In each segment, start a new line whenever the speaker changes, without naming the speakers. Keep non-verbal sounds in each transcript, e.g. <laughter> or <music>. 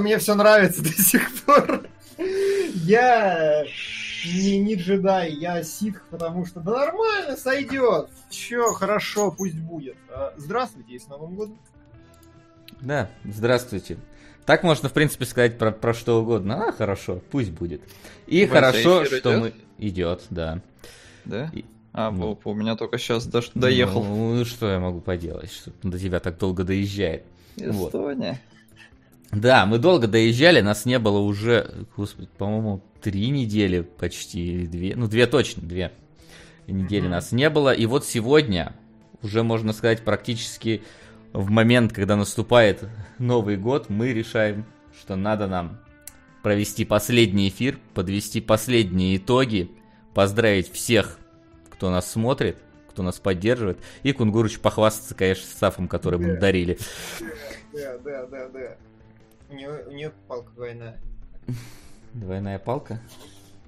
мне все нравится до сих пор. Я не, не джедай, я ситх, потому что да нормально, сойдет. Че, хорошо, пусть будет. А, Здравствуйте и с Новым годом.
Да, здравствуйте. Так можно, в принципе, сказать про, про что угодно. А, хорошо, пусть будет. И
Вася,
хорошо, что
идет?
мы... Идет, да.
Да?
И-
А,
ну.
У меня только сейчас доехал.
Ну, ну, что я могу поделать, что до тебя так долго доезжает. вот. Да, мы долго доезжали, нас не было уже, господи, по-моему, три недели почти, или две, ну две точно, две недели нас не было. И вот сегодня, уже можно сказать, практически в момент, когда наступает Новый год, мы решаем, что надо нам провести последний эфир, подвести последние итоги, поздравить всех, кто нас смотрит, кто нас поддерживает, и Кунгурыч похвастаться, конечно, стафом, который мы
Да.
дарили.
Да, да, да, да. У нее, у нее палка двойная. <laughs>
Двойная палка?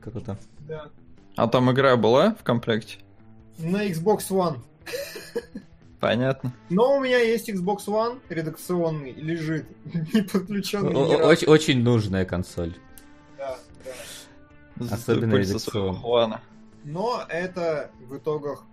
Круто.
Да.
А там игра была в комплекте?
На Xbox One.
Понятно.
Но у меня есть Xbox One редакционный, лежит, <laughs> не подключенный.
Очень, очень нужная консоль.
Да, да.
Особенно
Хуана.
Но это в итогах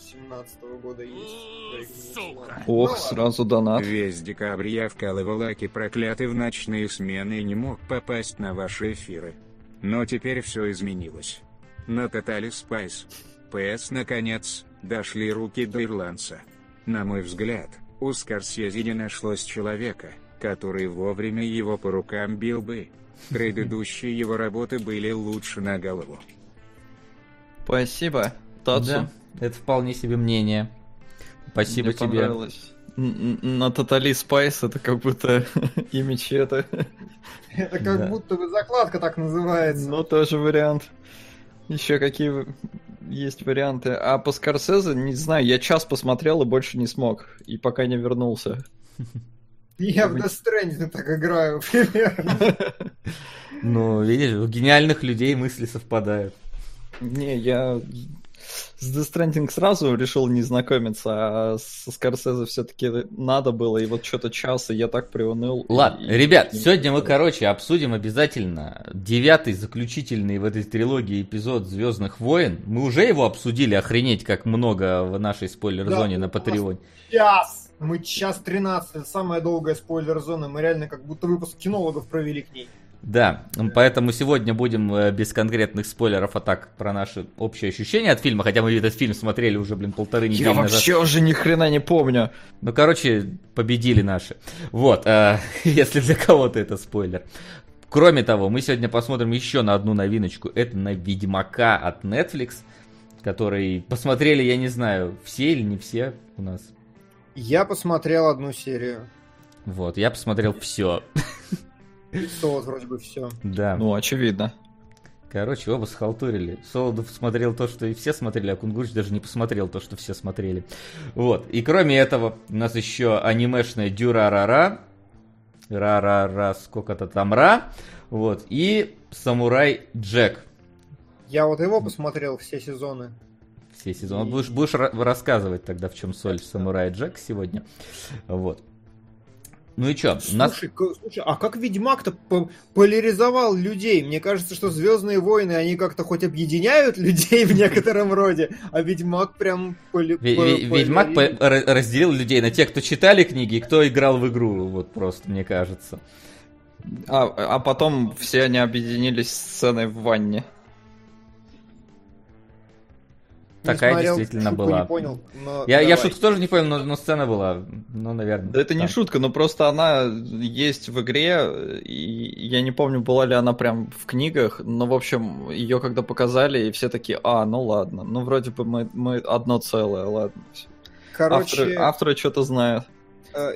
2017 года есть. Сука.
Ох, сразу донат.
Весь декабрь я вкалывал аки проклятый в ночные смены и не мог попасть на ваши эфиры. Но теперь все изменилось. На Totally Spies. ПС наконец, дошли руки до ирландца. На мой взгляд, у Скорсезе не нашлось человека, который вовремя его по рукам бил бы. Предыдущие его работы были лучше на голову.
Спасибо, Тацу.
Да, это вполне себе мнение. Спасибо
Мне
тебе.
понравилось. На Totally Spies это как будто <laughs> имидж это.
Это как
Да.
будто бы закладка так называется.
Ну, тоже вариант. Еще какие есть варианты. А по Скорсезе, не знаю, я час посмотрел и больше не смог. И пока не вернулся. <laughs>
Я в Death Stranding так играю примерно. <laughs>
Ну, видишь, у гениальных людей мысли совпадают.
Не, я с Death Stranding сразу решил не знакомиться, а со Скорсезе все-таки надо было, и вот что-то час, и я так приуныл.
Ладно,
и-
ребят,
и-
сегодня мы, короче, обсудим обязательно девятый, заключительный в этой трилогии эпизод Звездных войн. Мы уже его обсудили, охренеть, как много в нашей спойлер-зоне
Да,
на Патреоне.
Час! Мы час 13, это самая долгая спойлер-зона. Мы реально как будто выпуск кинологов провели к ней.
Да, поэтому сегодня будем э, без конкретных спойлеров, а так про наши общие ощущения от фильма, хотя мы этот фильм смотрели уже, блин, полторы недели
Я
назад.
вообще уже ни хрена не помню.
Ну, короче, победили наши. Вот, э, <laughs> если для кого-то это спойлер. Кроме того, мы сегодня посмотрим еще на одну новиночку. Это на Ведьмака от Netflix, который посмотрели, я не знаю, все или не все у нас.
Я посмотрел одну серию.
Вот, я посмотрел все. <laughs>
И Солод вроде бы все.
Да.
Ну, очевидно.
Короче, оба схалтурили. Солодов смотрел то, что и все смотрели, а Кунгурч даже не посмотрел то, что все смотрели. Вот. И кроме этого, у нас еще анимешная Дюрарара. Ра-ра-ра, сколько-то там ра. Вот. И Самурай Джек.
Я вот его посмотрел все сезоны.
Все сезоны. Будешь, будешь ра- рассказывать тогда, в чем соль Самурай Джек сегодня. Вот. Ну и что? Нас...
Слушай, к- слушай, а как Ведьмак-то по- поляризовал людей? Мне кажется, что Звездные войны, они как-то хоть объединяют людей в некотором роде, а Ведьмак прям поли-
Ве-
по-
Ве- Ведьмак разделил людей на тех, кто читали книги, и кто играл в игру. Вот просто, мне кажется.
А, а потом все они объединились сценой в ванне.
Такая
смотрел,
действительно была.
Не понял, но
Я, я шутку тоже не понял, но, но сцена была. Ну, наверное.
Да это не
так.
шутка, но просто она есть в игре, и я не помню, была ли она прям в книгах, но, в общем, ее когда показали, и все такие, а, ну ладно, ну вроде бы мы, мы одно целое, ладно. всё».
Короче,
Авторы, авторы что-то знают.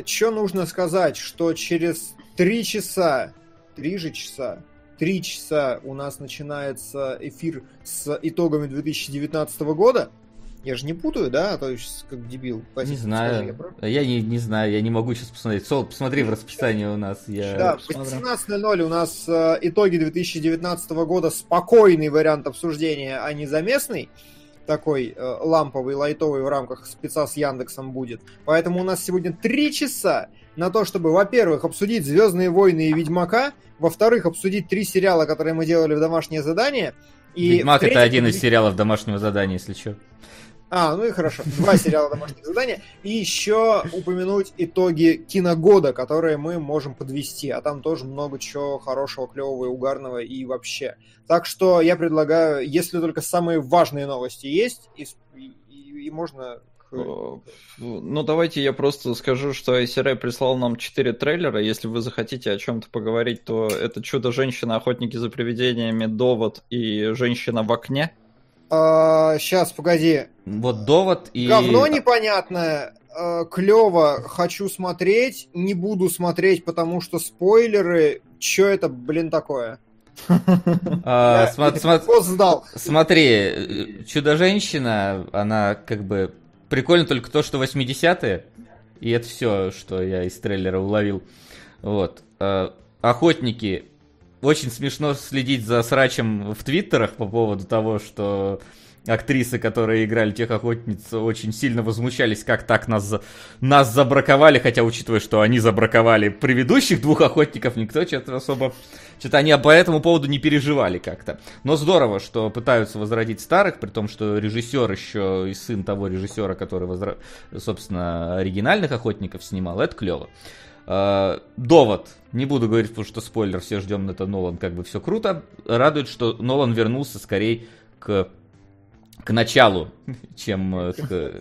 что нужно сказать, что через три часа, три же часа, три часа у нас начинается эфир с итогами 2019 года. Я же не путаю, да? А то есть как дебил.
Не
Вася, скажи, я
знаю. Я не, не знаю, я не могу сейчас посмотреть. Сол, посмотри в расписании у нас. Я...
Да, в
посмотрим.
18.00 у нас э, итоги 2019 года, спокойный вариант обсуждения, а не заместный. Такой э, ламповый, лайтовый в рамках спеца с Яндексом будет. Поэтому у нас сегодня три часа на то, чтобы, во-первых, обсудить Звездные войны и Ведьмака, во-вторых, обсудить три сериала, которые мы делали в домашнее задание.
И Ведьмак это один из сериалов домашнего задания, если что.
А, ну и хорошо. Два сериала домашних задания. И еще упомянуть итоги киногода, которые мы можем подвести. А там тоже много чего хорошего, клевого и угарного и вообще. Так что я предлагаю, если только самые важные новости есть, и, и, и можно
ну, давайте я просто скажу, что ICRA прислал нам 4 трейлера. Если вы захотите о чем-то поговорить, то это «Чудо-женщина», «Охотники за привидениями», «Довод» и «Женщина в окне».
А, сейчас, погоди.
Вот «Довод» и...
Говно непонятное. А, клево, хочу смотреть, не буду смотреть, потому что спойлеры. Че это, блин, такое? <laughs>
А, смотри, э, Чудо-женщина, она как бы Прикольно только то, что 80-е, и это все, что я из трейлера уловил. Вот. Э, охотники. Очень смешно следить за срачем в твиттерах по поводу того, что актрисы, которые играли тех охотниц, очень сильно возмущались, как так нас, нас забраковали, хотя, учитывая, что они забраковали предыдущих двух охотников, никто что-то особо... Что-то они по этому поводу не переживали как-то. Но здорово, что пытаются возродить старых, при том, что режиссер еще и сын того режиссера, который, возра... собственно, оригинальных охотников снимал, это клево. Uh, довод. Не буду говорить, потому что спойлер, все ждем это Нолан, как бы все круто. Радует, что Нолан вернулся скорее к к началу, чем э, к...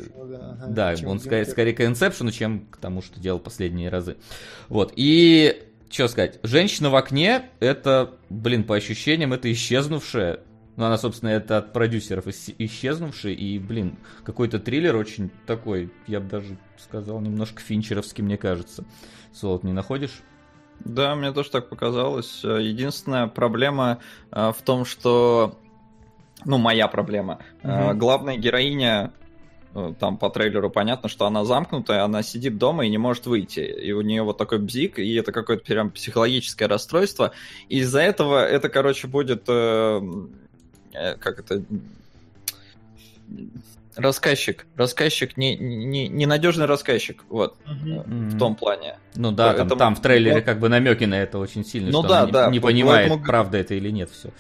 Да, он скорее, скорее к Inception, чем к тому, что делал последние разы. Вот, и что сказать, женщина в окне, это, блин, по ощущениям, это исчезнувшая, ну, она, собственно, это от продюсеров исчезнувшая, и, блин, какой-то триллер очень такой, я бы даже сказал, немножко финчеровский, мне кажется. Солод, не находишь?
Да, мне тоже так показалось. Единственная проблема э, в том, что ну, моя проблема. Угу. Главная героиня, э, там по трейлеру понятно, что она замкнутая, она сидит дома и не может выйти. И у нее вот такой бзик, и это какое-то прям психологическое расстройство. Из-за этого это, короче, будет... Э, как это... Рассказчик. Рассказчик, не, не, ненадежный рассказчик, вот, mm-hmm. в том плане.
Ну да, там, там в трейлере как бы намеки на это очень сильно, ну, что да, она да, не, не понимает, поэтому... правда это или нет все.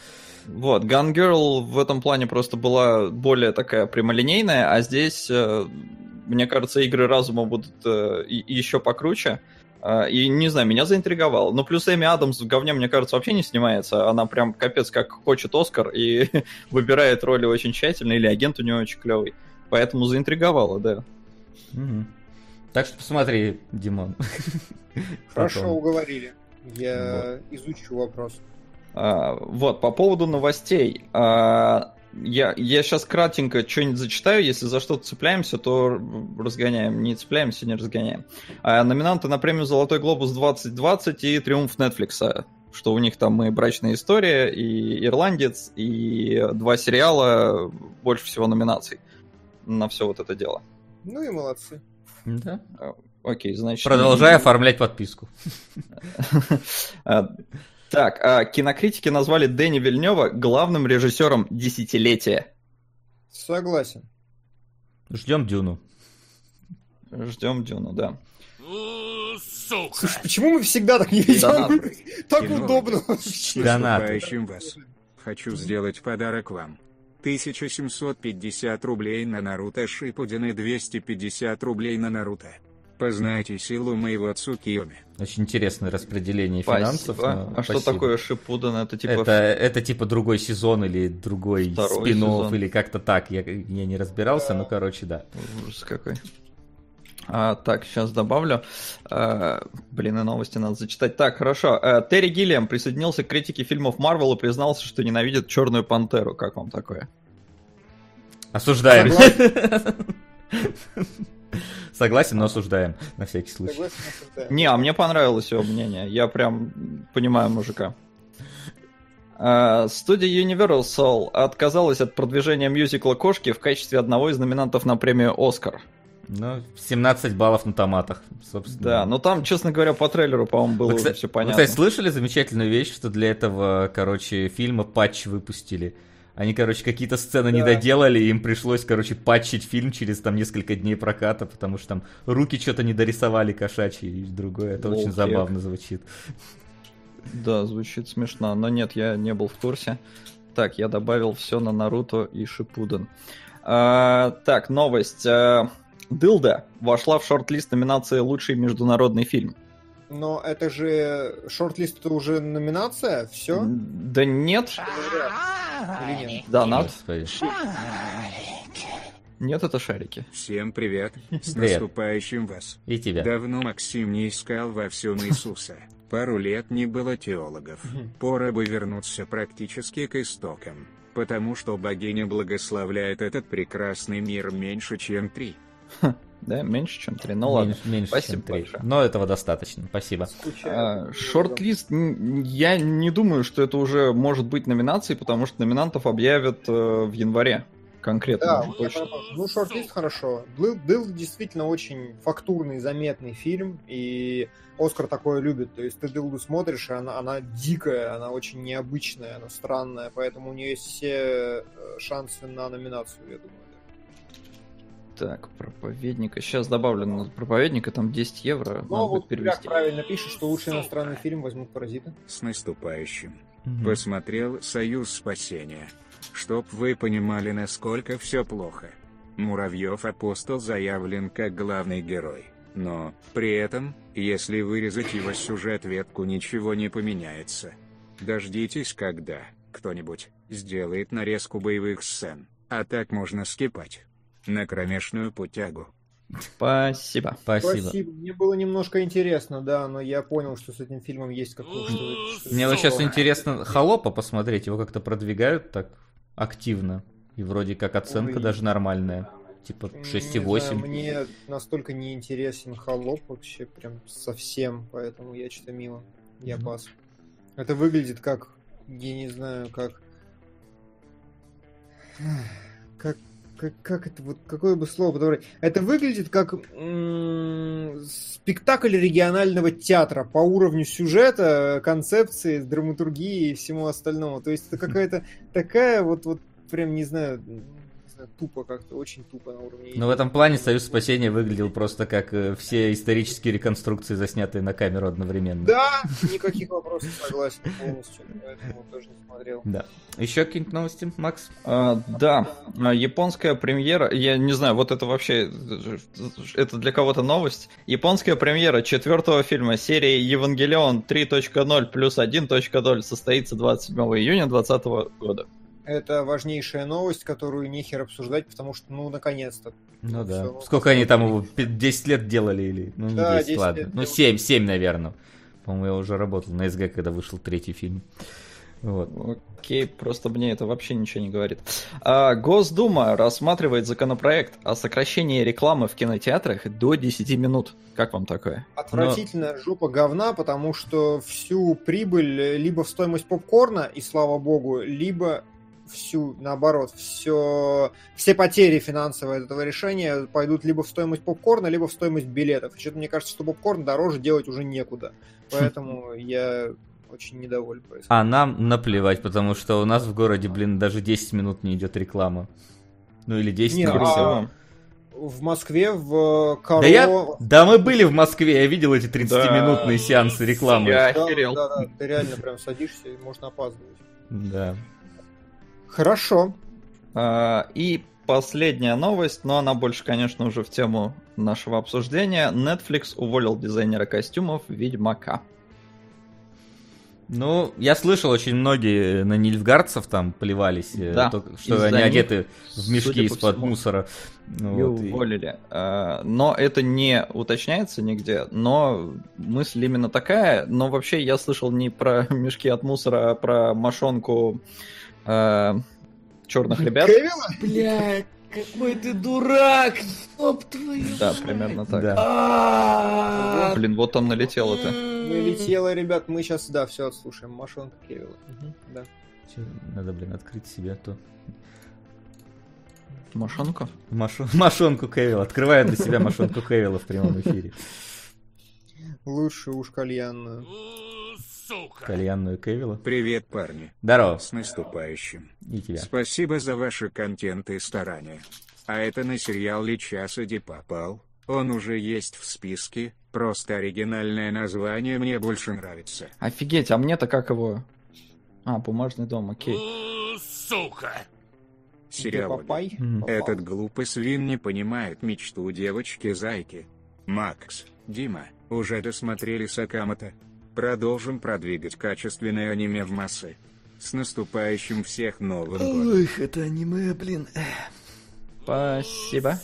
Вот, Gun Girl в этом плане просто была более такая прямолинейная, а здесь, э, мне кажется, игры разума будут э, еще покруче. Э, и не знаю, меня заинтриговало. Но плюс Эми Адамс в говне, мне кажется, вообще не снимается. Она прям капец как хочет Оскар и <laughs> выбирает роли очень тщательно, или агент у нее очень клевый. Поэтому заинтриговало, да.
Угу. Так что посмотри, Димон. <laughs>
Хорошо, уговорили. Я вот. изучу вопрос.
А, вот, по поводу новостей. А, я, я сейчас кратенько что-нибудь зачитаю. Если за что-то цепляемся, то разгоняем. Не цепляемся, не разгоняем. А, номинанты на премию «Золотой глобус 2020» и «Триумф Netflix». Что у них там и «Брачная история», и «Ирландец», и два сериала, больше всего номинаций на все вот это дело.
Ну и молодцы.
Да.
Окей, значит...
Продолжай оформлять подписку. <laughs>
Так, а кинокритики назвали Дэнни Вильнева главным режиссером десятилетия.
Согласен.
Ждем Дюну.
Ждем Дюну, да.
Сука. Слушай, почему мы всегда так не ведем? Так удобно.
Донат. вас. Хочу сделать подарок вам. 1750 рублей на Наруто Шипудин и 250 рублей на Наруто. Познайте силу моего Цукиоми.
Очень интересное распределение спасибо. финансов.
А спасибо. что такое Шипудан?
Это типа... Это, это типа другой сезон или другой спин или как-то так. Я, я не разбирался, но короче, да.
Ужас какой. А, так, сейчас добавлю. А, блин, и новости надо зачитать. Так, хорошо. А, Терри Гиллиам присоединился к критике фильмов Марвел и признался, что ненавидит Черную Пантеру. Как вам такое?
Осуждаем. <laughs> <laughs> Согласен, но осуждаем, на всякий случай. Согласен,
Не, а мне понравилось его мнение. Я прям понимаю мужика. А, студия Universal отказалась от продвижения мюзикла «Кошки» в качестве одного из номинантов на премию «Оскар».
Ну, 17 баллов на томатах, собственно.
Да, но там, честно говоря, по трейлеру, по-моему, было вы, уже все понятно.
Вы, кстати, слышали замечательную вещь, что для этого, короче, фильма патч выпустили? Они, короче, какие-то сцены не доделали, им пришлось, короче, патчить фильм через там несколько дней проката, потому что там руки что-то не дорисовали кошачьи и другое. Это очень
Окей.
забавно звучит.
Да, звучит смешно, но нет, я не был в курсе. Так, я добавил все на Наруто и Шипуден. А, так, новость. А, Дылда вошла в шорт-лист номинации «Лучший международный фильм».
Но это же шорт-лист это уже номинация, все?
Да нет,
Или нет?
донат. Нет, это шарики.
Всем привет, <laughs> с
Привет.
наступающим вас.
И тебя.
Давно Максим не искал во всем Иисуса. Пару лет не было теологов. Пора бы вернуться практически к истокам. Потому что богиня благословляет этот прекрасный мир меньше, чем три.
Да, меньше, чем три. Ну ладно.
Меньше, меньше,
Спасибо
чем три.
большое.
Но этого достаточно. Спасибо.
А, Шорт-лист, я не думаю, что это уже может быть номинацией, потому что номинантов объявят э, в январе. Конкретно,
Да,
уже
я
точно.
ну шорт-лист хорошо. Был, был действительно очень фактурный, заметный фильм, и Оскар такое любит. То есть ты Дылду смотришь, и она, она дикая, она очень необычная, она странная, поэтому у нее есть все э, шансы на номинацию, я думаю.
Так, проповедника. Сейчас добавлю на проповедника, там 10 евро.
Но
Надо будет
вот
перевести.
правильно пишет, что лучший иностранный фильм возьмут «Паразиты».
С наступающим.
Мгм.
Посмотрел «Союз спасения». Чтоб вы понимали, насколько все плохо. Муравьев Апостол заявлен как главный герой. Но, при этом, если вырезать его сюжет ветку, ничего не поменяется. Дождитесь, когда кто-нибудь сделает нарезку боевых сцен. А так можно скипать. На кромешную путягу.
Спасибо.
Спасибо.
Мне было немножко интересно, да, но я понял, что с этим фильмом есть какое-то... что-
Мне вот сейчас интересно Холопа посмотреть, его как-то продвигают так активно. И вроде как оценка
Ой.
даже нормальная. Типа
Не
6,8.
знаю, Мне настолько не интересен холоп вообще, прям совсем, поэтому я что-то мимо. Я пас. Это выглядит как, я не знаю, как... <sighs> Как, как, как это, вот какое бы слово подобрать? Это выглядит как спектакль регионального театра по уровню сюжета, концепции, драматургии и всему остальному. То есть это какая-то такая вот, вот прям, не знаю, тупо как-то, очень тупо на уровне.
Но в этом плане Союз Спасения выглядел просто как э, все исторические реконструкции, заснятые на камеру одновременно.
Да, никаких вопросов, согласен полностью, поэтому тоже не смотрел.
Да. Еще какие-нибудь новости, Макс?
А, да, а, японская премьера, я не знаю, вот это вообще, это для кого-то новость. Японская премьера четвертого фильма серии Евангелион 3.0 плюс 1.0 состоится 27 июня 2020 года.
Это важнейшая новость, которую нехер обсуждать, потому что, ну, наконец-то.
Ну да.
Всё.
Сколько они там его? пи- 10 лет делали или? Ну не
Да,
10,
10
ладно.
лет
Ну
делали.
7, 7, наверное. По-моему, я уже работал на СГ, когда вышел третий фильм. Вот.
Окей, просто мне это вообще ничего не говорит. А, Госдума рассматривает законопроект о сокращении рекламы в кинотеатрах до 10 минут. Как вам такое?
Отвратительная жопа говна, потому что всю прибыль либо в стоимость попкорна, и слава богу, либо всю, наоборот, все, все потери финансовые от этого решения пойдут либо в стоимость попкорна, либо в стоимость билетов. И что-то мне кажется, что попкорн дороже делать уже некуда. <laughs> Поэтому я очень недоволен.
А нам наплевать, потому что у нас в городе, блин, даже 10 минут не идет реклама. Ну или 10
Не,
на
а-. В Москве, в Каро...
Да я, да мы были в Москве, я видел эти 30-минутные
Да.
сеансы рекламы.
Я
Да,
охерел.
да, да, ты реально прям садишься и можно опаздывать.
Да.
Хорошо.
А, И последняя новость, но она больше, конечно, уже в тему нашего обсуждения. Netflix уволил дизайнера костюмов Ведьмака.
Ну, я слышал, очень многие на нильфгардцев там плевались, э,
Да,
только что они
них,
одеты в мешки из-под
всему,
мусора. Ну,
Ее
вот, и-
уволили. А, Но это не уточняется нигде, но мысль именно такая. Но вообще я слышал не про <laughs> мешки от мусора, а про мошонку черных ребят.
Кевилла?
Блядь, какой ты дурак! Ёб твою
Да, примерно так.
Да.
Блин, вот он налетел это.
Налетело, ребят, мы сейчас, да, все отслушаем. Машонка Кевилла. Да.
Надо, блин, открыть себе а то.
Мошонку?
Машу- <laughs> Машонку Кевилла. Открываю для себя Машонку Кевилла в прямом эфире.
Лучше уж кальянную.
Кальянную Кевилла.
Привет, парни.
Здорово.
С наступающим.
И тебя.
Спасибо за ваши контенты и старания. А это на сериал ли Часади попал? Он уже есть в списке, просто оригинальное название мне больше нравится.
Офигеть, а мне-то как его? А, бумажный дом, окей.
Сериал.
Папай?
Мгм.
Этот глупый свин не понимает мечту девочки-зайки. Макс, Дима, уже досмотрели Сакамото? Продолжим продвигать качественное аниме в массы. С наступающим всех Новым годом.
это аниме, блин.
Спасибо.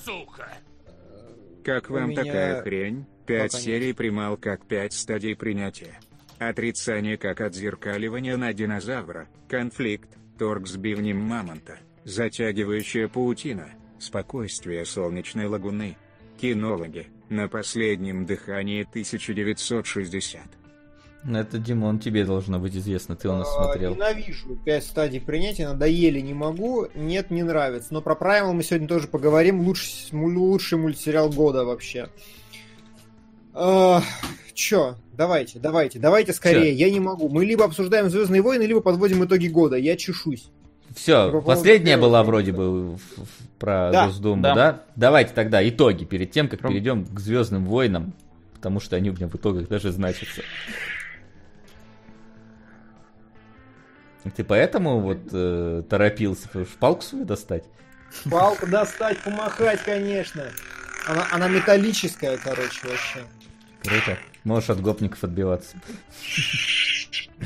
Как
У
вам
меня
такая хрень? Пять
пока нет.
серий примал как пять стадий принятия. Отрицание как отзеркаливание на динозавра, конфликт, торг с бивнем мамонта, затягивающая паутина, спокойствие солнечной лагуны. Кинологи, на последнем дыхании 1960.
Ну, это, Димон, тебе должно быть известно, ты у нас
А,
смотрел.
Ненавижу пять стадий принятия, надоели, не могу, нет, не нравится. Но про Primal мы сегодня тоже поговорим. Лучший, лучший мультсериал года вообще. А, чё, давайте, давайте, давайте скорее, я не могу. Мы либо обсуждаем Звездные войны, либо подводим итоги года. Я чешусь.
Все, последняя была вроде бы про
Да,
Госдуму,
да.
да. Давайте тогда итоги перед тем, как перейдем к Звездным войнам, потому что они у меня в итогах даже значатся. Ты поэтому вот э, торопился шпалку свою достать?
Палку достать, помахать, конечно. Она, она металлическая, короче, вообще.
Круто. Можешь от гопников отбиваться.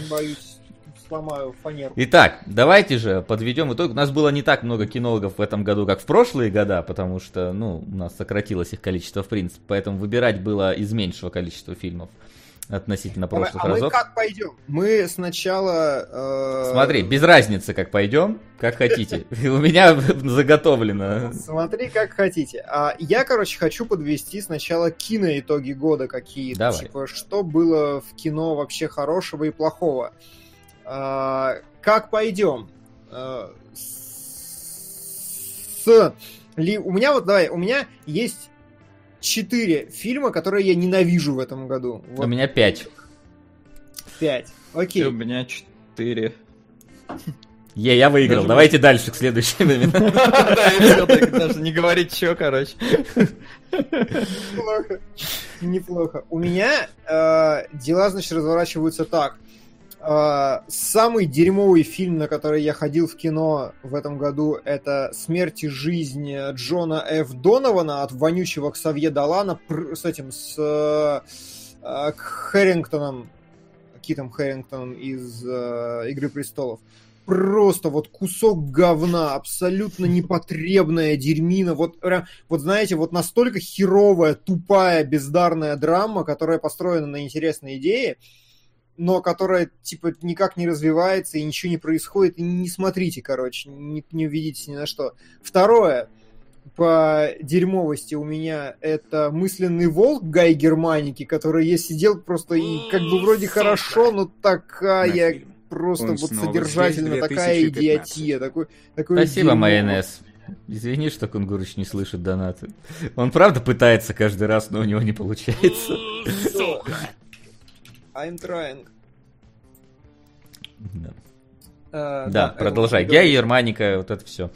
Боюсь, сломаю фанеру.
Итак, давайте же подведем итог. У нас было не так много кинологов в этом году, как в прошлые года, потому что, ну, у нас сократилось их количество в принципе, поэтому выбирать было из меньшего количества фильмов относительно прошлых
а мы
разов.
как пойдем? Мы сначала... э,
Смотри, без разницы, как пойдем, как хотите. <laughs> У меня заготовлено.
Смотри, как хотите. А я, короче, хочу подвести сначала киноитоги года какие-то.
Давай.
Типа, что было в кино вообще хорошего и плохого. А, как пойдем? А, с... Ли... У меня вот, давай, у меня есть четыре фильма, которые я ненавижу в этом году.
У
Вот
меня пять.
пять.
И
Окей.
у меня четыре.
Е, я выиграл.
Даже
Давайте дальше к следующему. <laughs>
Да, даже не говорить чё, короче.
Неплохо. Неплохо. У меня э, дела, значит, разворачиваются так. Э, самый дерьмовый фильм, на который я ходил в кино в этом году, это «Смерть и жизнь» Джона Ф. Донована от вонючего Ксавье Далана с этим, с э, э, Хэрингтоном, Китом Хэрингтоном из «Игры престолов». Просто вот кусок говна, абсолютно непотребная дерьмина. Вот вот знаете, вот настолько херовая, тупая, бездарная драма, которая построена на интересной идее, но которая, типа, никак не развивается и ничего не происходит. И не смотрите, короче, не, не увидитесь ни на что. Второе, по дерьмовости у меня это мысленный волк Гай Германики, который я сидел просто и как бы вроде
Сука.
хорошо, но такая
фильм.
просто
Он
вот содержательно такая
2015.
идиотия, такой, такое
Спасибо,
дерьмо.
майонез. Извини, что Кунгурыч не слышит донаты. Он правда пытается каждый раз, но у него не получается.
I'm trying.
Да,
Э,
Да,
это
продолжай. Гай, Германика, вот это все.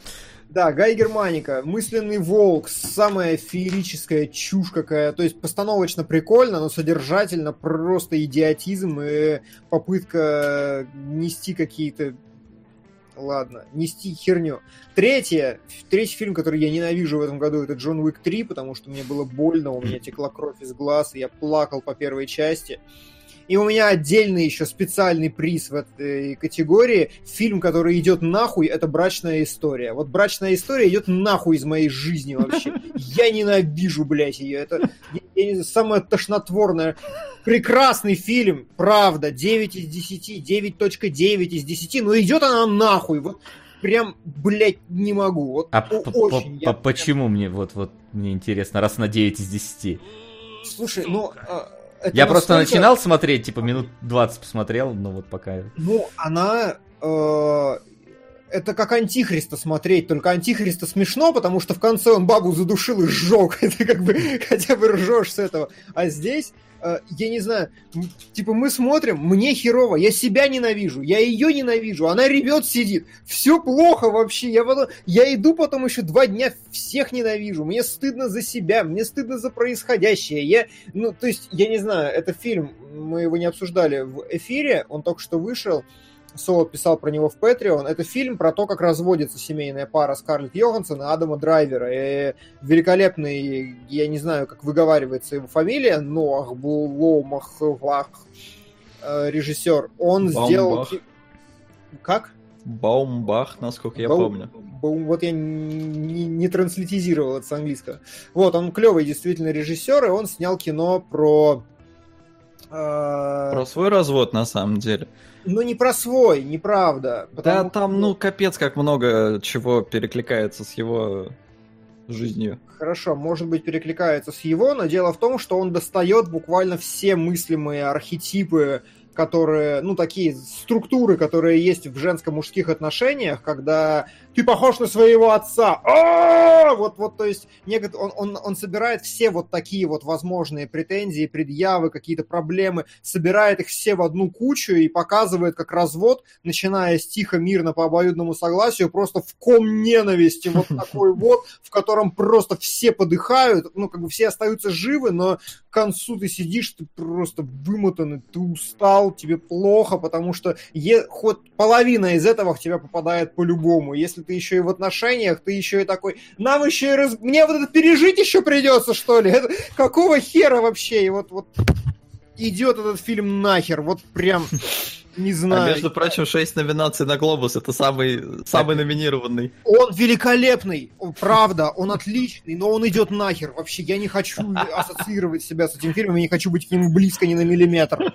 Да, Гай Германика, мысленный волк, самая феерическая чушь какая. То есть постановочно прикольно, но содержательно просто идиотизм и попытка нести какие-то... Ладно, нести херню. Третье, третий фильм, который я ненавижу в этом году, это Джон Уик 3, потому что мне было больно, у меня текла кровь из глаз, и я плакал по первой части. И у меня отдельный еще специальный приз в этой категории. Фильм, который идет нахуй, это «Брачная история». Вот «Брачная история» идет нахуй из моей жизни вообще. <laughs> Я ненавижу, блядь, ее. Это я- не самое тошнотворное. Прекрасный фильм, правда, 9 из 10, 9.9 из 10, но идет она нахуй. Вот прям, блядь, не могу. Вот
А
очень. я
почему мне вот вот мне интересно, раз на 9 из 10?
Слушай, ну... а, это
Я просто
настолько-
начинал смотреть, типа минут 20 посмотрел, но вот пока.
Ну, она... э, это как Антихриста смотреть, только Антихриста смешно, потому что в конце он бабу задушил и сжег. <laughs> Это как бы хотя бы ржешь с этого. А здесь э, я не знаю, типа мы смотрим, мне херово, я себя ненавижу, я ее ненавижу, она ревет, сидит, все плохо вообще, я, потом, я иду потом еще два дня, всех ненавижу, мне стыдно за себя, мне стыдно за происходящее, я, ну, то есть, я не знаю, это фильм, мы его не обсуждали в эфире, он только что вышел, Соло писал про него в Patreon. Это фильм про то, как разводится семейная пара Скарлетт Йоханссон и Адама Драйвера. И великолепный, я не знаю, как выговаривается его фамилия, Ноах Бломахвах, э, режиссер. Он
Баумбах.
сделал... Как?
Баумбах, насколько я
Бау-
помню.
Баум- Вот я не, не транслитизировал это с английского. Вот, он клевый действительно режиссер, и он снял кино про... э,
Про свой развод на самом деле.
Ну, не про свой, неправда.
Да, там,
что-
ну, капец, как много чего перекликается с его жизнью.
Хорошо, может быть, перекликается с его, но дело в том, что он достает буквально все мыслимые архетипы, которые, ну, такие структуры, которые есть в женско-мужских отношениях, когда ты похож на своего отца. А! Вот, вот, то есть, некот- он, он, он собирает все вот такие вот возможные претензии, предъявы, какие-то проблемы, собирает их все в одну кучу и показывает, как развод, начиная с тихо, мирно, по обоюдному согласию, просто в ком ненависти, вот такой вот, в котором просто все подыхают, ну, как бы все остаются живы, но к концу ты сидишь, ты просто вымотанный, ты устал, тебе плохо, потому что е- хоть половина из этого в тебя попадает по-любому. Если ты еще и в отношениях, ты еще и такой, нам еще и раз... Мне вот это пережить еще придется, что ли? Это... Какого хера вообще? И вот, вот идет этот фильм нахер, вот прям не
А
знаю.
между прочим, 6 номинаций на Глобус это самый, самый номинированный.
Он великолепный, он- правда, он отличный, но он идет нахер. Вообще, я не хочу ассоциировать себя с этим фильмом, я не хочу быть к нему близко ни на миллиметр.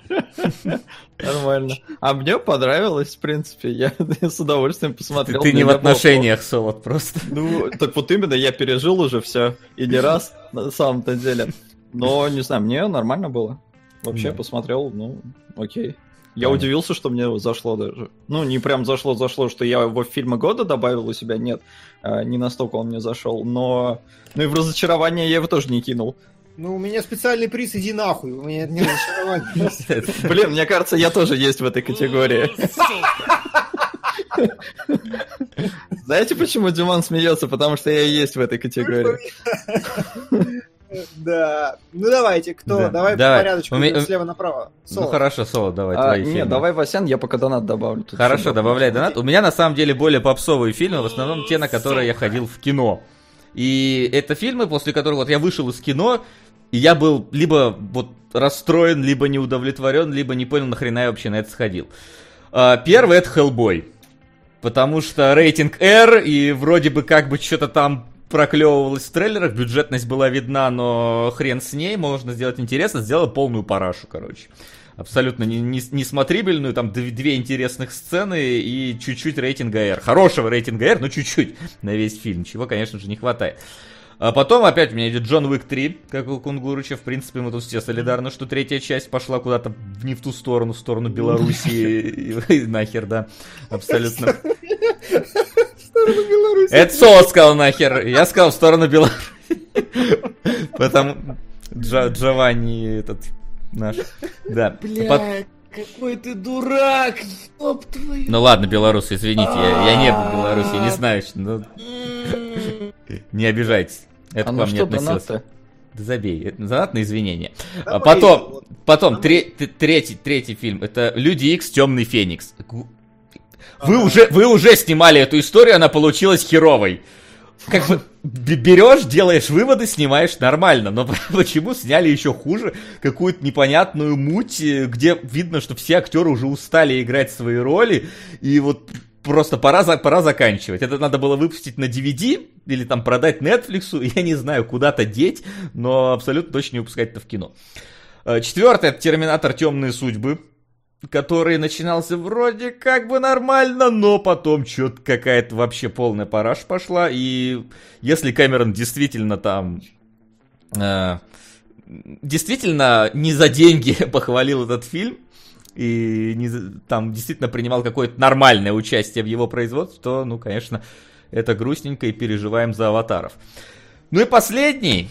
Нормально. А мне понравилось, в принципе. Я, <laughs> с удовольствием посмотрел.
ты не в отношениях, Солод, просто.
Ну, так вот именно, я пережил уже все. И не раз, на самом-то деле. Но, не знаю, мне нормально было. Вообще,
Да.
посмотрел, ну, окей. Я
Понятно.
удивился, что мне зашло даже. Ну, не прям зашло-зашло, что я его в фильмы года добавил у себя, нет. А, Не настолько он мне зашел, но... Ну и в разочарование я его тоже не кинул.
Ну, у меня специальный приз, иди нахуй, у меня не разочарование.
Блин, мне кажется, я тоже есть в этой категории. <laughs> Знаете, почему Диман смеется? Потому что я и есть в этой категории. <laughs>
Да. Ну, давайте, кто?
Да.
Давай по порядочку,
меня-
слева направо.
Ну
Соло.
хорошо, Солод, давай,
А,
твои
не,
фильмы.
давай, Васян, я пока донат добавлю. Тут
Хорошо, добавляй донат. У меня на самом деле более попсовые фильмы, в основном те, на которые я ходил в кино. И это фильмы, после которых вот я вышел из кино, и я был либо вот расстроен, либо не удовлетворен, либо не понял, нахрена я вообще на это сходил. А, Первый это Hellboy. Потому что рейтинг R, и вроде бы как бы что-то там проклевывалось в трейлерах, бюджетность была видна, но хрен с ней, можно сделать интересно, сделал полную парашу, короче. Абсолютно не, не- несмотрибельную, там дв- две интересных сцены и чуть-чуть рейтинга R. Хорошего рейтинга R, но чуть-чуть на весь фильм, чего, конечно же, не хватает. А потом опять у меня идет Джон Уик 3, как у Кунгурыча. В принципе, мы тут все солидарны, что третья часть пошла куда-то не в ту сторону, в сторону Белоруссии. Нахер, да. Абсолютно. <laughs>
Сторону Беларуси.
Это Соло сказал нахер. Я сказал в сторону Беларуси. Потому... Джованни этот наш. Да.
Бля, какой ты дурак, ёб твою.
Ну ладно, белорусы, извините, я, не был в Беларуси, не знаю, что- ну, не обижайтесь. Это
А
к
ну
вам не относилось. Да забей, это занат на извинения. А
Давай,
потом,
вот.
потом
Давай.
тре- третий, третий фильм, это Люди Икс Темный Феникс. Вы
Ага.
уже, вы уже снимали эту историю, она получилась херовой. Как бы берешь, делаешь выводы, снимаешь нормально, но <laughs> почему сняли еще хуже какую-то непонятную муть, э, где видно, что все актеры уже устали играть свои роли, и вот просто пора, пора заканчивать. Это надо было выпустить на DVD или там продать Netflix, <laughs> я не знаю, куда-то деть, но абсолютно точно не выпускать это в кино. Э, Четвертое, это Терминатор Темные судьбы, который начинался вроде как бы нормально, но потом что-то какая-то вообще полная параш пошла, и если Кэмерон действительно там... э, действительно не за деньги <laughs> похвалил этот фильм, и не там действительно принимал какое-то нормальное участие в его производстве, то, ну, конечно, это грустненько и переживаем за аватаров. Ну и последний,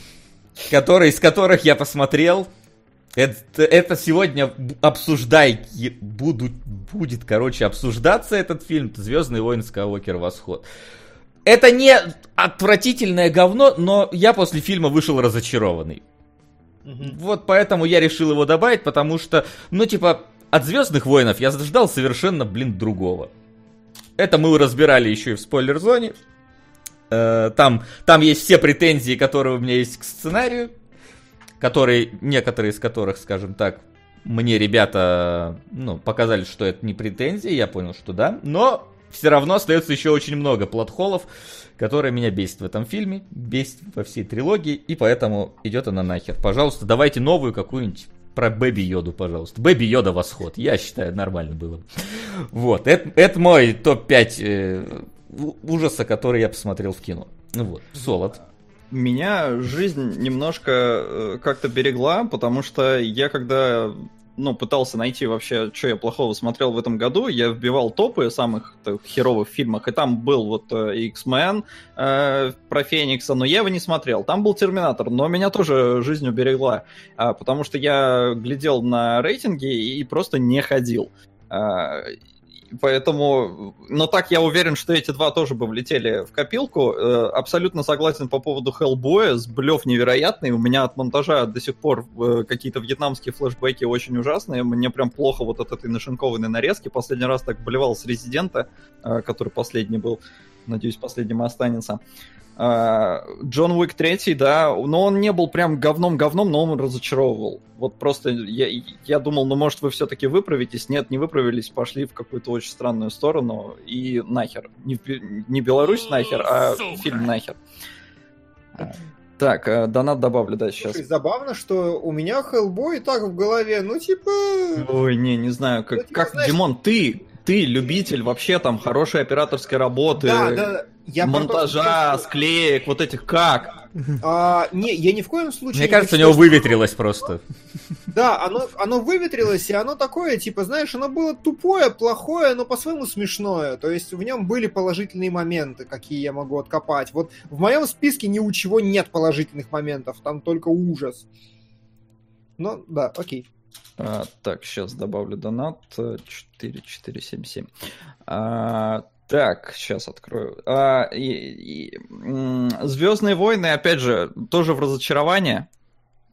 который, из которых я посмотрел, Это, это сегодня обсуждай, будут, будет, короче, обсуждаться этот фильм Звездный войны Скайуокер Восход. Это не отвратительное говно, но я после фильма вышел разочарованный. Угу. Вот поэтому я решил его добавить, потому что, ну, типа, от Звездных войнов я ждал совершенно, блин, другого. Это мы разбирали еще и в спойлер-зоне. Э, там, там есть все претензии, которые у меня есть к сценарию, которые, некоторые из которых, скажем так, мне ребята, ну, показали, что это не претензии, я понял, что да, но все равно остается еще очень много платхолов, которые меня бесит в этом фильме, бесит во всей трилогии, и поэтому идет она нахер. Пожалуйста, давайте новую какую-нибудь про Бэби Йоду, пожалуйста. Бэби Йода восход. Я считаю, нормально было. Вот. Это, это мой топ-5 э, ужаса, который я посмотрел в кино. Ну вот. Солод.
Меня жизнь немножко э, как-то берегла, потому что я когда ну, пытался найти вообще, что я плохого смотрел в этом году. Я вбивал топы самых херовых фильмах, и там был вот э, X-Men э, про Феникса, но я его не смотрел. Там был Терминатор, но меня тоже жизнь уберегла, э, потому что я глядел на рейтинги и просто не ходил. Э, Поэтому, но так я уверен, что эти два тоже бы влетели в копилку. Э, абсолютно согласен по поводу Хеллбоя. Сблев невероятный. У меня от монтажа до сих пор э, какие-то вьетнамские флешбеки очень ужасные. Мне прям плохо вот от этой нашинкованной нарезки. Последний раз так болевал с Резидента, э, который последний был. Надеюсь, последним останется. А, Джон Уик 3, да, но он не был прям говном-говном, но он разочаровывал. Вот просто я, я думал, ну может вы все-таки выправитесь. Нет, не выправились, пошли в какую-то очень странную сторону и нахер. Не, не Беларусь нахер, а Сука. фильм нахер. А, так, э, донат добавлю, да, сейчас. Слушай,
забавно, что у меня Хеллбой так в голове, ну типа...
Ой, не, не знаю, как, ну, типа, как знаешь... Димон, ты, ты любитель вообще там хорошей операторской работы. Да, да, я монтажа, просто... склеек, вот этих как?
А, не, я ни в коем случае...
Мне кажется, у него выветрилось просто.
Да, оно, оно выветрилось, и оно такое, типа, знаешь, оно было тупое, плохое, но по-своему смешное. То есть в нем были положительные моменты, какие я могу откопать. Вот в моем списке ни у чего нет положительных моментов, там только ужас. Ну, да, окей.
А, так, сейчас добавлю донат. 4477. А, так, сейчас открою. А, и, и, Звездные войны, опять же, тоже в разочарование.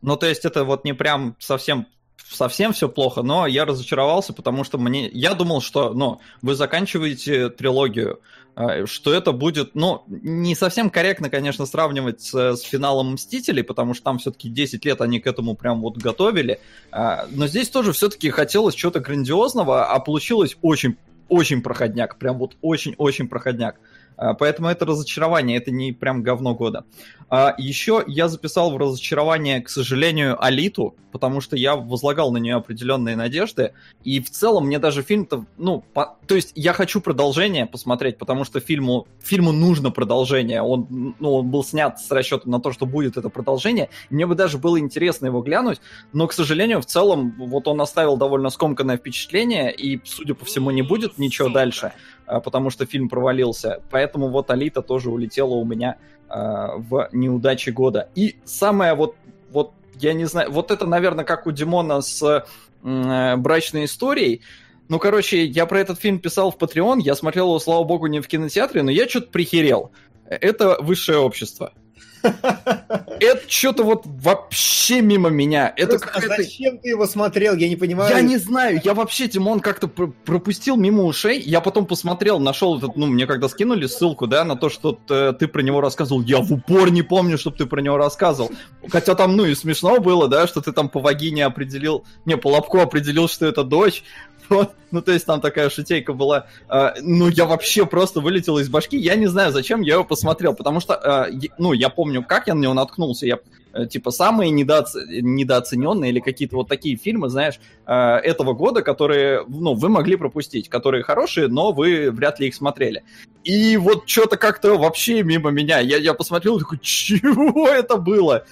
Ну, то есть, это вот не прям совсем совсем все плохо, но я разочаровался, потому что мне... Я думал, что, ну, вы заканчиваете трилогию, а, что это будет, ну, не совсем корректно, конечно, сравнивать с, с финалом Мстителей, потому что там все-таки 10 лет они к этому прям вот готовили, а, но здесь тоже все-таки хотелось чего-то грандиозного, а получилось очень очень проходняк, прям вот очень-очень проходняк. А, поэтому это разочарование, это не прям говно года. А еще я записал в разочарование, к сожалению, Алиту, потому что я возлагал на нее определенные надежды. И в целом мне даже фильм-то, ну, по... то есть я хочу продолжение посмотреть, потому что фильму, фильму нужно продолжение. Он, ну, он был снят с расчетом на то, что будет это продолжение. Мне бы даже было интересно его глянуть, но, к сожалению, в целом, вот он оставил довольно скомканное впечатление, и, судя по всему, не будет ничего дальше, потому что фильм провалился. Поэтому вот Алита тоже улетела у меня а, в неудачи года. И самое вот, вот, я не знаю, вот это, наверное, как у Димона с э, брачной историей. Ну, короче, я про этот фильм писал в Patreon, я смотрел его, слава богу, не в кинотеатре, но я что-то прихерел. Это высшее общество. Это что-то вот вообще мимо меня. Это
а зачем ты его смотрел? Я не понимаю.
Я не знаю. Я вообще, Тимон, как-то пропустил мимо ушей. Я потом посмотрел, нашел этот, ну, мне когда скинули ссылку, да, на то, что ты про него рассказывал. Я в упор не помню, чтобы ты про него рассказывал. Хотя там, ну, и смешно было, да, что ты там по вагине определил, не, по лобку определил, что это дочь. Вот. <laughs> Ну, то есть там такая шутейка была. Uh, ну, я вообще просто вылетел из башки. Я не знаю, зачем я его посмотрел, потому что, uh, ну, я помню, как я на него наткнулся. Я, uh, типа, самые недооц... недооцененные или какие-то вот такие фильмы, знаешь, этого года, которые, ну, вы могли пропустить, которые хорошие, но вы вряд ли их смотрели. И вот что-то как-то вообще мимо меня. Я, я посмотрел такой, чего это было?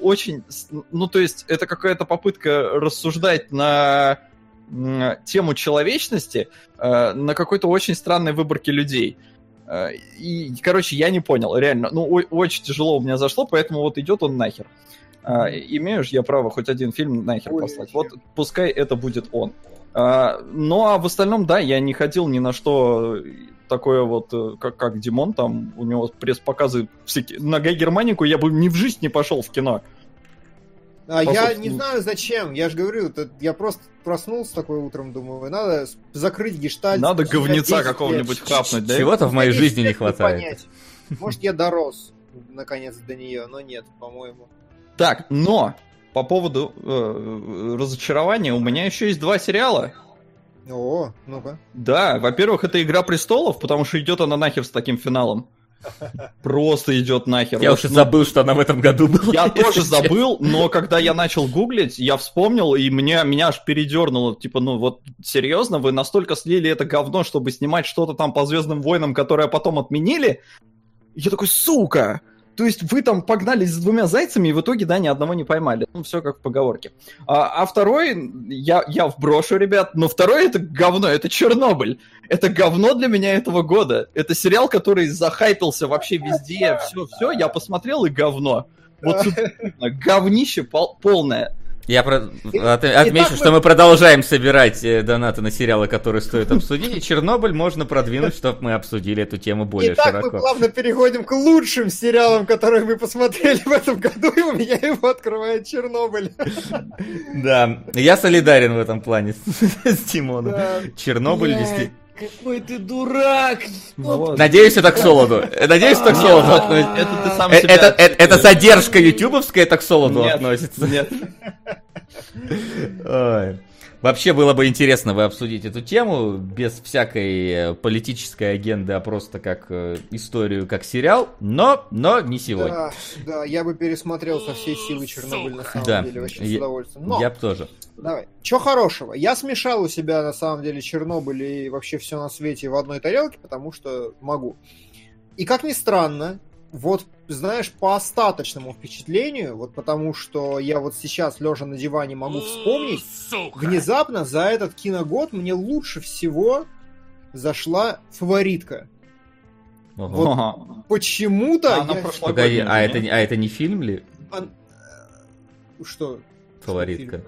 Очень, ну, то есть это какая-то попытка рассуждать на тему человечности э, на какой-то очень странной выборке людей. Э, и, короче, я не понял, реально. Ну, о- очень тяжело у меня зашло, поэтому вот идет он нахер. Имею ж я право хоть один фильм нахер
Ой,
послать. Вот пускай это будет он. А, ну а в остальном, да, я не ходил ни на что такое вот, э, как, как Димон, там у него пресс-показы всякие. На Гай Германику я бы ни в жизнь не пошел в кино.
А
По
я не знаю зачем. Я же говорю, я просто проснулся такой утром, думаю, надо закрыть гештальт.
Надо говнеца
10
какого-нибудь хапнуть, да?
Чего-то в моей
Спустя 10
жизни не <laughs> хватает.
Может, я дорос наконец до нее, но нет, по-моему.
Так, но по поводу э, разочарования у меня еще есть два сериала.
О, ну-ка.
Да, во-первых, это Игра престолов, потому что идет она нахер с таким финалом. Просто идет нахер.
Я
Вот,
уже
ну,
забыл, что она в этом году была.
Я тоже <laughs> забыл, но когда я начал гуглить, я вспомнил, и меня, меня аж передернуло. Типа, ну вот серьезно, вы настолько слили это говно, чтобы снимать что-то там по Звездным войнам, которое потом отменили? И Я такой, сука! То есть вы там погнались с двумя зайцами, и в итоге, да, ни одного не поймали. Ну, все как в поговорке. А, а второй, я, я вброшу, ребят, но второй это говно, это Чернобыль. Это говно для меня этого года. Это сериал, который захайпился вообще везде, все-все, я посмотрел и говно. Вот <laughs> говнище пол- полное.
Я про- от-
и
отмечу, что
мы-
мы продолжаем собирать э, донаты на сериалы, которые стоит обсудить, и Чернобыль можно продвинуть, чтобы мы обсудили эту тему более
Итак, мы
широко.
плавно переходим к лучшим сериалам, которые мы посмотрели в этом году, и у меня его открывает Чернобыль.
Да, я солидарен в этом плане с Тимоном.
Да.
Чернобыль действительно...
Какой ты дурак!
Вот.
Надеюсь, это к солоду. Э, Надеюсь, это к солоду относится.
Это ты сам
Э,
себя
Это, это, это
отчитываешь.
задержка ютубовская, это к солоду
Нет,
относится.
Нет.
Ой. Вообще было бы интересно вы обсудить эту тему без всякой э, политической агенды, а просто как э, историю, как сериал, но, но не сегодня.
Да, да, я бы пересмотрел со всей силы Чернобыль на самом
Да,
деле, очень
я-
с удовольствием. Но,
Я бы тоже.
давай, что хорошего? Я смешал у себя на самом деле Чернобыль и вообще все на свете в одной тарелке, потому что могу. И как ни странно, вот, знаешь, по остаточному впечатлению, вот потому что я вот сейчас, лежа на диване, могу вспомнить, внезапно за этот киногод мне лучше всего зашла фаворитка.
Ого.
Вот. Почему-то...
А она
я-
прошла
Погоди, а это, не- а это не фильм ли
э, Что?
фаворитка?
фильм?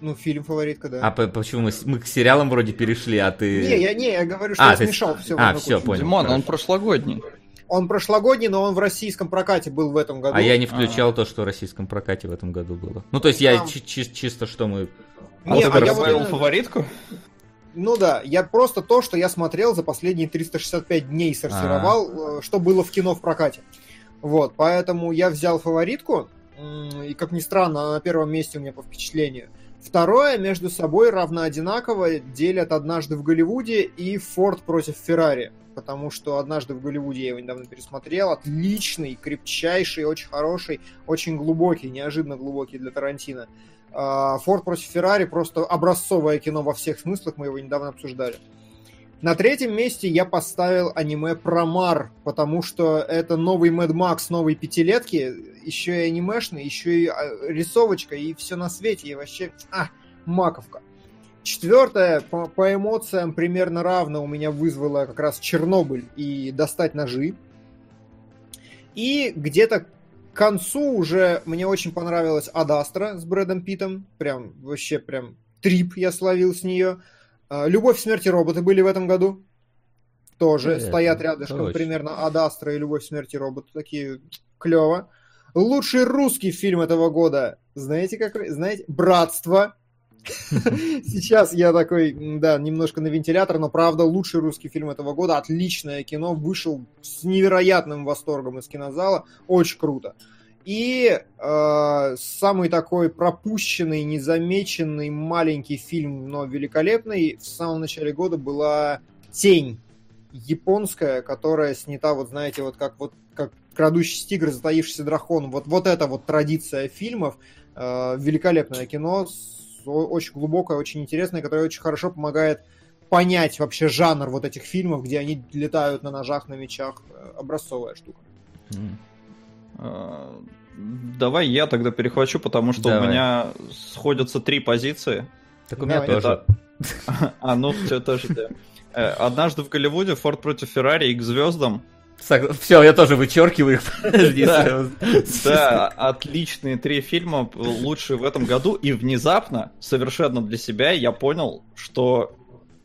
Ну, фильм фаворитка, да.
А по- почему мы, с- мы к сериалам вроде перешли, а ты...
Не, я, не, я говорю, что
А,
я
ты-
смешал все
а, всё, понял.
Димон, он
хорошо.
прошлогодний.
Он прошлогодний, но он в российском прокате был в этом году.
А я не включал то, что в российском прокате в этом году было. Ну, то есть я
Там.
чи- чи- чисто что мы...
А
Не,
ты
а я вот
фаворитку?
Ну да, я просто то, что я смотрел за последние 365 дней сортировал, э, что было в кино в прокате. Вот, поэтому я взял фаворитку, и как ни странно, она на первом месте у меня по впечатлению. Второе между собой равно одинаково делят «Однажды в Голливуде» и «Форд против Феррари». Потому что «Однажды в Голливуде» я его недавно пересмотрел. Отличный, крепчайший, очень хороший, очень глубокий, неожиданно глубокий для Тарантино. А, «Форд против Феррари» просто образцовое кино во всех смыслах, мы его недавно обсуждали. На третьем месте я поставил аниме про Мар, потому что это новый Mad Max, новые пятилетки, еще и анимешный, еще и а, рисовочка, и все на свете, и вообще, а, маковка. Четвертое, по, по эмоциям примерно равно у меня вызвало как раз Чернобыль и достать ножи. И где-то к концу уже мне очень понравилась Адастра с Брэдом Питом. Прям, вообще прям трип я словил с нее. А, Любовь, смерть и роботы были в этом году. Тоже
Это
стоят рядышком
точно.
примерно Адастра и Любовь, смерть и роботы. Такие клево. Лучший русский фильм этого года. Знаете, как... Знаете? «Братство». <laughs> Сейчас я такой, да, немножко на вентилятор, но правда лучший русский фильм этого года. Отличное кино. Вышел с невероятным восторгом из кинозала. Очень круто. И э, самый такой пропущенный, незамеченный маленький фильм, но великолепный в самом начале года была «Тень» японская, которая снята, вот знаете, вот как вот как «Крадущийся тигр, затаившийся дракон». Вот, вот это вот традиция фильмов. Э, великолепное кино, очень глубокое, очень интересное, которое очень хорошо помогает понять вообще жанр вот этих фильмов, где они летают на ножах, на мечах. Э, Образцовая штука.
Давай я тогда перехвачу, потому что
Давай.
у меня сходятся три позиции.
Так у меня
Давай.
тоже. <laughs>
А, ну, все тоже, да. Э, Однажды в Голливуде, Форд против Феррари и к звездам.
Все, я тоже вычеркиваю <laughs> их.
Да. Да, отличные три фильма, лучшие в этом году, и внезапно, совершенно для себя, я понял, что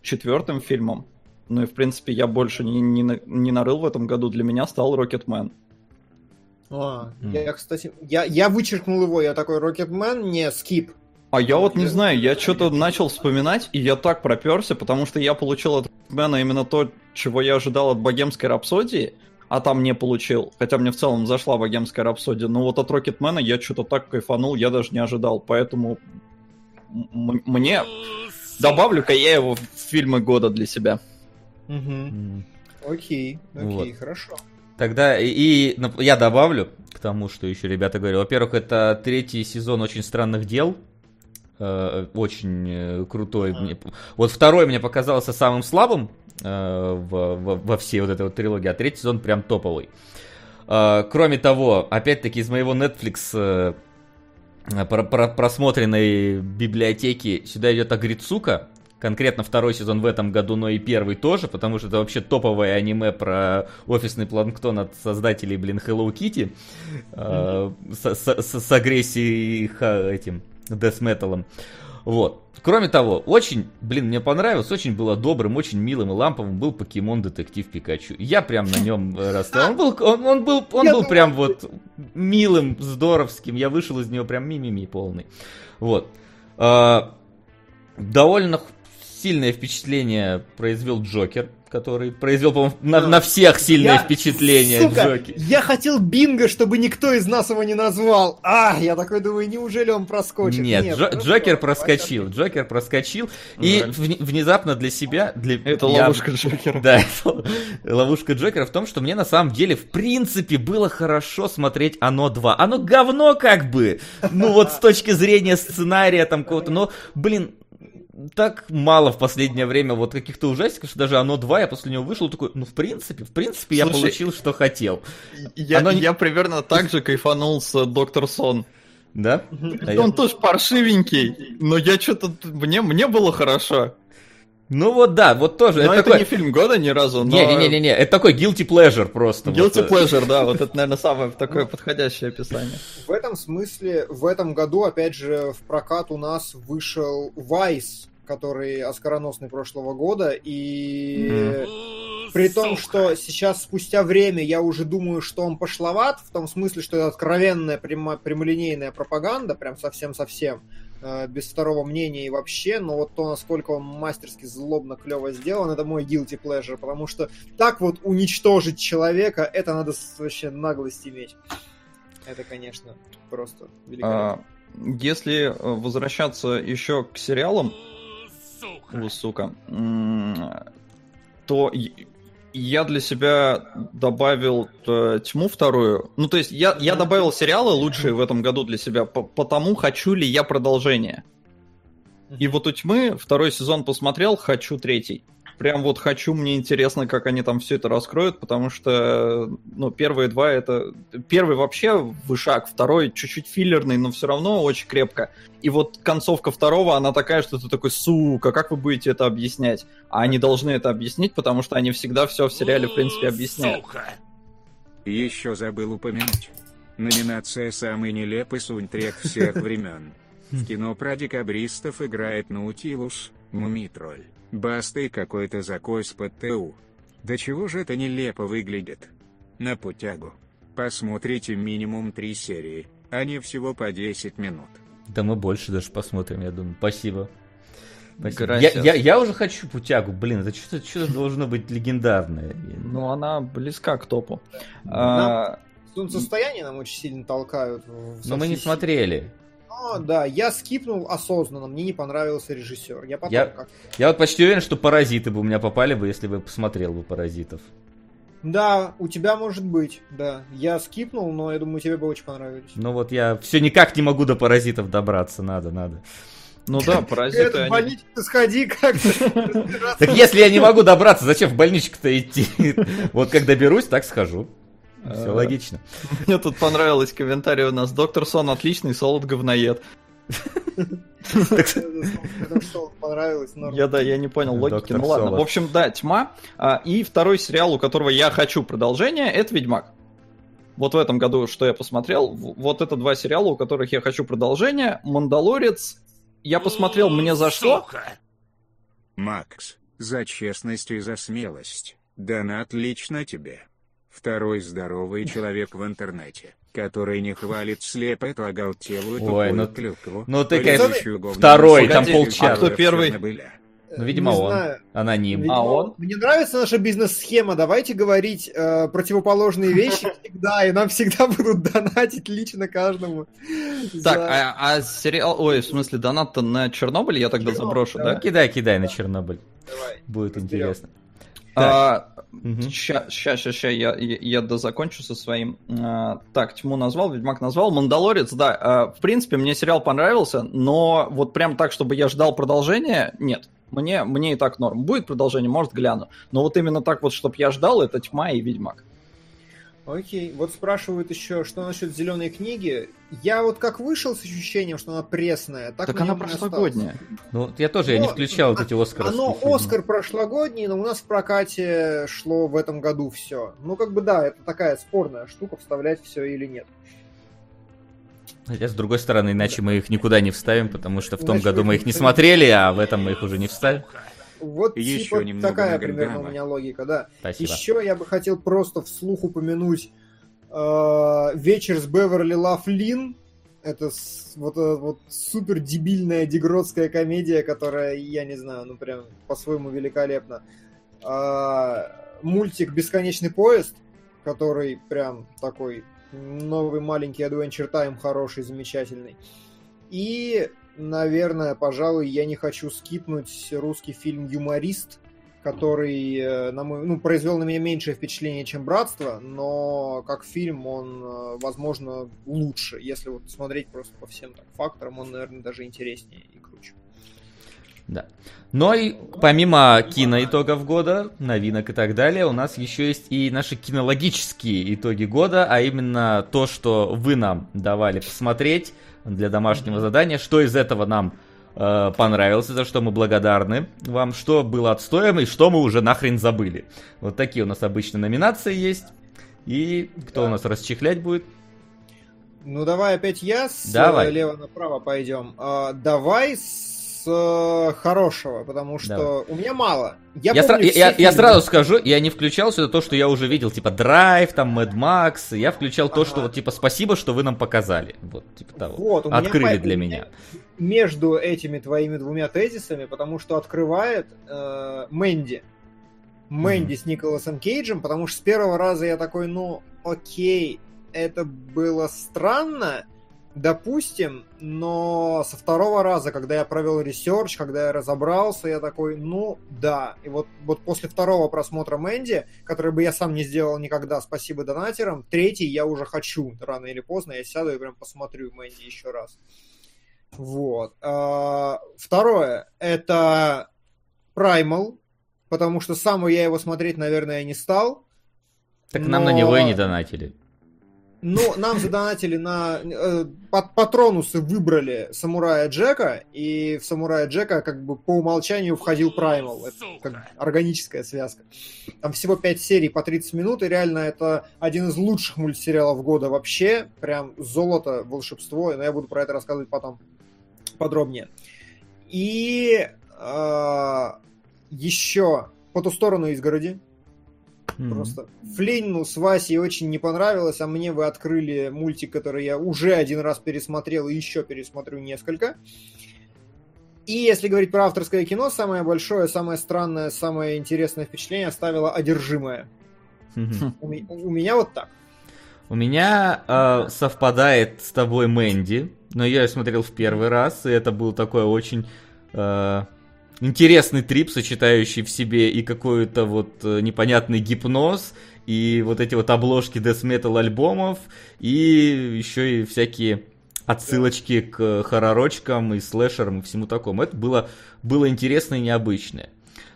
четвертым фильмом, ну и в принципе я больше не, не, не нарыл в этом году, для меня стал Рокетмен.
А,
М.
я, кстати, я, я вычеркнул его, я такой, Рокетмен, не, скип.
А я вот не знаю, я что-то начал вспоминать, и я так проперся, потому что я получил от Рокетмена именно то, чего я ожидал от Богемской рапсодии, а там не получил. Хотя мне в целом зашла Богемская рапсодия, но вот от Рокетмена я что-то так кайфанул, я даже не ожидал. Поэтому м- мне добавлю-ка я его в фильмы года для себя.
Окей, окей,
Вот.
хорошо.
Тогда и, и я добавлю к тому, что еще ребята говорили. Во-первых, это третий сезон очень странных дел. Э, очень э, крутой. Мне- Вот второй мне показался самым слабым э, в- во, во всей вот этой вот трилогии, а третий сезон прям топовый. Э, Кроме того, опять-таки из моего Netflix про- про- просмотренной библиотеки сюда идет Агрицука. Конкретно второй сезон в этом году, но и первый тоже, потому что это вообще топовое аниме про офисный планктон от создателей, блин, Hello Kitty. э, с, с- с- агрессией этим Metal. Вот. Кроме того, очень, блин, мне понравилось, очень было добрым, очень милым и ламповым был покемон Детектив Пикачу. Я прям на нем <laughs> растал. Он был, он, он был, он был прям вот милым, здоровским. Я вышел из него прям мимими полный. Вот. А, довольно сильное впечатление произвел Джокер, который произвел, по-моему, на, на всех сильное
Я-
впечатление
Сука,
Джокер.
я хотел бинго, чтобы никто из нас его не назвал. А, я такой думаю, неужели он проскочит?
Нет, Джо-
хорошо,
Джокер проскочил, Джокер проскочил, и вне- внезапно для себя, для
Это
я-
ловушка Джокера.
Да, это ловушка Джокера в том, что мне на самом деле, в принципе, было хорошо смотреть Оно 2. Оно говно как бы, ну вот с точки зрения сценария там какого-то, но, блин, так мало в последнее время вот каких-то ужастиков, что даже Оно 2, я после него вышел такой, ну в принципе, в принципе, я
Слушай,
получил, что хотел.
Я,
Оно
я примерно так же кайфанул с Доктор Сон.
Да? А я-
Он тоже паршивенький, но я что-то... Мне, мне было хорошо.
Ну вот да, вот тоже.
Но
это
это
такой...
не фильм года ни разу, но...
Не-не-не-не, это такой guilty pleasure просто.
Guilty
вот, э.
pleasure, да, вот <laughs> это, наверное, самое такое подходящее описание.
В этом смысле, в этом году, опять же, в прокат у нас вышел Вайс, который оскароносный прошлого года, и при том, что сейчас, спустя время, я уже думаю, что он пошловат, в том смысле, что это откровенная прямо, прямолинейная пропаганда, прям совсем-совсем, без второго мнения и вообще, но вот то, насколько он мастерски злобно клево сделан, это мой guilty pleasure, потому что так вот уничтожить человека, это надо вообще наглость иметь. Это, конечно, просто великолепно.
А, Если э, возвращаться еще к сериалам, сука, м, то я для себя добавил э, тьму вторую. Ну, то есть я, я добавил сериалы лучшие в этом году для себя, по- потому хочу ли я продолжение. И вот у тьмы второй сезон посмотрел, хочу третий. Прям вот хочу, мне интересно, как они там все это раскроют, потому что, ну, первые два это... Первый вообще вышаг, второй чуть-чуть филлерный, но все равно очень крепко. И вот концовка второго, она такая, что ты такой, сука, как вы будете это объяснять? А они должны это объяснить, потому что они всегда все в сериале, в принципе, объясняют.
Еще забыл упомянуть. Номинация «Самый нелепый саундтрек всех времен». В кино про декабристов играет Наутилус, Мумитроль, Баста и какой-то закой с под ТУ. Да чего же это нелепо выглядит? На путягу. Посмотрите минимум три серии, они всего по 10 минут.
Да мы больше даже посмотрим, я думаю. Спасибо. Спасибо. Я, я, я уже хочу путягу, блин, это что-то что должно быть легендарное.
Ну, она близка к топу. А,
Солнцестояние нам очень сильно толкают.
Но мы не смотрели.
А, да, я скипнул осознанно, мне не понравился режиссер. Я потом
Я-
как...
Я вот почти уверен, что паразиты бы у меня попали бы, если бы посмотрел бы паразитов.
Да, у тебя может быть, да. Я скипнул, но я думаю, тебе бы очень понравились.
Ну вот я все никак не могу до паразитов добраться, надо, надо.
ну да, паразиты,
Это, в
они-
больничку сходи как-то.
Так если я не могу добраться, зачем в больничку-то идти? <laughs> Вот как доберусь, так схожу. Все
А.
логично.
Мне тут понравилось комментарий у нас. Доктор Сон отличный, солод говноед. <laughs> Я, да, я не понял логики. Ну ладно. В общем, да, тьма. А, и второй сериал, у которого я хочу продолжение, это Ведьмак. Вот в этом году, что я посмотрел, вот это два сериала, у которых я хочу продолжение. Мандалорец. Я посмотрел, мне за что?
Макс, за честность и за смелость. Донат лично тебе. Второй здоровый человек в интернете, который не хвалит слепо эту оголтелую
Ой, ну-
клюкву,
ну ты,
говно
второй,
там
полчаса.
А кто первый?
Чернобыля.
Ну, видимо,
Не
он.
знаю.
Аноним.
Видимо,
А он?
Мне нравится наша бизнес-схема. Давайте говорить э, противоположные вещи <laughs> всегда, и нам всегда будут донатить лично каждому.
Так, а, а сериал... Ой, в смысле, донат-то на Чернобыль я тогда
Чернобыль,
заброшу,
давай.
да?
Кидай, кидай на Чернобыль.
Давай.
Будет
Вперед.
А, ща, ща, ща, я, я, я дозакончу со своим. А, так, Тьму назвал, Ведьмак назвал, Мандалорец, да. а, в принципе, мне сериал понравился, но вот прям так, чтобы я ждал продолжения, нет. Мне, мне и так норм. Будет продолжение, может, гляну. Но вот именно так вот, чтобы я ждал, это Тьма и Ведьмак.
Окей. Вот спрашивают еще, что насчет зеленой книги. Я вот как вышел с ощущением, что она пресная, так,
Так,
на
она прошлогодняя.
Ну, я тоже, я не включал вот эти Оскары.
Оно Оскар прошлогодний, но у нас в прокате шло в этом году все. Ну, как бы да, это такая спорная штука, вставлять все или нет.
Хотя, с другой стороны, иначе мы их никуда не вставим, потому что в том
Иначе
году
мы их
не смотрели, а в этом мы их уже не вставим.
Вот
Еще
типа
немного
такая примерно у
Гангама.
меня логика, да.
Спасибо.
Еще я бы хотел просто вслух упомянуть э, вечер с Беверли Лафлин. Это с- вот, эта вот супер дебильная дегродская комедия, которая, я не знаю, ну прям по-своему великолепна. А, мультик «Бесконечный поезд», который прям такой новый маленький Adventure Time, хороший, замечательный. И, наверное, пожалуй, я не хочу скипнуть русский фильм «Юморист», который, э, на мой, ну, произвел на меня меньшее впечатление, чем «Братство», но как фильм он, э, возможно, лучше. Если вот смотреть просто по всем так, факторам, он, наверное, даже интереснее и круче.
Да. Но и помимо киноитогов года, новинок и так далее, у нас еще есть и наши кинологические итоги года, а именно то, что вы нам давали посмотреть для домашнего задания, что из этого нам э, понравилось, за что мы благодарны вам, что было отстоем и что мы уже нахрен забыли. Вот такие у нас обычно номинации есть. И кто
Да.
у нас расчехлять будет?
Ну, давай опять я с
Давай.
э, лево направо пойдем. А, давай с э, хорошего, потому что
Давай.
у меня мало. Я,
Я, сра- я- я сразу скажу, я не включал сюда то, что я уже видел, типа Драйв, там Mad Max. Я включал то,
Ага.
что вот типа спасибо, что вы нам показали. Вот, типа того.
Вот, меня
Открыли
по-
для меня.
между этими твоими двумя тезисами, потому что открывает э, Мэнди. Мэнди с Николасом Кейджем, потому что с первого раза я такой, ну, окей, это было странно, допустим, но со второго раза, когда я провел research, когда я разобрался, я такой, ну, да. И вот, вот после второго просмотра Мэнди, который бы я сам не сделал никогда, спасибо донатерам, третий я уже хочу, рано или поздно, я сяду и прям посмотрю Мэнди еще раз. Вот. А, Второе, это Primal, потому что сам я его смотреть, наверное, не стал.
Так нам
но-
на него и не донатили.
Ну, нам задонатили на... э, пат- Патронусы выбрали Самурая Джека, и в Самурая Джека как бы по умолчанию входил Primal. Это как органическая связка. Там всего 5 серий по 30 минут, и реально это один из лучших мультсериалов года вообще. Прям золото, волшебство, но я буду про это рассказывать потом подробнее. И э, еще по ту сторону изгороди.
М.
Просто Флейну с Васей очень не понравилось, а мне вы открыли мультик, который я уже один раз пересмотрел и еще пересмотрю несколько. И если говорить про авторское кино, самое большое, самое странное, самое интересное впечатление оставило «Одержимое».
Мгм.
У, ми- у меня вот так.
У меня э, совпадает с тобой Мэнди, но я ее смотрел в первый раз, и это был такой очень э, интересный трип, сочетающий в себе и какой-то вот э, непонятный гипноз, и вот эти вот обложки death metal альбомов, и еще и всякие отсылочки к хорророчкам и слэшерам и всему такому. Это было, было интересно и необычное.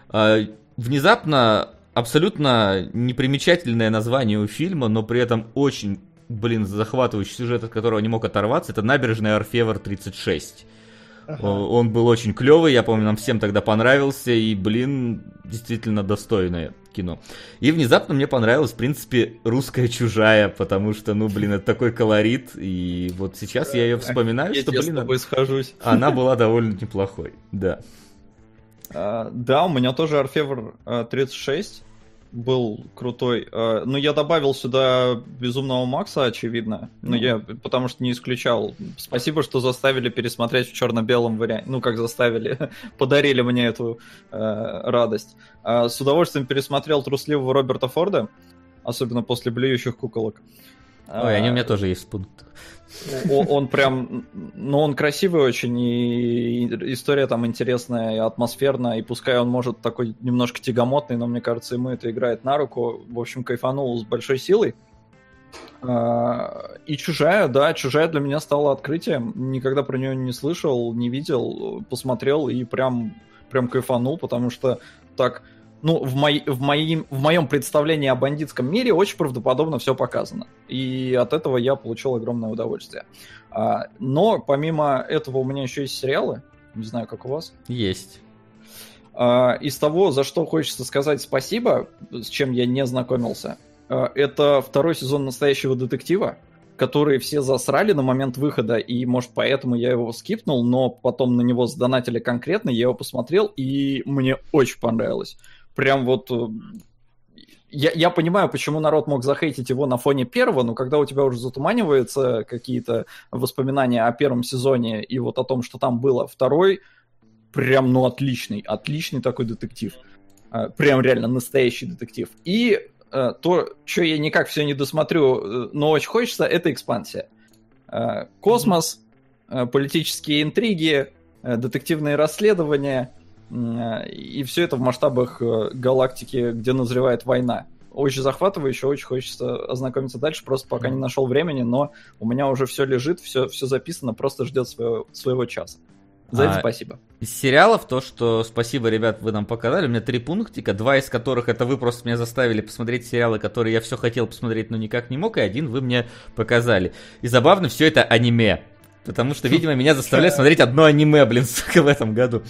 А, Внезапно абсолютно непримечательное название у фильма, но при этом очень блин, захватывающий сюжет, от которого не мог оторваться, это набережная Орфевр 36.
Ага.
Он был очень клевый, я помню, нам всем тогда понравился, и, блин, действительно достойное кино. И внезапно мне понравилась, в принципе, русская чужая, потому что, ну, блин, это такой колорит, и вот сейчас я ее вспоминаю,
Я
что,
тебе с
блин,
тобой схожусь.
она была довольно неплохой, да.
А, Да, у меня тоже Орфевр а, 36 был крутой. А, Ну, я добавил сюда Безумного Макса, очевидно. Но
Ну.
я потому что не исключал. Спасибо, что заставили пересмотреть в черно-белом варианте. Ну, как заставили, <laughs> подарили мне эту э, радость. А, С удовольствием пересмотрел трусливого Роберта Форда, особенно после блюющих куколок.
Ой, они у меня
А,
тоже есть в пунктах.
о- Он прям, ну, он красивый очень, и история там интересная, и атмосферная, и пускай он может такой немножко тягомотный, но мне кажется, ему это играет на руку. В общем, кайфанул с большой силой. А, И чужая, да, чужая для меня стала открытием. Никогда про нее не слышал, не видел, посмотрел и прям, прям кайфанул, потому что так, ну, в, мои, в, моим, в моем представлении о бандитском мире очень правдоподобно все показано. И от этого я получил огромное удовольствие. А, но помимо этого у меня еще есть сериалы. Не знаю, как у вас.
Есть.
А, Из того, за что хочется сказать спасибо, с чем я не знакомился, а, это второй сезон настоящего детектива, который все засрали на момент выхода, и, может, поэтому я его скипнул, но потом на него сдонатили конкретно, я его посмотрел, и мне очень понравилось. Прям вот... э, Я, я понимаю, почему народ мог захейтить его на фоне первого, но когда у тебя уже затуманиваются какие-то воспоминания о первом сезоне и вот о том, что там было, второй прям, ну, отличный, отличный такой детектив. А, Прям реально настоящий детектив. И э, то, что я никак все не досмотрю, э, но очень хочется, это экспансия. Э, Космос, э, политические интриги, э, детективные расследования, э, и все это в масштабах э, галактики, где назревает война. Очень захватывающе, очень хочется ознакомиться дальше, просто пока не нашел времени, но у меня уже все лежит, все, все записано, просто ждет своего, своего часа. За это
А,
спасибо.
Из сериалов то, что спасибо, ребят, вы нам показали. У меня три пунктика, два из которых это вы просто меня заставили посмотреть сериалы, которые я все хотел посмотреть, но никак не мог, и один вы мне показали. И забавно, все это аниме. Потому что, видимо, меня заставляют смотреть одно аниме, блин, <laughs> сука, в этом году.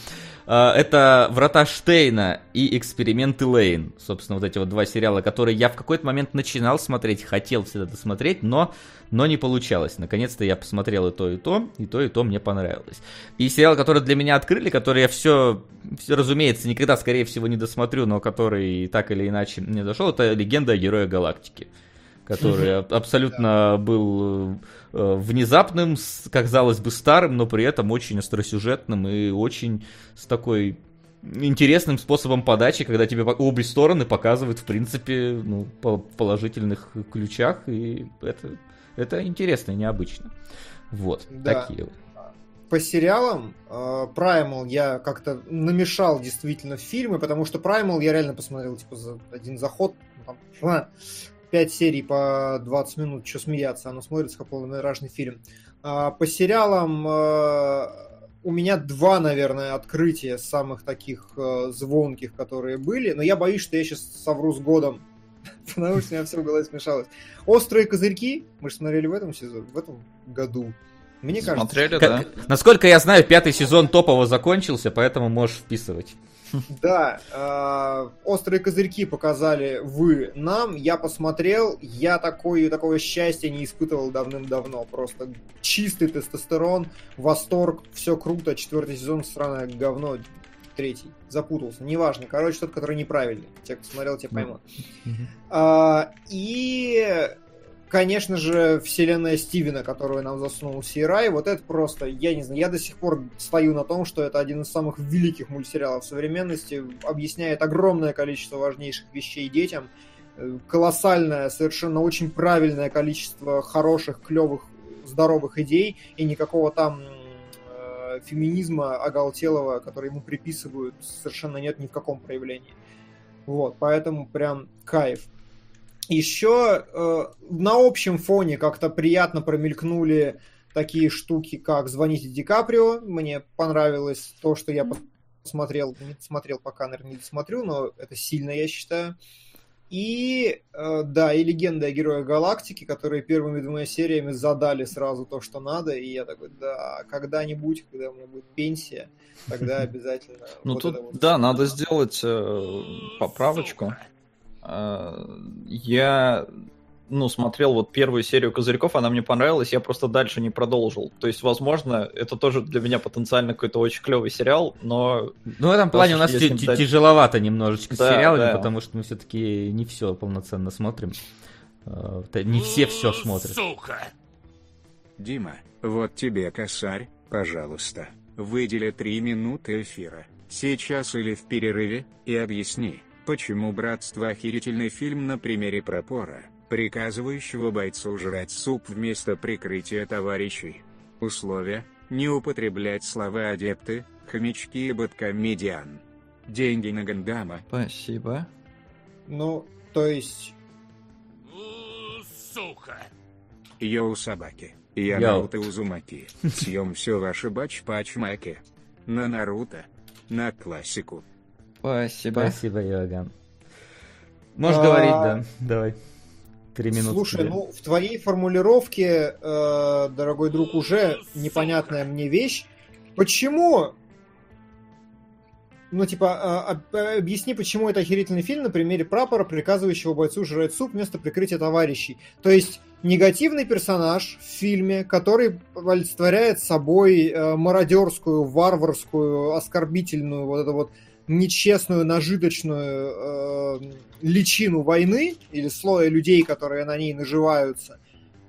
А, Это «Врата Штейна» и «Эксперименты Лейн». Собственно, вот эти вот два сериала, которые я в какой-то момент начинал смотреть, хотел всегда досмотреть, но, но не получалось. Наконец-то я посмотрел и то, и то, и то, и то мне понравилось. И сериал, который для меня открыли, который я все, все, разумеется, никогда, скорее всего, не досмотрю, но который так или иначе мне зашел, это «Легенда о Герое Галактики» который аб- абсолютно был э, внезапным, с- казалось бы, старым, но при этом очень остросюжетным и очень с такой интересным способом подачи, когда тебе обе стороны показывают, в принципе, ну, по положительных ключах, и это, это интересно и необычно. Вот,
Да.
такие вот.
по сериалам э, Primal я как-то намешал действительно в фильмы, потому что Primal я реально посмотрел типа за один заход, ну, там, <laughs> 5 серий по 20 минут, что смеяться, оно смотрится как полнометражный фильм. А по сериалам э, у меня два, наверное, открытия самых таких э, звонких, которые были, но я боюсь, что я сейчас совру с годом, <laughs> потому что у меня все в голове смешалось. «Острые козырьки» мы же смотрели в этом сезоне, в этом году. Мне кажется,
Смотрели,
Как-
да?
Насколько я знаю, пятый сезон топово закончился, поэтому можешь вписывать.
Да, э, острые козырьки показали вы нам, я посмотрел, я такой, такого счастья не испытывал давным-давно, просто чистый тестостерон, восторг, все круто, четвертый сезон странное говно, третий, запутался, неважно, короче, тот, который неправильный, те, кто смотрел, те поймут. А, и, конечно же, вселенная Стивена, которую нам засунул Сейрай, вот это просто, я не знаю, я до сих пор стою на том, что это один из самых великих мультсериалов современности, объясняет огромное количество важнейших вещей детям, э, колоссальное, совершенно очень правильное количество хороших, клевых, здоровых идей, и никакого там э, феминизма оголтелого, который ему приписывают, совершенно нет ни в каком проявлении. Вот, поэтому прям кайф. Еще э, на общем фоне как-то приятно промелькнули такие штуки, как «Звоните Ди Каприо». Мне понравилось то, что я посмотрел. Не смотрел пока, наверное, не досмотрю, но это сильно, я считаю. И, э, да, и «Легенда о Героях Галактики», которые первыми двумя сериями задали сразу то, что надо, и я такой, да, когда-нибудь, когда у меня будет пенсия, тогда <laughs> обязательно.
Ну
вот
тут,
вот.
да, надо сделать э, поправочку. Э, я, ну, смотрел вот первую серию Козырьков, она мне понравилась, я просто дальше не продолжил. То есть, возможно, это тоже для меня потенциально какой-то очень клевый сериал, но
Ну, в этом плане у нас тя-
дать-
тяжеловато немножечко с
Да,
сериалами,
да.
потому что мы все-таки не все полноценно смотрим. Э, т- Не все все смотрят.
Дима, вот тебе косарь, пожалуйста. Выдели три минуты эфира, сейчас или в перерыве, и объясни, почему «Братство» охерительный фильм на примере пропора, приказывающего бойцу жрать суп вместо прикрытия товарищей. Условия – не употреблять слова «адепты», «хомячки» и «BadComedian». Деньги на Гандама.
спасибо.
Ну, то есть,
Yo, собаки, я
Yo.
Наруто Узумаки. Съем все ваши эчпочмаки. На Наруто. На классику.
Спасибо.
Спасибо, Йоган. Можешь
А,
говорить, да. Давай. Три минуты.
Слушай,
тебе.
ну в твоей формулировке, э, дорогой друг, уже непонятная мне вещь. Почему? Ну, типа, а, об- объясни, почему это охерительный фильм на примере прапора, приказывающего бойцу жрать суп вместо прикрытия товарищей. То есть, негативный персонаж в фильме, который олицетворяет собой э, мародерскую, варварскую, оскорбительную, вот эту вот нечестную, нажиточную э, личину войны или слоя людей, которые на ней наживаются.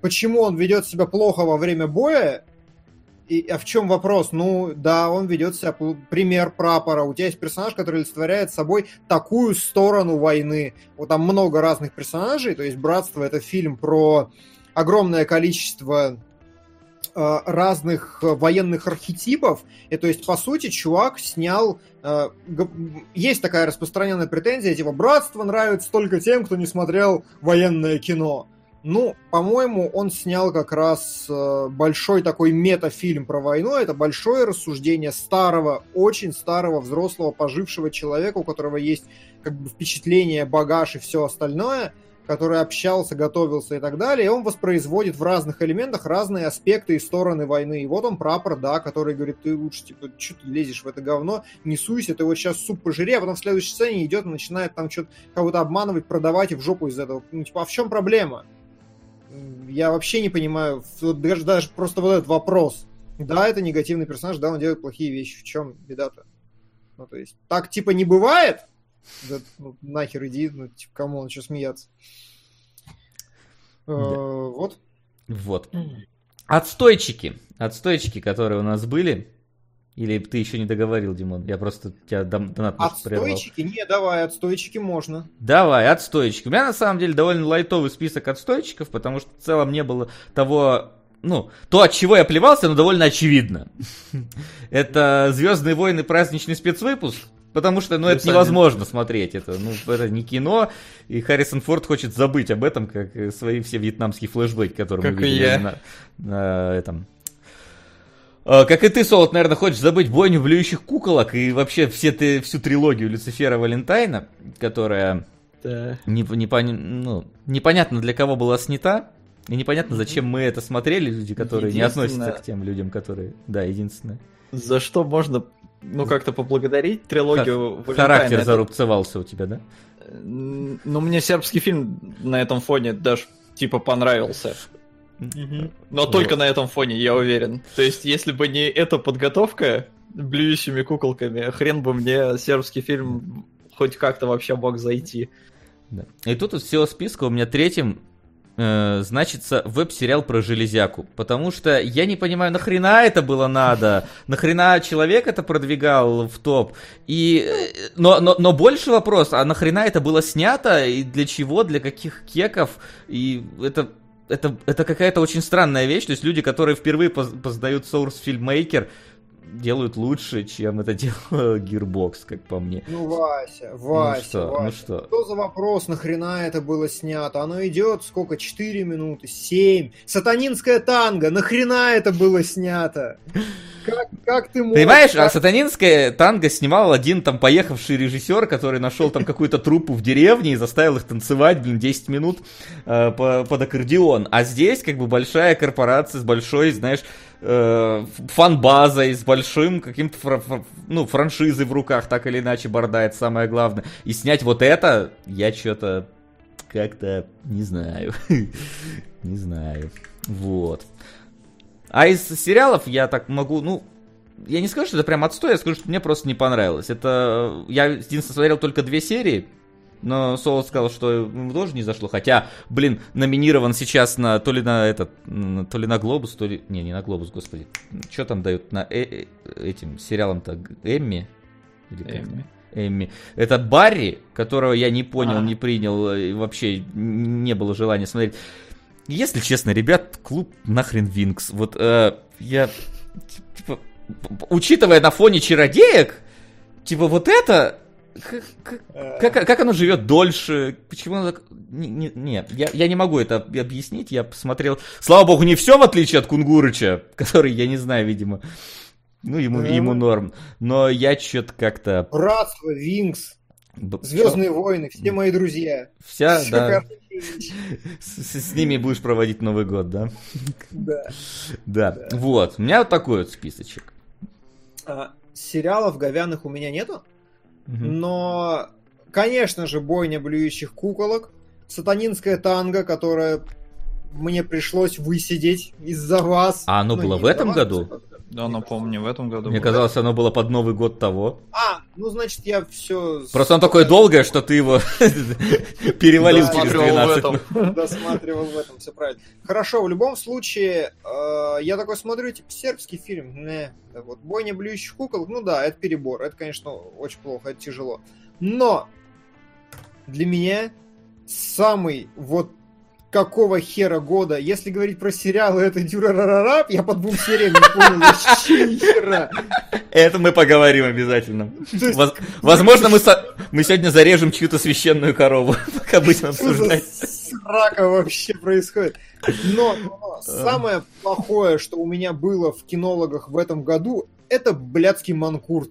Почему он ведет себя плохо во время боя? И, а в чем вопрос? Ну, да, он ведет себя пример прапора. У тебя есть персонаж, который олицетворяет собой такую сторону войны. Вот там много разных персонажей. То есть «Братство» — это фильм про огромное количество разных э, военных архетипов. И то есть, по сути, чувак снял... э, Есть такая распространенная претензия, типа, «Братство» нравится только тем, кто не смотрел военное кино. Ну, по-моему, он снял как раз э, большой такой метафильм про войну. Это большое рассуждение старого, очень старого, взрослого, пожившего человека, у которого есть как бы впечатление, багаж и все остальное, который общался, готовился и так далее. И он воспроизводит в разных элементах разные аспекты и стороны войны. И вот он прапор, да, который говорит, ты лучше, типа, что ты лезешь в это говно, не суйся, ты вот сейчас суп пожири, а потом в следующей сцене идет и начинает там что-то кого-то обманывать, продавать и в жопу из этого. Ну, типа, а в чем проблема? Я вообще не понимаю, даже, даже просто вот этот вопрос. Да, это негативный персонаж, да, он делает плохие вещи. В чем беда-то? Ну, то есть, так типа не бывает? Да, ну, нахер иди, ну, типа, кому он что смеяться? Э, Вот.
Вот. Отстойчики. Отстойчики, которые у нас были. Или ты еще не договорил, Димон? Я просто тебя донат прервал.
Отстойчики? Не, давай, отстойчики можно.
Давай, отстойчики. У меня на самом деле довольно лайтовый список отстойчиков, потому что в целом не было того, ну, то, от чего я плевался, но довольно очевидно. <laughs> Это Звездные войны праздничный спецвыпуск. Потому что, ну, это
Плюс один.
невозможно смотреть. Это, ну, это не кино, и Харрисон Форд хочет забыть об этом, как свои все вьетнамские флешбеки, которые
Как
мы видели
я.
на, на этом. А, Как и ты, Солод, наверное, хочешь забыть бойню блюющих куколок и вообще все ты, всю трилогию Люцифера Валентайна, которая
Да.
не, не ну, непонятно для кого была снята, и непонятно, зачем мы это смотрели, люди, которые не относятся к тем людям, которые... Да, единственное.
За что можно, ну, как-то поблагодарить трилогию Валентайна.
Характер
Это-
зарубцевался у тебя, да?
Ну, мне сербский фильм на этом фоне даже, типа, понравился. Но
Вот.
только на этом фоне, я уверен. То есть, если бы не эта подготовка блюющими куколками, хрен бы мне сербский фильм хоть как-то вообще мог зайти.
Да. И тут из всего списка у меня третьим э, значится веб-сериал про железяку. Потому что я не понимаю, нахрена это было надо? Нахрена человек это продвигал в топ? И, э, но, но, но больше вопрос, а нахрена это было снято? И для чего? Для каких кеков? И это, это, это какая-то очень странная вещь. То есть люди, которые впервые поз- познают Source Filmmaker, делают лучше, чем это <laughs> делал Gearbox, как по мне.
Ну, Вася, Вася,
ну что,
Вася.
ну что?
Что за вопрос, нахрена это было снято? Оно идет сколько? 4 минуты? 7? Сатанинская танго, нахрена это было снято? Как, как ты можешь...
Понимаешь, а
как-
сатанинское танго снимал один там поехавший режиссер, который нашел там какую-то труппу в деревне и заставил их танцевать, блин, 10 минут э, по- под аккордеон. А здесь как бы большая корпорация с большой, знаешь, э, фан-базой, с большим каким-то фра- фра- ну, франшизой в руках, так или иначе, борда, это самое главное. И снять вот это, я что-то как-то не знаю. <laughs> Не знаю. Вот. А из сериалов я так могу, ну, я не скажу, что это прям отстой, я скажу, что мне просто не понравилось. Это я единственное смотрел только две серии, но Соло сказал, что ему тоже не зашло. Хотя, блин, номинирован сейчас на то ли на этот, то ли на Глобус, то ли. Не, не на Глобус, господи. Что там дают на э- э- этим сериалам-то Эмми? Или
Эмми.
Эмми. Это Барри, которого я не понял,
А.
не принял, и вообще не было желания смотреть. Если честно, ребят, клуб нахрен Винкс. Вот э, я, типа, учитывая на фоне чародеек, типа вот это,
Э,
как, как оно живет дольше, почему оно так... Не, не- я, я не могу это об- объяснить, я посмотрел... Слава богу, не все в отличие от Кунгурыча, <laughs> который, я не знаю, видимо, ну, ему, ему норм. Но я что-то как-то...
Братство, Винкс, Звездные войны, все мои друзья.
Вся, да, с- с ними будешь проводить Новый год, да?
Да.
Да, вот, у меня вот такой вот списочек.
А, Сериалов говяных у меня нету, Но, конечно же, бойня блюющих куколок, сатанинская танго, которая мне пришлось высидеть из-за вас.
А оно
Ну,
было в этом
вас,
году?
Да, напомню, в этом году.
Мне
было.
казалось, оно было под Новый год того.
А, ну, значит, я все...
Просто оно такое долгое, что ты его <laughs> перевалил через
Досматривал в
12.
этом.
досматривал в этом, все правильно. Хорошо, в любом случае, э, я такой смотрю, типа, сербский фильм, не, вот, бойня блюющих кукол, ну да, это перебор, это, конечно, очень плохо, это тяжело. Но для меня самый вот какого хера года, если говорить про сериалы, это Дюрарарарап, я по двум сериям не понял вообще хера.
Это мы поговорим обязательно.
То есть,
Воз- Возможно, мы, со- мы сегодня зарежем чью-то священную корову, <laughs> как обычно обсуждать.
срака вообще происходит? Но, самое плохое, что у меня было в кинологах в этом году, это блядский манкурт.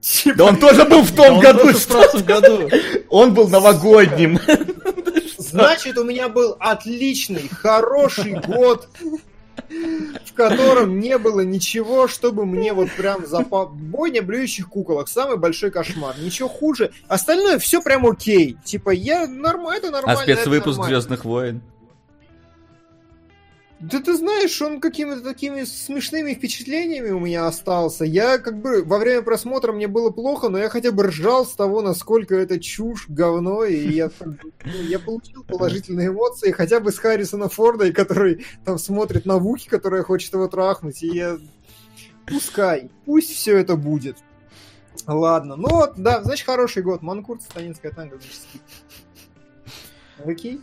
Типа,
Да он тоже был в том году,
в
что
прошлом году.
он был новогодним.
Значит, у меня был отличный, хороший год, в котором не было ничего, чтобы мне вот прям запа... Бойня блюющих куколок, самый большой кошмар. Ничего хуже. Остальное все прям окей. Типа, я нормально, это
А
нормально. это
спецвыпуск. Звездных войн.
Да ты знаешь, он какими-то такими смешными впечатлениями у меня остался. Я как бы во время просмотра мне было плохо, но я хотя бы ржал с того, насколько это чушь, говно, и я, <laughs> ну, я получил положительные эмоции, хотя бы с Харрисона Форда, который там смотрит на Вуки, которая хочет его трахнуть, и я... Пускай, пусть все это будет. Ладно, ну вот, да, значит, хороший год. Манкурт, Станинская танго. Окей?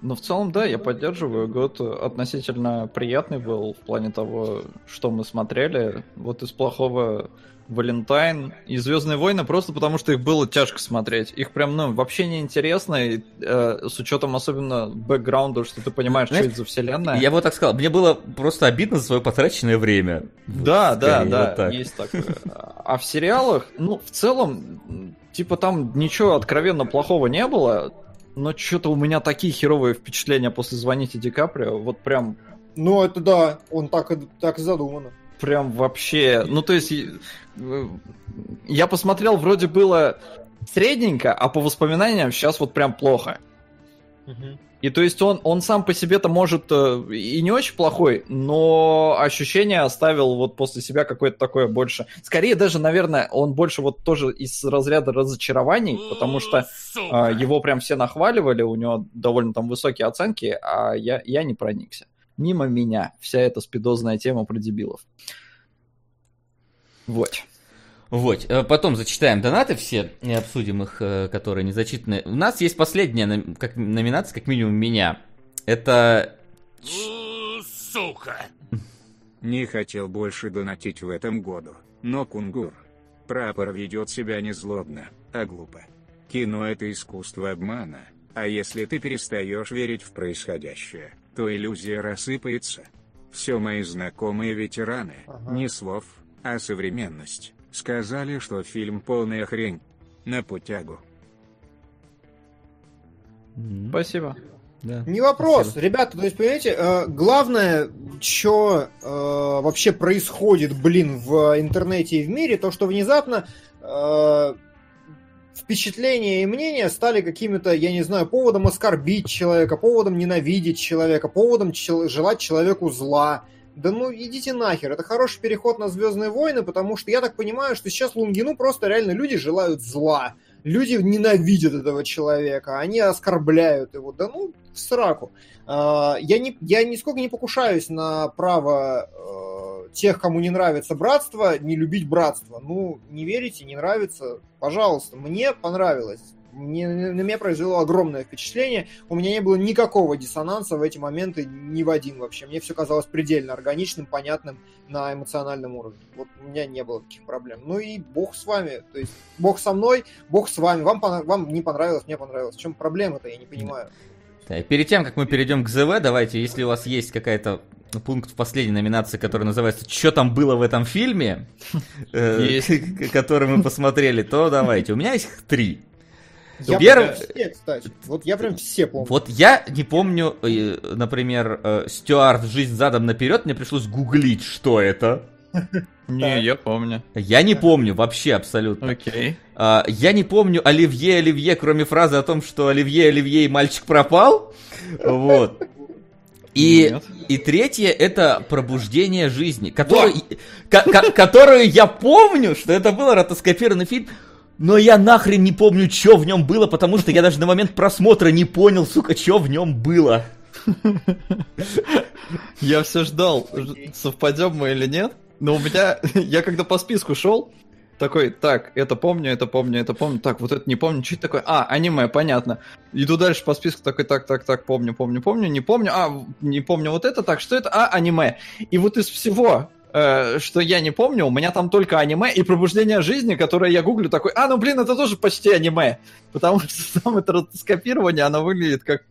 Ну, в целом, да, я поддерживаю. Год относительно приятный был в плане того, что мы смотрели. Вот из плохого Валентайн и Звездные войны просто потому, что их было тяжко смотреть. Их прям, ну, вообще не интересно, и, э, с учетом особенно бэкграунда, что ты понимаешь,
Знаешь,
что это за вселенная.
Я вот так сказал, мне было просто обидно за свое потраченное время.
Да,
Вот,
да,
скорее,
да,
вот так.
есть такое. А в сериалах, ну, в целом, типа там ничего откровенно плохого не было, но что-то у меня такие херовые впечатления после «Звоните Ди Каприо», вот прям
Ну, это да, он так, и- так задумано.
прям вообще... Ну, то есть, я посмотрел, вроде было средненько, а по воспоминаниям сейчас вот прям плохо. И то есть он, он сам по себе-то может э, и не очень плохой, но ощущение оставил вот после себя какое-то такое больше... Скорее даже, наверное, он больше вот тоже из разряда разочарований, потому что а, его прям все нахваливали, у него довольно там высокие оценки, а я, я не проникся. Мимо меня вся эта спидозная тема про дебилов. Вот.
Вот, э, потом зачитаем донаты все и обсудим их, э, которые не зачитаны. У нас есть последняя как, номинация, как минимум меня. Это...
Сука.
Не хотел больше донатить в этом году, но кунгур. Прапор ведет себя не злобно, а глупо. Кино это искусство обмана, а если ты перестаешь верить в происходящее, то иллюзия рассыпается. Все мои знакомые ветераны,
Ага.
не слов, а современность, сказали, что фильм полная хрень. На путягу.
Спасибо.
да.
Не вопрос,
Спасибо.
ребята, то есть, понимаете, э, главное, что вообще происходит, блин, в интернете и в мире, то, что внезапно э, впечатления и мнения стали какими-то, я не знаю, поводом оскорбить человека, поводом ненавидеть человека, поводом чел- желать человеку зла. Да ну идите нахер, это хороший переход на Звездные войны, потому что я так понимаю, что сейчас Лунгину просто реально люди желают зла. Люди ненавидят этого человека, они оскорбляют его. Да ну, в сраку. А, Я, не, я нисколько не покушаюсь на право э, тех, кому не нравится братство, не любить братство. Ну, не верите, не нравится, пожалуйста. Мне понравилось. Мне, на меня произвело огромное впечатление. У меня не было никакого диссонанса в эти моменты ни в один вообще. Мне все казалось предельно органичным, понятным на эмоциональном уровне. Вот у меня не было таких проблем. Ну и бог с вами. То есть бог со мной, бог с вами. Вам, пона- вам не понравилось, мне понравилось. В чем проблема-то, я не понимаю.
Да, перед тем, как мы перейдем к ЗВ, давайте, если у вас есть какая-то пункт в последней номинации, который называется «Что там было в этом фильме?», <laughs> э, <laughs> который мы посмотрели, то давайте. У меня есть их три.
Я
Первый-
прям все, кстати. Вот я прям все помню.
Вот я не помню, э, например, э, Стюарт «Жизнь задом наперед», мне пришлось гуглить, что это. <laughs>
Не, я помню.
Я не помню вообще абсолютно.
Окей.
А, я не помню Оливье, Оливье, кроме фразы о том, что Оливье, Оливье и мальчик пропал. Вот. И,
Нет.
и третье это пробуждение жизни, которую, ко- ко- которую я помню, что это был ротоскопированный фильм, но я нахрен не помню, что в нем было, потому что я даже на момент просмотра не понял, сука, что в нем было.
Я все ждал, совпадем мы или нет. Но у меня, <laughs> я когда по списку шел, такой, так, это помню, это помню, это помню, так, вот это не помню, что это такое? А, аниме, понятно. Иду дальше по списку, такой, так, так, так, помню, помню, помню, не помню, а, не помню вот это, так, что это? А, аниме. И вот из всего, э, что я не помню, у меня там только аниме и пробуждение жизни, которое я гуглю, такой, а, ну блин, это тоже почти аниме. Потому что <laughs> там это ротоскопирование, оно выглядит как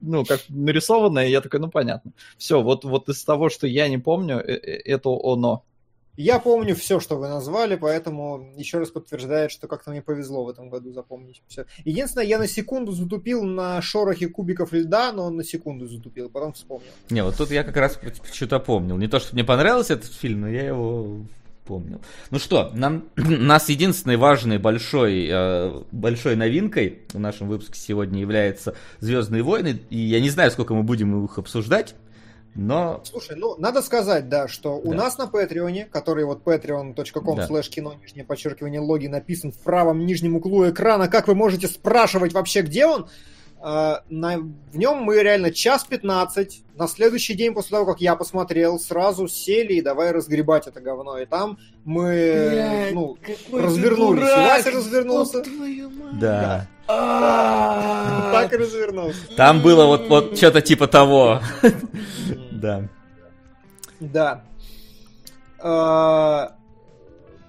ну, как нарисованное, и я такой, ну, понятно. Все, вот, вот из того, что я не помню, э- э- это оно.
Я помню все, что вы назвали, поэтому еще раз подтверждает, что как-то мне повезло в этом году запомнить все. Единственное, я на секунду затупил на шорохе кубиков льда, но на секунду затупил, потом вспомнил.
Не, вот тут я как раз что-то помнил. Не то, что мне понравился этот фильм, но я его помнил. Ну что, нам, <clears throat> нас единственной важной большой, э, большой новинкой в нашем выпуске сегодня является Звездные войны. И я не знаю, сколько мы будем их обсуждать, но
Слушай, ну, надо сказать, да, что у
Да.
нас на Патреоне, который вот patreon.com
Да.
slash кино, нижнее подчеркивание, логи написан в правом нижнем углу экрана, как вы можете спрашивать вообще, где он, на, в нем мы реально час 15, на следующий день после того, как я посмотрел, сразу сели и давай разгребать это говно. И там мы,
Блядь,
ну, развернулись. И
дурак,
Вася развернулся.
ёб твою мать.
да.
А,
Так и развернулся.
Там было вот, вот что-то типа того. Да.
Да.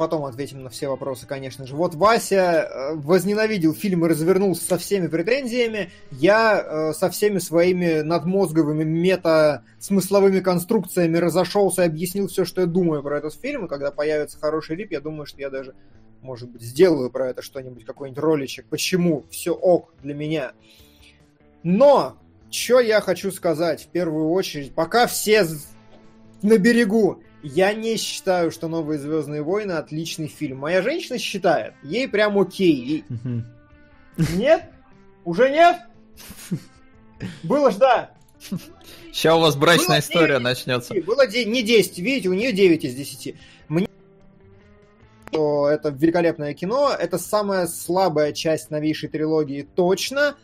Потом ответим на все вопросы, конечно же. Вот Вася э, возненавидел фильм и развернулся со всеми претензиями. Я э, со всеми своими надмозговыми мета-смысловыми конструкциями разошелся и объяснил все, что я думаю про этот фильм. И когда появится хороший рип, я думаю, что я даже, может быть, сделаю про это что-нибудь, какой-нибудь роличек. Почему? Все ок для меня. Но, что я хочу сказать в первую очередь, пока все на берегу, я не считаю, что «Новые Звездные войны» отличный фильм. Моя женщина считает. Ей прям окей. Нет? Уже нет? Было ж да.
Сейчас у вас брачная
Было
история
девять из
начнется.
10. Было де- не 10, видите, у нее 9 из 10. Мне что это великолепное кино, это самая слабая часть новейшей трилогии точно,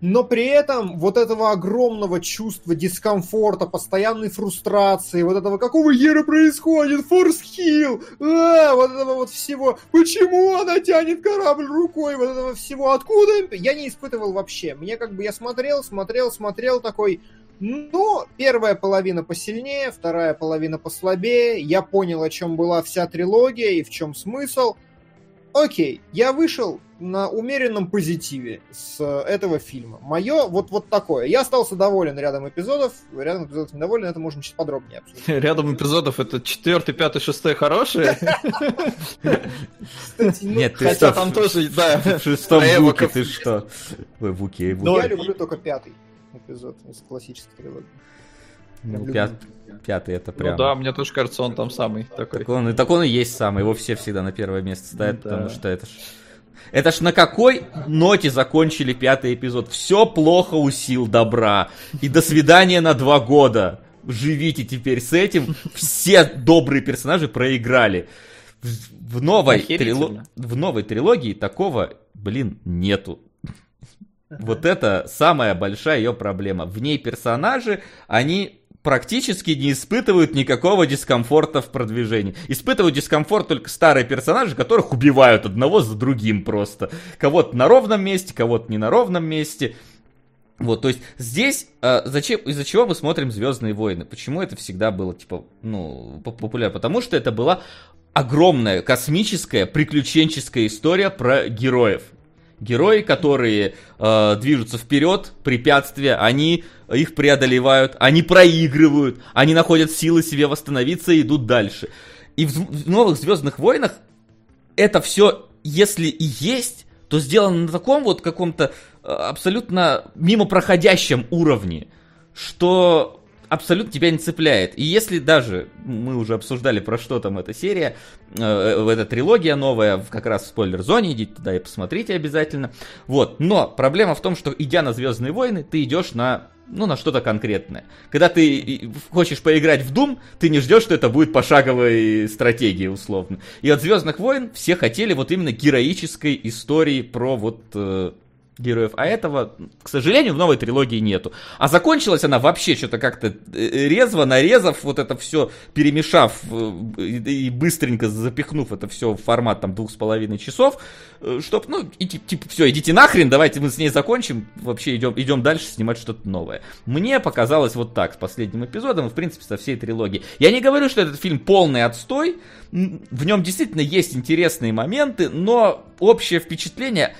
но при этом вот этого огромного чувства дискомфорта, постоянной фрустрации, вот этого какого ера происходит, Форс Хилл, а, вот этого вот всего, почему она тянет корабль рукой, вот этого всего, откуда, я не испытывал вообще. Мне как бы, я смотрел, смотрел, смотрел такой, Ну, первая половина посильнее, вторая половина послабее. Я понял, о чем была вся трилогия и в чем смысл. Окей, я вышел на умеренном позитиве с этого фильма. Мое вот, вот такое. Я остался доволен рядом эпизодов, рядом эпизодов недоволен, это можно чуть подробнее обсудить. <laughs>
Рядом эпизодов это четвертый, пятый, шестой хорошие.
Кстати, ну,
Нет, ты
Хотя там тоже, да. <laughs>
в шестом. Вуке ты что? Ой, Вуке,
ну,
Вуке.
я люблю только пятый эпизод из классической трилогии.
Ну, пят- Пятый это прям...
Ну да, мне тоже кажется, он там самый такой.
Так он, и так он и есть самый, его все всегда на первое место ставят,
Да.
потому что это ж... Это ж на какой ноте закончили пятый эпизод? Все плохо у сил добра. И до свидания на два года. Живите теперь с этим. Все добрые персонажи проиграли. В, в новой, трило- в новой трилогии такого, блин, нету. Вот это самая большая ее проблема. В ней персонажи, они практически не испытывают никакого дискомфорта в продвижении. Испытывают дискомфорт только старые персонажи, которых убивают одного за другим просто. Кого-то на ровном месте, кого-то не на ровном месте. Вот, то есть здесь э, зачем, из-за чего мы смотрим Звездные войны? Почему это всегда было, типа, ну, поп- популярно? Потому что это была огромная космическая приключенческая история про героев. Герои, которые э, движутся вперед, препятствия, они их преодолевают, они проигрывают, они находят силы себе восстановиться и идут дальше. И в, в новых Звездных войнах это все, если и есть, то сделано на таком вот каком-то э, абсолютно мимо проходящем уровне, что абсолютно тебя не цепляет. И если даже, мы уже обсуждали, про что там эта серия, э, э, эта трилогия новая, как раз в спойлер-зоне, идите туда и посмотрите обязательно. Вот, но проблема в том, что идя на Звездные войны, ты идешь на ну, на что-то конкретное. Когда ты хочешь поиграть в Doom, ты не ждешь, что это будет пошаговой стратегии, условно. И от Звездных войн все хотели вот именно героической истории про вот э, героев. А этого, к сожалению, в новой трилогии нету. А закончилась она вообще что-то как-то э, резво, нарезав вот это все, перемешав э, и быстренько запихнув это все в формат там двух с половиной часов, э, чтоб, ну, и, тип- типа, все, идите нахрен, давайте мы с ней закончим, вообще идем, идем дальше снимать что-то новое. Мне показалось вот так с последним эпизодом и, в принципе, со всей трилогией. Я не говорю, что этот фильм полный отстой, в нем действительно есть интересные моменты, но общее впечатление,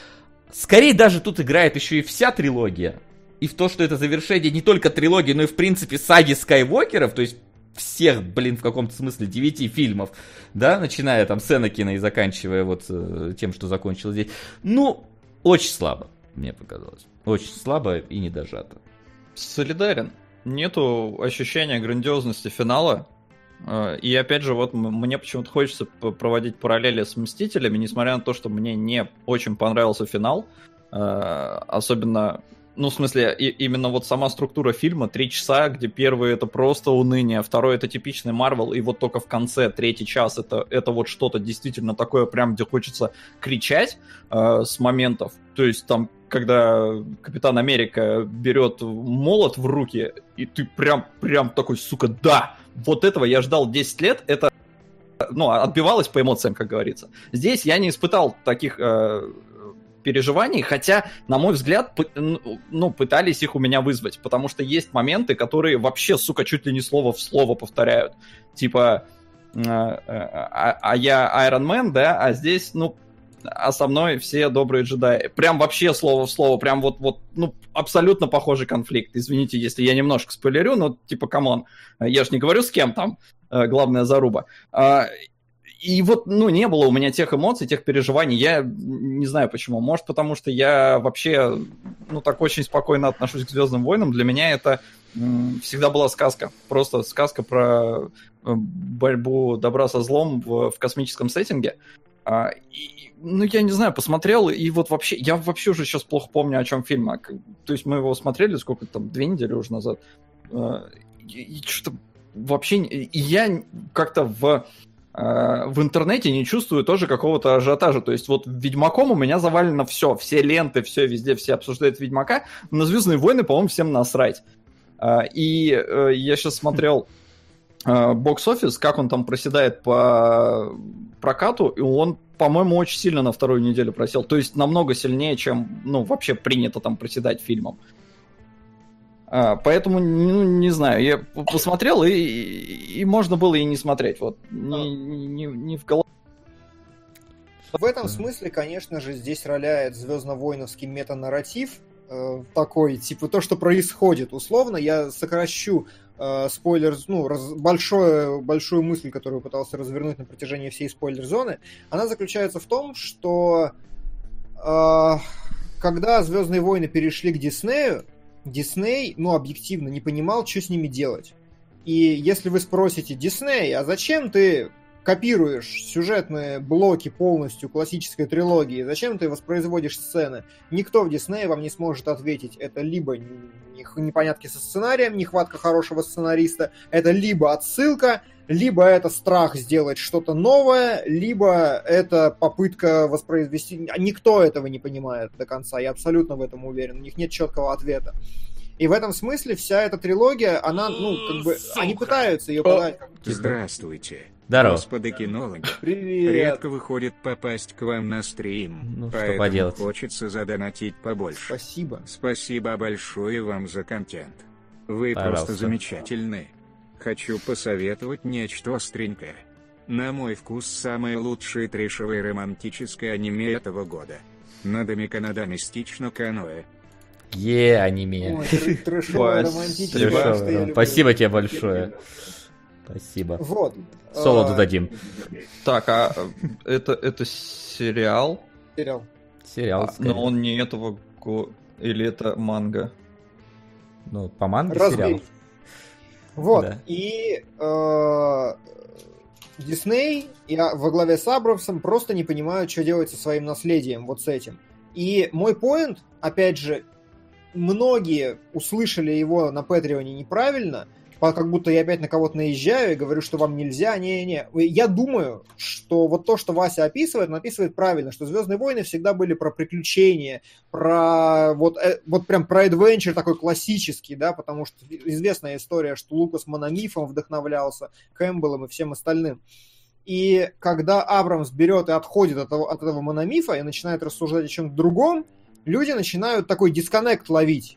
скорее даже тут играет еще и вся трилогия, и в то, что это завершение не только трилогии, но и, в принципе, саги Скайуокеров, то есть всех, блин, в каком-то смысле девяти фильмов, да, начиная там с Энакина и заканчивая вот э, тем, что закончилось здесь. Ну, очень слабо, мне показалось. Очень слабо и недожато.
Солидарен. Нету ощущения грандиозности финала. Э, И опять же, вот мне почему-то хочется проводить параллели с Мстителями, несмотря на то, что мне не очень понравился финал. Э, Особенно, ну, в смысле, и- именно вот сама структура фильма, три часа, где первый это просто уныние, второй это типичный Марвел, и вот только в конце, третий час, это, это вот что-то действительно такое, прям где хочется кричать э, с моментов. То есть там, когда Капитан Америка берет молот в руки, и ты прям, прям такой, сука, да, вот этого я ждал 10 лет, это ну, отбивалось по эмоциям, как говорится. Здесь я не испытал таких э, переживаний, хотя, на мой взгляд, ну, пытались их у меня вызвать, потому что есть моменты, которые вообще, сука, чуть ли не слово в слово повторяют. Типа, э, а, а я Iron Man, да, а здесь, ну, а со мной все добрые джедаи. Прям вообще слово в слово, прям вот, вот, ну, абсолютно похожий конфликт. Извините, если я немножко спойлерю, но, типа, come on, я ж не говорю с кем там, э, главная заруба. А, И вот, ну, не было у меня тех эмоций, тех переживаний. Я не знаю почему. Может, потому что я вообще, ну, так очень спокойно отношусь к Звездным войнам. Для меня это всегда была сказка. Просто сказка про э, борьбу добра со злом в, в космическом сеттинге. А, и, ну, я не знаю, посмотрел, и вот вообще, я вообще уже сейчас плохо помню, о чем фильм. А, То есть мы его смотрели сколько там, две недели уже назад. А, И, и что-то вообще... И я как-то в э, в интернете не чувствую тоже какого-то ажиотажа. То есть вот Ведьмаком у меня завалено все, все ленты, все везде, все обсуждают Ведьмака. На Звездные войны, по-моему, всем насрать. А, И э, я сейчас смотрел бокс-офис, как он там проседает по прокату, и он, по-моему, очень сильно на вторую неделю просел. То есть намного сильнее, чем, ну, вообще принято там проседать фильмом. А, поэтому, ну, не знаю, я посмотрел, и, и, и можно было и не смотреть. Вот, не, не, не в голове.
В этом смысле, конечно же, здесь роляет звездно-воиновский метанарратив, э, такой, типа, то, что происходит. Условно, я сокращу э, спойлер, ну, раз, большое, большую мысль, которую пытался развернуть на протяжении всей спойлер-зоны. Она заключается в том, что э, когда Звездные войны перешли к Диснею, Дисней, ну, объективно не понимал, что с ними делать. И если вы спросите, Дисней, а зачем ты копируешь сюжетные блоки полностью классической трилогии, зачем ты воспроизводишь сцены? Никто в Диснее вам не сможет ответить. Это либо непонятки со сценарием, нехватка хорошего сценариста, это либо отсылка, либо это страх сделать что-то новое, либо это попытка воспроизвести... Никто этого не понимает до конца, я абсолютно в этом уверен. У них нет четкого ответа. И в этом смысле вся эта трилогия, она, ну, как бы, Сука. они пытаются ее подать.
Здравствуйте.
Здорово.
Господи кинологи.
Привет.
Редко выходит попасть к вам на стрим.
Ну, что поделать.
хочется задонатить побольше.
Спасибо.
Спасибо большое вам за контент. Вы Пожалуйста. просто замечательны. Хочу посоветовать нечто остренькое. На мой вкус, самое лучшее трешевое романтическое аниме этого года. Надами Канада мистично каноэ.
Е, аниме. Спасибо тебе большое. Спасибо.
Вот.
Солоду а, дадим.
Так, а это, это сериал?
Сериал.
Сериал.
А, но он не этого. Или это манга?
Ну, по манге
Разбей.
сериал.
Вот. Да. И э, Дисней я во главе с Абрамсом просто не понимают, что делать со своим наследием, вот с этим. И мой поинт, опять же, многие услышали его на Патреоне неправильно, как будто я опять на кого-то наезжаю и говорю, что вам нельзя. Не-не. Я думаю, что вот то, что Вася описывает, он описывает правильно, что Звездные войны всегда были про приключения, про вот, э, вот прям про adventure такой классический, да, потому что известная история, что Лукас Мономифом вдохновлялся, Кэмпбеллом и всем остальным. И когда Абрамс берет и отходит от этого, от этого мономифа и начинает рассуждать о чем-то другом, люди начинают такой дисконнект ловить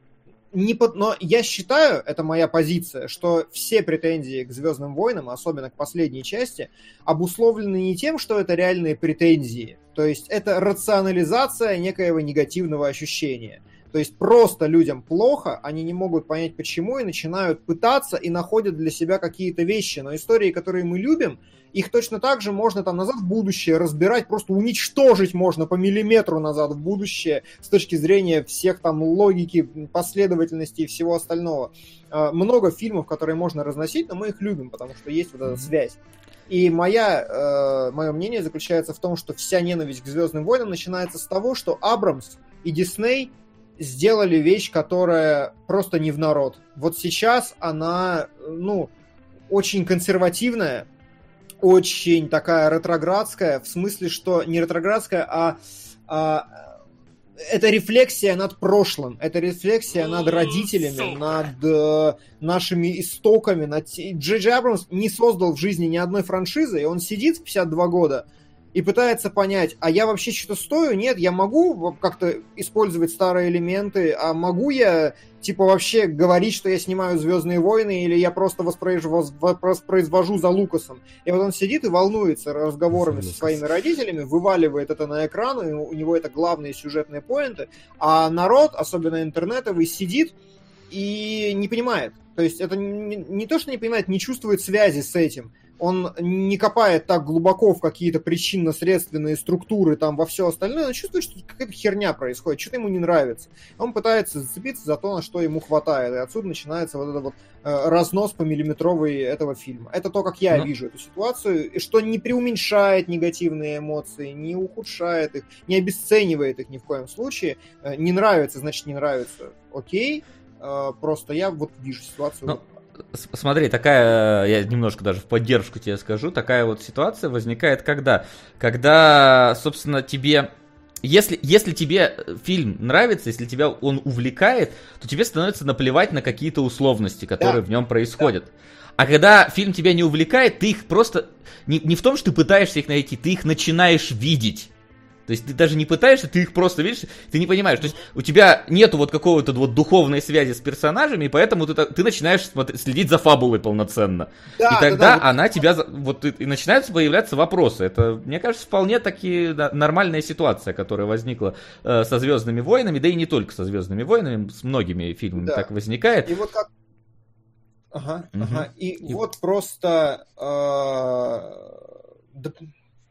не под... но я считаю, это моя позиция, что все претензии к Звездным войнам, особенно к последней части, обусловлены не тем, что это реальные претензии. То есть это рационализация некоего негативного ощущения. То есть просто людям плохо, они не могут понять почему и начинают пытаться и находят для себя какие-то вещи. Но истории, которые мы любим, их точно так же можно там назад в будущее разбирать, просто уничтожить можно по миллиметру назад в будущее с точки зрения всех там логики, последовательности и всего остального. А, много фильмов, которые можно разносить, но мы их любим, потому что есть вот эта связь. И моя, э, мое мнение заключается в том, что вся ненависть к Звездным войнам начинается с того, что Абрамс и Дисней сделали вещь, которая просто не в народ. Вот сейчас она, ну, очень консервативная, очень такая ретроградская, в смысле, что не ретроградская, а, а это рефлексия над прошлым, это рефлексия над родителями, над э, нашими истоками. Над... Джей Джей Абрамс не создал в жизни ни одной франшизы, и он сидит в 52 года и пытается понять, а я вообще что-то стою? Нет, я могу как-то использовать старые элементы, а могу я, типа, вообще говорить, что я снимаю «Звездные войны» или я просто воспроизвожу, воспроизвожу за Лукасом? И вот он сидит и волнуется разговорами со своими родителями, вываливает это на экран, и у него это главные сюжетные поинты, а народ, особенно интернетовый, сидит и не понимает. То есть это не, не то, что не понимает, не чувствует связи с этим он не копает так глубоко в какие-то причинно-следственные структуры, там, во все остальное, он чувствует, что какая-то херня происходит, что-то ему не нравится. Он пытается зацепиться за то, на что ему хватает, и отсюда начинается вот этот вот э, разнос по миллиметровой этого фильма. Это то, как я ну. вижу эту ситуацию, и что не преуменьшает негативные эмоции, не ухудшает их, не обесценивает их ни в коем случае. Э, не нравится, значит, не нравится. Окей, э, просто я вот вижу ситуацию.
Ну, Смотри, такая, я немножко даже в поддержку тебе скажу, такая вот ситуация возникает когда? Когда, собственно, тебе если, если тебе фильм нравится, если тебя он увлекает, то тебе становится наплевать на какие-то условности, которые да. в нем происходят. Да. А когда фильм тебя не увлекает, ты их просто... Не, не в том, что ты пытаешься их найти, ты их начинаешь видеть. То есть ты даже не пытаешься, ты их просто видишь, ты не понимаешь. То есть у тебя нету вот какого-то вот духовной связи с персонажами, и поэтому ты, ты начинаешь смотреть, следить за фабулой полноценно.
Да,
и
да,
тогда
да,
она тебя, за- вот и, начинаются появляться вопросы. Это, мне кажется, вполне таки да, нормальная ситуация, которая возникла э, со Звездными войнами, да и не только со Звездными войнами, с многими фильмами
Да.
так возникает.
И вот как... Ага,
Мгм.
ага. И,
И-
вот просто... э, Да,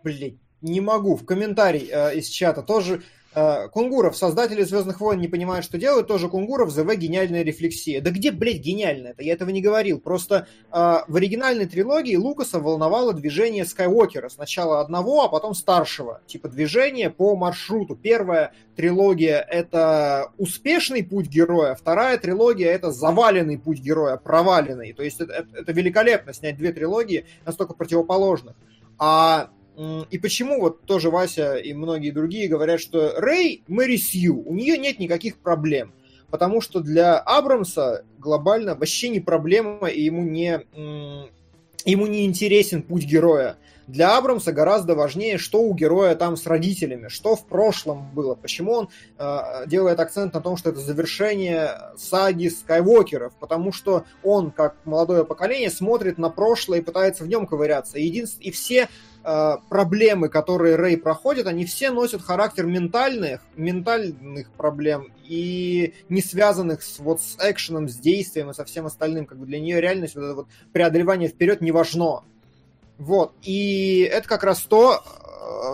блин, не могу. В комментарий э, из чата тоже... э, Кунгуров, создатели Звездных войн не понимают, что делают, тоже Кунгуров, ЗВ гениальная рефлексия. Да где, блядь, гениальная это? Я этого не говорил. Просто э, в оригинальной трилогии Лукаса волновало движение Скайуокера. Сначала одного, а потом старшего. Типа движение по маршруту. Первая трилогия — это успешный путь героя, вторая трилогия — это заваленный путь героя, проваленный. То есть это, это- великолепно снять две трилогии настолько противоположных. А и почему вот тоже Вася и многие другие говорят, что Рэй Мэри Сью, у нее нет никаких проблем. Потому что для Абрамса глобально вообще не проблема, и ему не, ему не интересен путь героя. Для Абрамса гораздо важнее, что у героя там с родителями, что в прошлом было, почему он э, делает акцент на том, что это завершение саги Скайуокеров, потому что он, как молодое поколение, смотрит на прошлое и пытается в нем ковыряться. И, и все э, проблемы, которые Рэй проходит, они все носят характер ментальных, ментальных проблем и не связанных с, вот, с экшеном, с действием и со всем остальным. Как бы для нее реальность, вот это вот преодолевание вперед не важно. Вот. И это как раз то,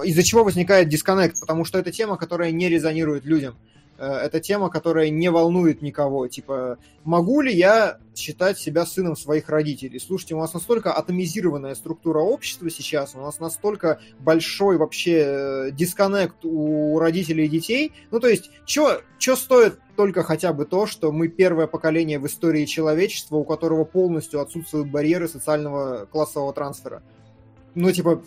э, из-за чего возникает дисконнект, потому что это тема, которая не резонирует людям. Э, Это тема, которая не волнует никого. Типа, могу ли я считать себя сыном своих родителей? Слушайте, у нас настолько атомизированная структура общества сейчас, у нас настолько большой вообще э, дисконнект у родителей и детей. Ну, то есть, что стоит только хотя бы то, что мы первое поколение в истории человечества, у которого полностью отсутствуют барьеры социального классового трансфера. Ну, типа,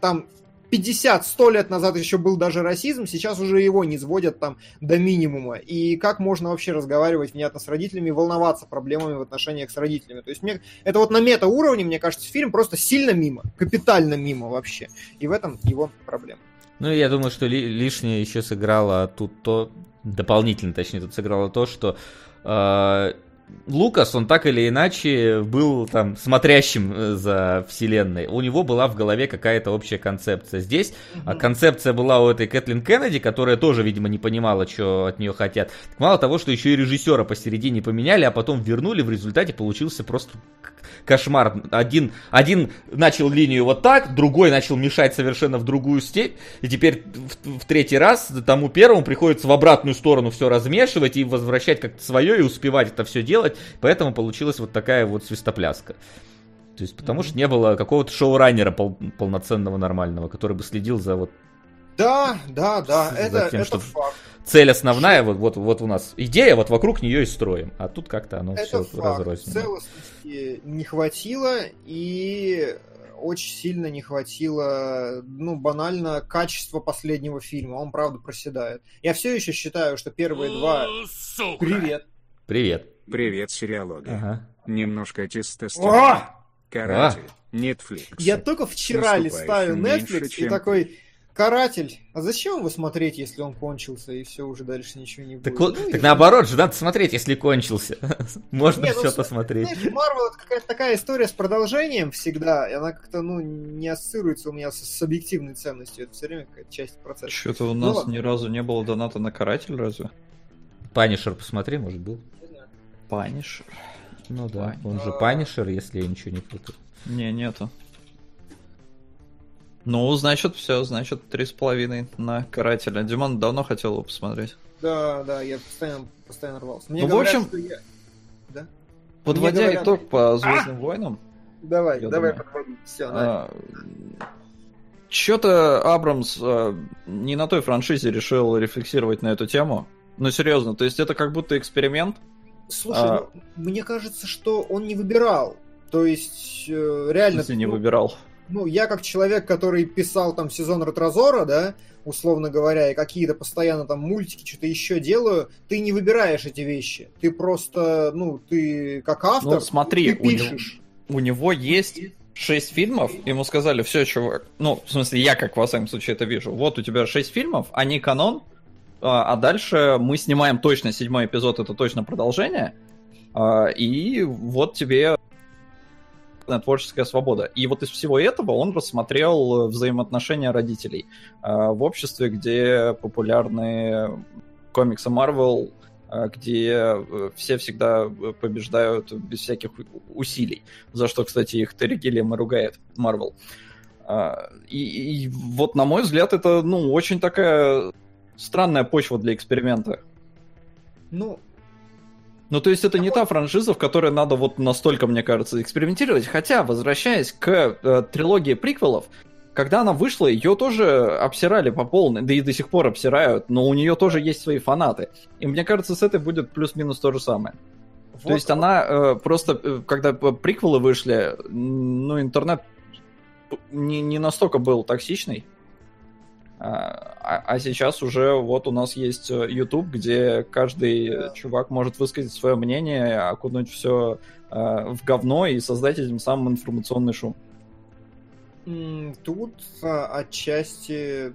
там 50-100 лет назад еще был даже расизм, сейчас уже его не сводят там до минимума. И как можно вообще разговаривать внятно с родителями волноваться проблемами в отношениях с родителями? То есть мне это вот на мета-уровне, мне кажется, фильм просто сильно мимо, капитально мимо вообще. И в этом его проблема.
Ну, я думаю, что ли- лишнее еще сыграло тут то, дополнительно, точнее, тут сыграло то, что э, Лукас, он так или иначе был там смотрящим э, за вселенной. У него была в голове какая-то общая концепция. Здесь а концепция была у этой Кэтлин Кеннеди, которая тоже, видимо, не понимала, что от нее хотят. Так Мало того, что еще и режиссера посередине поменяли, а потом вернули, в результате получился просто кошмар. Один, один начал линию вот так, другой начал мешать совершенно в другую степь, и теперь в, в третий раз тому первому приходится в обратную сторону все размешивать и возвращать как-то свое и успевать это все делать, поэтому получилась вот такая вот свистопляска. То есть, потому что не было какого-то шоураннера пол- полноценного, нормального, который бы следил за вот
Да, да, да,
За
это,
тем,
это
что-
факт.
цель основная, вот, вот, вот у нас идея, вот вокруг нее и строим. А тут как-то оно
Это
все
факт.
разрознено.
Целостности не хватило, и очень сильно не хватило, ну, банально, качества последнего фильма. Он, правда, проседает. Я все еще считаю, что первые два... Привет.
Привет.
Привет, сериалога.
Ага.
Немножко тестостерона.
О!
Каратель. Netflix.
Я только вчера листаю
меньше,
Netflix и
чем
такой... Каратель, а зачем его смотреть, если он кончился и все уже дальше ничего не будет?
Так,
Ну, и-
так наоборот же, надо смотреть, если кончился. <laughs> Можно
Не, ну,
все
с-
посмотреть.
Знаешь, Марвел это какая-то такая история с продолжением всегда, и она как-то, ну, не ассоциируется у меня с, с объективной ценностью. Это все время какая-то часть процесса.
Что-то у
Ну
нас
ладно.
ни разу не было доната на каратель, разве?
Punisher посмотри, может был.
Punisher?
Ну да,
Punisher.
он же Punisher, если я ничего не путаю.
Не, нету. Ну, значит, все, значит, три с половиной на карателя. Димон давно хотел его посмотреть.
Да, да, я постоянно, постоянно рвался. Мне
Ну, в
говорят,
общем-
что я- Да?
Подводя
говорят- А!
итог по Звездным войнам,
Давай,
Я
давай
думаю.
подводи. Все,
Что-то Абрамс а, не на той франшизе решил рефлексировать на эту тему. Ну, серьезно, то есть это как будто эксперимент.
Слушай,
А-
ну, мне кажется, что он не выбирал. То есть, э, реально...
Если не
ну,
выбирал.
ну, я как человек, который писал там сезон Ретрозора, да, условно говоря, и какие-то постоянно там мультики, что-то еще делаю, ты не выбираешь эти вещи. Ты просто, ну, ты как автор,
Ну, смотри,
ты
у него-
пишешь.
У него есть шесть фильмов, ему сказали, все, чувак, ну, в смысле, я как во всяком случае это вижу, вот у тебя шесть фильмов, они канон, а а дальше мы снимаем точно седьмой эпизод, это точно продолжение, а, и вот тебе творческая свобода. И вот из всего этого он рассмотрел взаимоотношения родителей а, в обществе, где популярны комиксы Marvel, где э, все всегда побеждают без всяких усилий, за что, кстати, их Терри Гиллиам и ругает. А, И, и вот, на мой взгляд, это, ну, очень такая странная почва для эксперимента.
Ну,
Ну, то есть это не та франшиза, в которой надо вот настолько, мне кажется, экспериментировать. Хотя, возвращаясь к э, трилогии приквелов, когда она вышла, ее тоже обсирали по полной, да и до сих пор обсирают, но у нее тоже есть свои фанаты. И мне кажется, с этой будет плюс-минус то же самое.
вот-
То есть она э, просто, э, когда приквелы вышли, ну, интернет не, не настолько был токсичный. А, а- а сейчас уже вот у нас есть э, YouTube, где каждый э, чувак может высказать свое мнение, окунуть все в говно и создать этим самым информационный шум.
Тут а, отчасти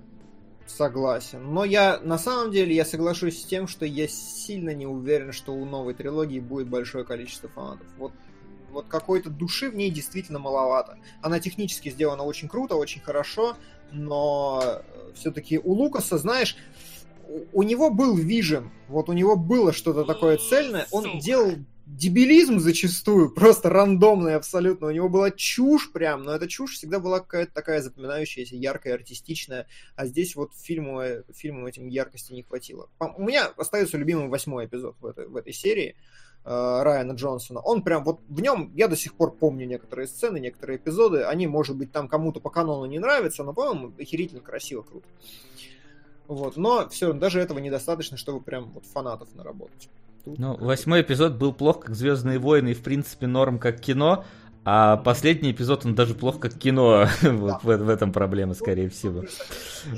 согласен. Но я, на самом деле, я соглашусь с тем, что я сильно не уверен, что у новой трилогии будет большое количество фанатов. Вот, вот какой-то души в ней действительно маловато. Она технически сделана очень круто, очень хорошо, но все-таки у Лукаса, знаешь, у- него был вижен, вот у него было что-то такое цельное, он делал дебилизм зачастую, <laughs> просто рандомный абсолютно. У него была чушь прям, но эта чушь всегда была какая-то такая запоминающаяся, яркая, артистичная. А здесь вот фильму, э, фильму этим яркости не хватило. У меня остается любимый восьмой эпизод в этой, в этой серии э, Райана Джонсона. Он прям вот в нем, я до сих пор помню некоторые сцены, некоторые эпизоды. Они, может быть, там кому-то по канону не нравятся, но, по-моему, охерительно красиво, круто. Вот, но все, даже этого недостаточно, чтобы прям вот фанатов наработать. Тут
Ну, восьмой эпизод был плох, как Звездные войны, и в принципе норм как кино, а последний эпизод он даже плох как кино. <laughs> вот в, в этом проблема, скорее всего.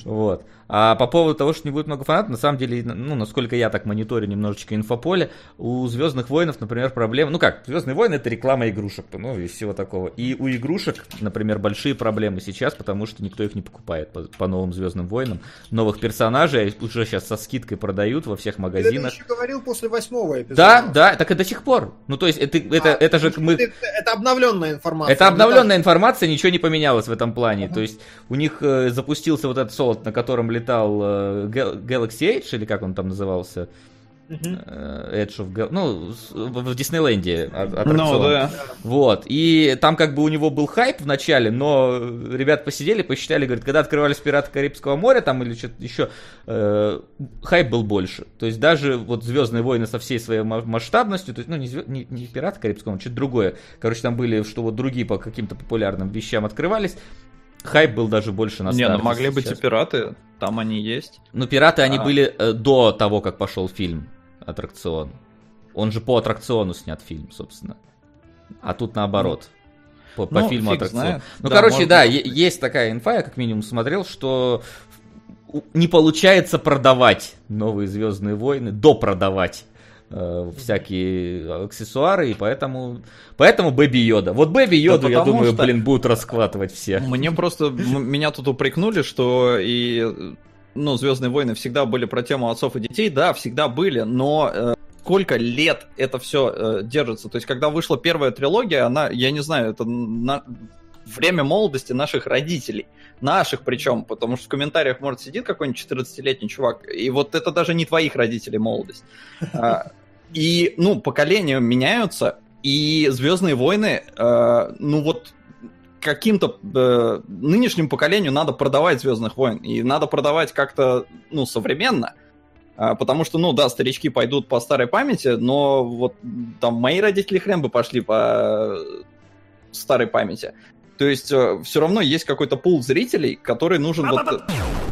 Вот. А по поводу того, что не будет много фанатов, на самом деле, ну, насколько я так мониторю немножечко инфополе, у Звездных войнов, например, проблема. Ну как, Звездные войны это реклама игрушек, ну и всего такого. И у игрушек, например, большие проблемы сейчас, потому что никто их не покупает по, по новым Звездным войнам. Новых персонажей уже сейчас со скидкой продают во всех
Ты это
магазинах.
еще говорил после восьмого эпизода.
Да, да, так и до сих пор. Ну, то есть, это, это,
А,
это же мы...
Это, это обновленная информация.
Это
не
обновленная
та,
информация, ничего не поменялось в этом плане. То есть у них э, запустился вот этот солод, на котором летал э, Gal- Galaxy Edge, или как он там назывался? Э, Edge of Gal- Ну, в Диснейленде а-
Ну
аттракцион.
да.
Вот. И там как бы у него был хайп в начале, но ребят посидели, посчитали, говорят, когда открывались пираты Карибского моря там или что-то еще, э, хайп был больше. То есть даже вот Звездные войны со всей своей ма- масштабностью, то есть, ну, не, звё- не, не пираты Карибского моря, что-то другое. Короче, там были, что вот другие по каким-то популярным вещам открывались. Хайп был даже больше на
Не, ну
старте
могли быть и пираты, там они есть.
Ну, пираты, они
А.
были э, до того, как пошел фильм аттракцион. Он же по аттракциону снят фильм, собственно. А тут наоборот. По, по
Ну,
фильму
фиг
аттракцион.
знает.
Ну,
Да,
короче, да,
быть.
есть такая инфа, я как минимум смотрел, что не получается продавать новые Звездные войны, допродавать э, всякие аксессуары, и поэтому, поэтому Бэби Йода. Вот Бэби Йоду, я
потому
думаю,
что-
блин, будут расхватывать все.
Мне просто, меня тут упрекнули, что и, ну, Звездные войны всегда были про тему отцов и детей. Да, всегда были, но э, сколько лет это все держится? То есть, когда вышла первая трилогия, она, я не знаю, это на- время молодости наших родителей. Наших причем, потому что в комментариях, может, сидит какой-нибудь 14-летний чувак, и вот это даже не твоих родителей молодость. А, И, ну, поколения меняются, и Звездные войны, э, ну вот каким-то э, нынешнему поколению надо продавать Звездных войн, и надо продавать как-то, ну, современно. А, Потому что, ну да, старички пойдут по старой памяти, но вот там мои родители хрен бы пошли по старой памяти. То есть все равно есть какой-то пул зрителей, который нужен вот э,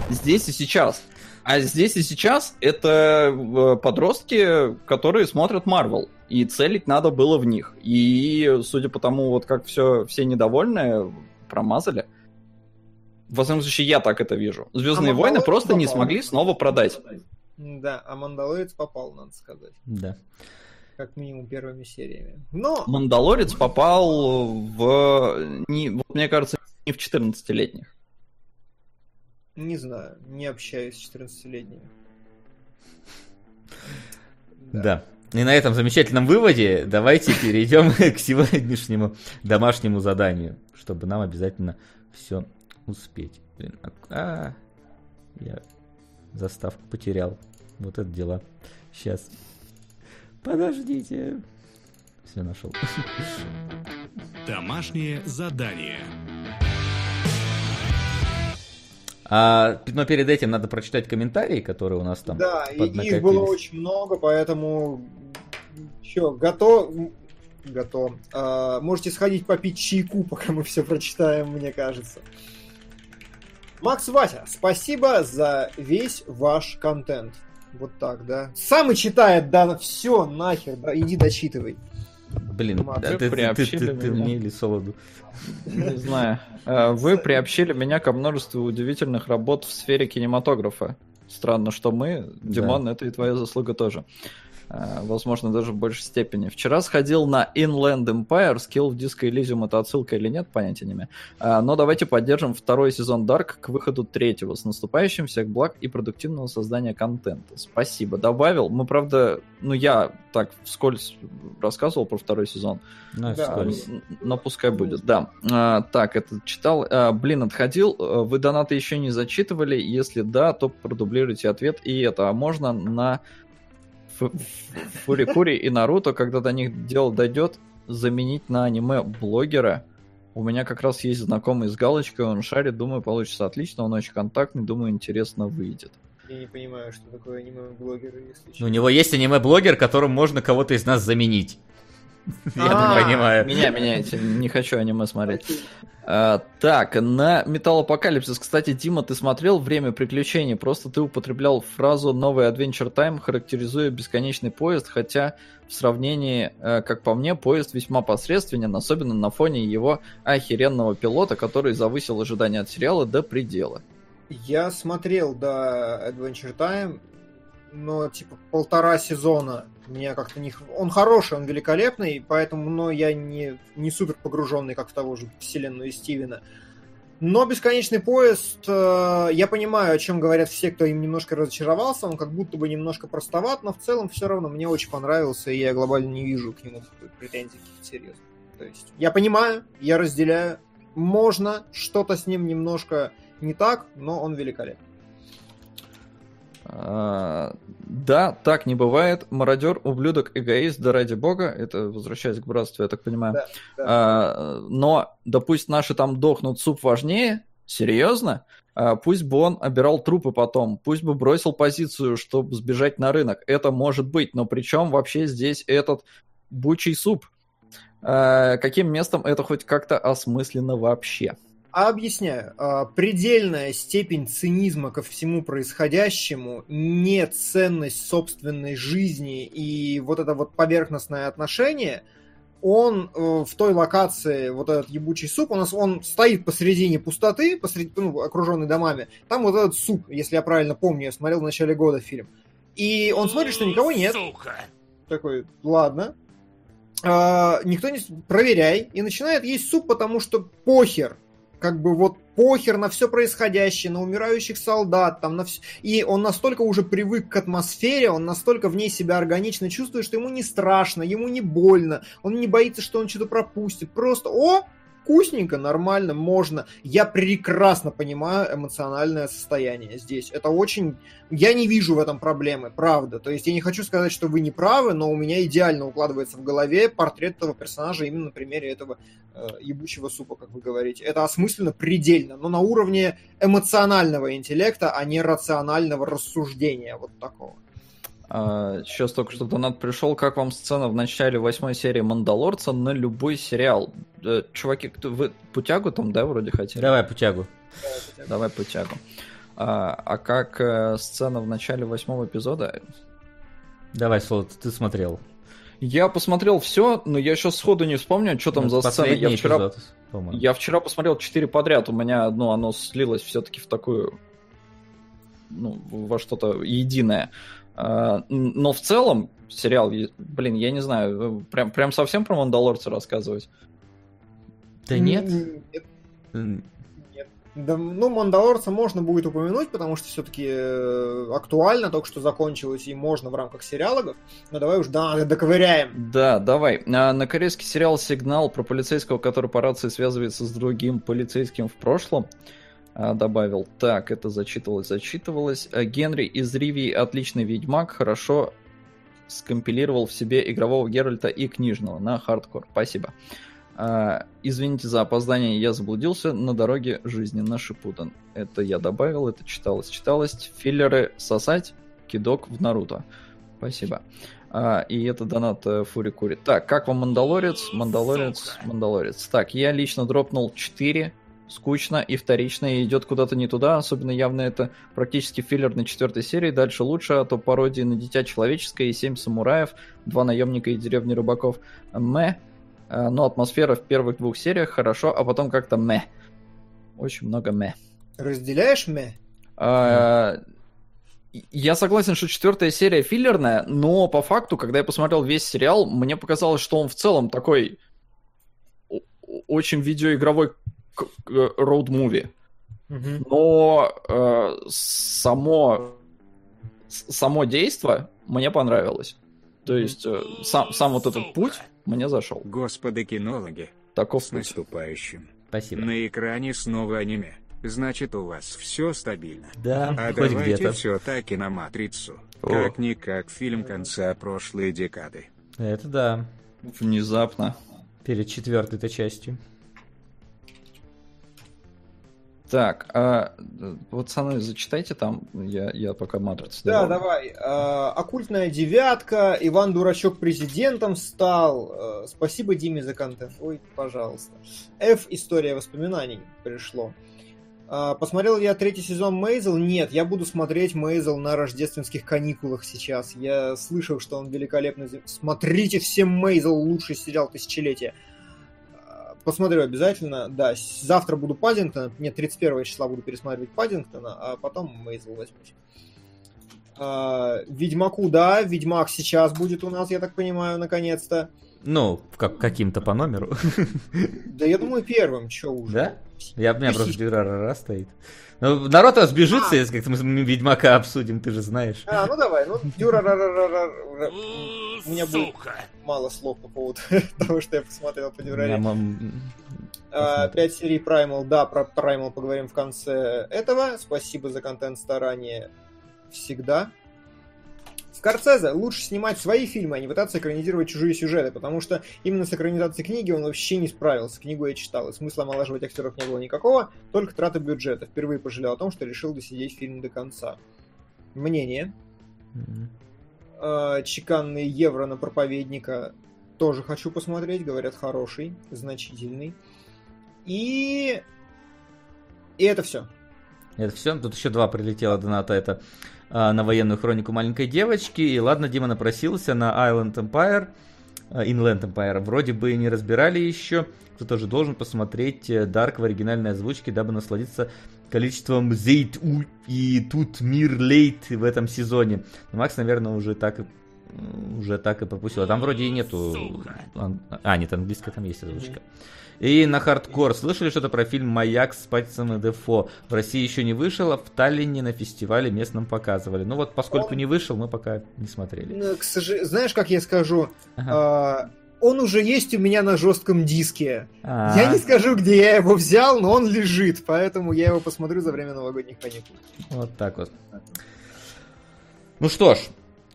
здесь и сейчас. А здесь и сейчас это э, подростки, которые смотрят Марвел. И целить надо было в них. И судя по тому, вот как все, все недовольны, промазали. В всяком случае, я так это вижу. Звездные
А
войны просто не
попал.
смогли снова продать.
Да, а Мандалорец попал, надо сказать.
Да.
Как минимум первыми сериями. Но...
Мандалорец попал в... Не, вот, мне кажется, не в 14-летних.
Не знаю, не общаюсь с 14-летними.
Да. да. И на этом замечательном выводе давайте перейдем <laughs> к сегодняшнему домашнему заданию, чтобы нам обязательно все успеть. Блин, а, а я заставку потерял. Вот это дела. Сейчас. Подождите. Все нашел.
Домашнее задание.
А, но перед этим надо прочитать комментарии, которые у нас там
Да, и их было очень много, поэтому что, готов? Готов. А, можете сходить попить чайку, пока мы все прочитаем, мне кажется. Макс Вася, спасибо за весь ваш контент. Вот так, да? Сам и читает, да, все, нахер, да, иди дочитывай.
Блин, Макс, а ты, ты, ты, ты, ты мне или Солоду?
Не знаю. Э, вы приобщили меня ко множеству удивительных работ в сфере кинематографа. Странно, что мы. Димон, да. это и твоя заслуга тоже. Э, возможно, даже в большей степени. Вчера сходил на Inland Empire, скилл в Disco Elysium это отсылка или нет, понятия не имею. Э, но давайте поддержим второй сезон Dark к выходу третьего. С наступающим всех благ и продуктивного создания контента. Спасибо. Добавил. Мы, правда, ну я так вскользь рассказывал про второй сезон.
Ну, да.
Но пускай будет, да. А, так, это читал. А, блин, отходил. Вы донаты еще не зачитывали? Если да, то продублируйте ответ и это. А можно на Фурикури и Наруто, когда до них дело дойдет, заменить на аниме-блогера. У меня как раз есть знакомый с галочкой, он шарит, думаю, получится отлично, он очень контактный, думаю, интересно выйдет.
Я не понимаю, что такое аниме-блогер,
честно. У него есть аниме-блогер, которым можно кого-то из нас заменить. <laughs> Я не а, понимаю.
Меня меняете, не хочу аниме смотреть. А, так, на Металлопокалипсис, кстати, Дима, ты смотрел «Время приключений», просто ты употреблял фразу «Новый Adventure Time», характеризуя бесконечный поезд, хотя в сравнении, э, как по мне, поезд весьма посредственен, особенно на фоне его охеренного пилота, который завысил ожидания от сериала до предела.
Я смотрел, да, Adventure Time, но типа полтора сезона меня как-то не... Он хороший, он великолепный, поэтому но я не, не супер погруженный, как в того же вселенную Стивена. Но «Бесконечный поезд», э, я понимаю, о чем говорят все, кто им немножко разочаровался, он как будто бы немножко простоват, но в целом все равно мне очень понравился, и я глобально не вижу к нему претензий каких-то серьезных. То есть я понимаю, я разделяю, можно что-то с ним немножко не так, но он великолепен.
А, да, так не бывает. Мародер, ублюдок, эгоист, да ради бога. Это возвращаясь к братству, я так понимаю. Да, да. А, но, да пусть наши там дохнут, суп важнее. Серьезно? А, пусть бы он обирал трупы потом. Пусть бы бросил позицию, чтобы сбежать на рынок. Это может быть. Но при чем вообще здесь этот бучий суп? А, каким местом это хоть как-то осмысленно вообще?
А объясняю. А, предельная степень цинизма ко всему происходящему, не ценность собственной жизни и вот это вот поверхностное отношение, он э, в той локации, вот этот ебучий суп, у нас он стоит посередине пустоты, посреди, ну, окруженный домами. Там вот этот суп, если я правильно помню, я смотрел в начале года фильм. И он смотрит, что никого нет. Сука. Такой, ладно. А, никто не... Проверяй. И начинает есть суп, потому что похер как бы вот похер на все происходящее, на умирающих солдат, там на все. И он настолько уже привык к атмосфере, он настолько в ней себя органично чувствует, что ему не страшно, ему не больно, он не боится, что он что-то пропустит. Просто, о, вкусненько, нормально, можно. Я прекрасно понимаю эмоциональное состояние здесь. Это очень... Я не вижу в этом проблемы, правда. То есть я не хочу сказать, что вы не правы, но у меня идеально укладывается в голове портрет этого персонажа именно на примере этого э, ебучего супа, как вы говорите. Это осмысленно предельно, но на уровне эмоционального интеллекта, а не рационального рассуждения вот такого.
А, сейчас только что донат пришел. Как вам сцена в начале восьмой серии Мандалорца на любой сериал? Э, чуваки, кто, вы путягу там, да, вроде хотели?
Давай путягу.
Давай путягу. А, а как э, сцена в начале восьмого эпизода?
Давай, Солод, ты смотрел.
Я посмотрел все, но я сейчас сходу не вспомню, что там ну, за сцена. Я вчера, эпизод, я вчера посмотрел четыре подряд. У меня, ну, оно слилось все-таки в такую, ну, во что-то единое. А, но в целом, сериал. Блин, я не знаю, э, прям, прям совсем про Мандалорца рассказывать?
Да нет.
Нет. Да, ну, Мандалорца можно будет упомянуть, потому что все-таки актуально, только что закончилось, и можно в рамках сериалогов. Но давай уж да, доковыряем.
Да, давай. А, На корейский сериал «Сигнал» про полицейского, который по рации связывается с другим полицейским в прошлом, добавил. Так, это зачитывалось, зачитывалось. А, Генри из Ривии отличный ведьмак, хорошо скомпилировал в себе игрового Геральта и книжного на хардкор. Спасибо. А, Извините за опоздание, я заблудился на дороге жизни на Шипутан. Это я добавил, это читалось, читалось. Филлеры сосать, кидок в Наруто. Спасибо. А, и это донат э, Фури Кури. Так, как вам Мандалорец? Мандалорец, Мандалорец. Так, я лично дропнул 4. Скучно и вторично, и идет куда-то не туда. Особенно явно это практически филлер на четвертой серии. Дальше лучше, а то пародии на Дитя Человеческое и Семь Самураев, Два наемника и Деревни Рыбаков. Мэ. А, Но атмосфера в первых двух сериях хорошо, а потом как-то мэ. Очень много мэ.
Разделяешь ме?
А, Я согласен, что четвертая серия филлерная, но по факту, когда я посмотрел весь сериал, мне показалось, что он в целом такой очень видеоигровой роуд-муви.
Мгм.
Но э, само, само действо мне понравилось. То есть э, сам, сам вот этот путь мне зашел.
Господи кинологи,
Таков
с
путь.
наступающим.
Спасибо.
На экране снова аниме. Значит, у вас все стабильно.
Да,
А
хоть
давайте
где-то.
все таки на матрицу.
О.
Как-никак фильм конца прошлой декады.
Это да.
Внезапно.
Перед четвертой-то частью.
Так, а, пацаны, зачитайте там, я, я пока матрицу.
Да,
добавлю.
давай. А, Оккультная девятка. Иван Дурачок президентом стал. А, Спасибо Диме за контент. Ой, пожалуйста. F. История воспоминаний пришло. А, Посмотрел я третий сезон Мейзел? Нет, я буду смотреть Мейзел на рождественских каникулах сейчас. Я слышал, что он великолепный. Смотрите все Мейзел, лучший сериал тысячелетия. Посмотрю обязательно. Да, завтра буду Паддингтона. Нет, 31 числа буду пересматривать Паддингтона, а потом Мейзел возьмусь. А, Ведьмаку, да, Ведьмак сейчас будет у нас, я так понимаю, наконец-то.
Ну, как, каким-то по номеру.
Да я думаю, первым, что уже.
Да? Я, у меня просто дюрарара стоит. Ну, народ разбежится, если как-то мы мы Ведьмака обсудим, ты же знаешь.
А, ну давай, ну, Дюра, у меня будет мало слов по поводу <laughs> того, что я посмотрел по Дюраре. А. Пять серий Primal, да, про Primal поговорим в конце этого. Спасибо за контент старания всегда. Скорсезе лучше снимать свои фильмы, а не пытаться экранизировать чужие сюжеты, потому что именно с экранизацией книги он вообще не справился. Книгу я читал, и смысла омолаживать актеров не было никакого, только траты бюджета. Впервые пожалел о том, что решил досидеть фильм до конца. Мнение.
М.
Э, Чеканный евро на проповедника тоже хочу посмотреть. Говорят, хороший, значительный. И... И это все.
Это все. Тут еще два прилетело доната. Это на военную хронику маленькой девочки. И ладно, Дима напросился на Island Empire. а, Inland Empire. Вроде бы и не разбирали еще. Кто тоже должен посмотреть э, Dark в оригинальной озвучке, дабы насладиться количеством Zeit и tut mir leid в этом сезоне. Но Макс, наверное, уже так и уже так и пропустил. А там вроде и нету... А, нет, английская там есть озвучка. И на хардкор. Слышали что-то про фильм «Маяк» с Патисоном и Дефо? В России еще не вышел, а в Таллине на фестивале местном показывали. Ну вот, поскольку не вышел, мы пока не смотрели.
Ну, к сожалению, знаешь, как я скажу?
Ага.
А, он уже есть у меня на жестком диске.
А,
Я не скажу, где я его взял, но он лежит, поэтому я его посмотрю за время новогодних каникул.
Вот так вот. Ну что ж,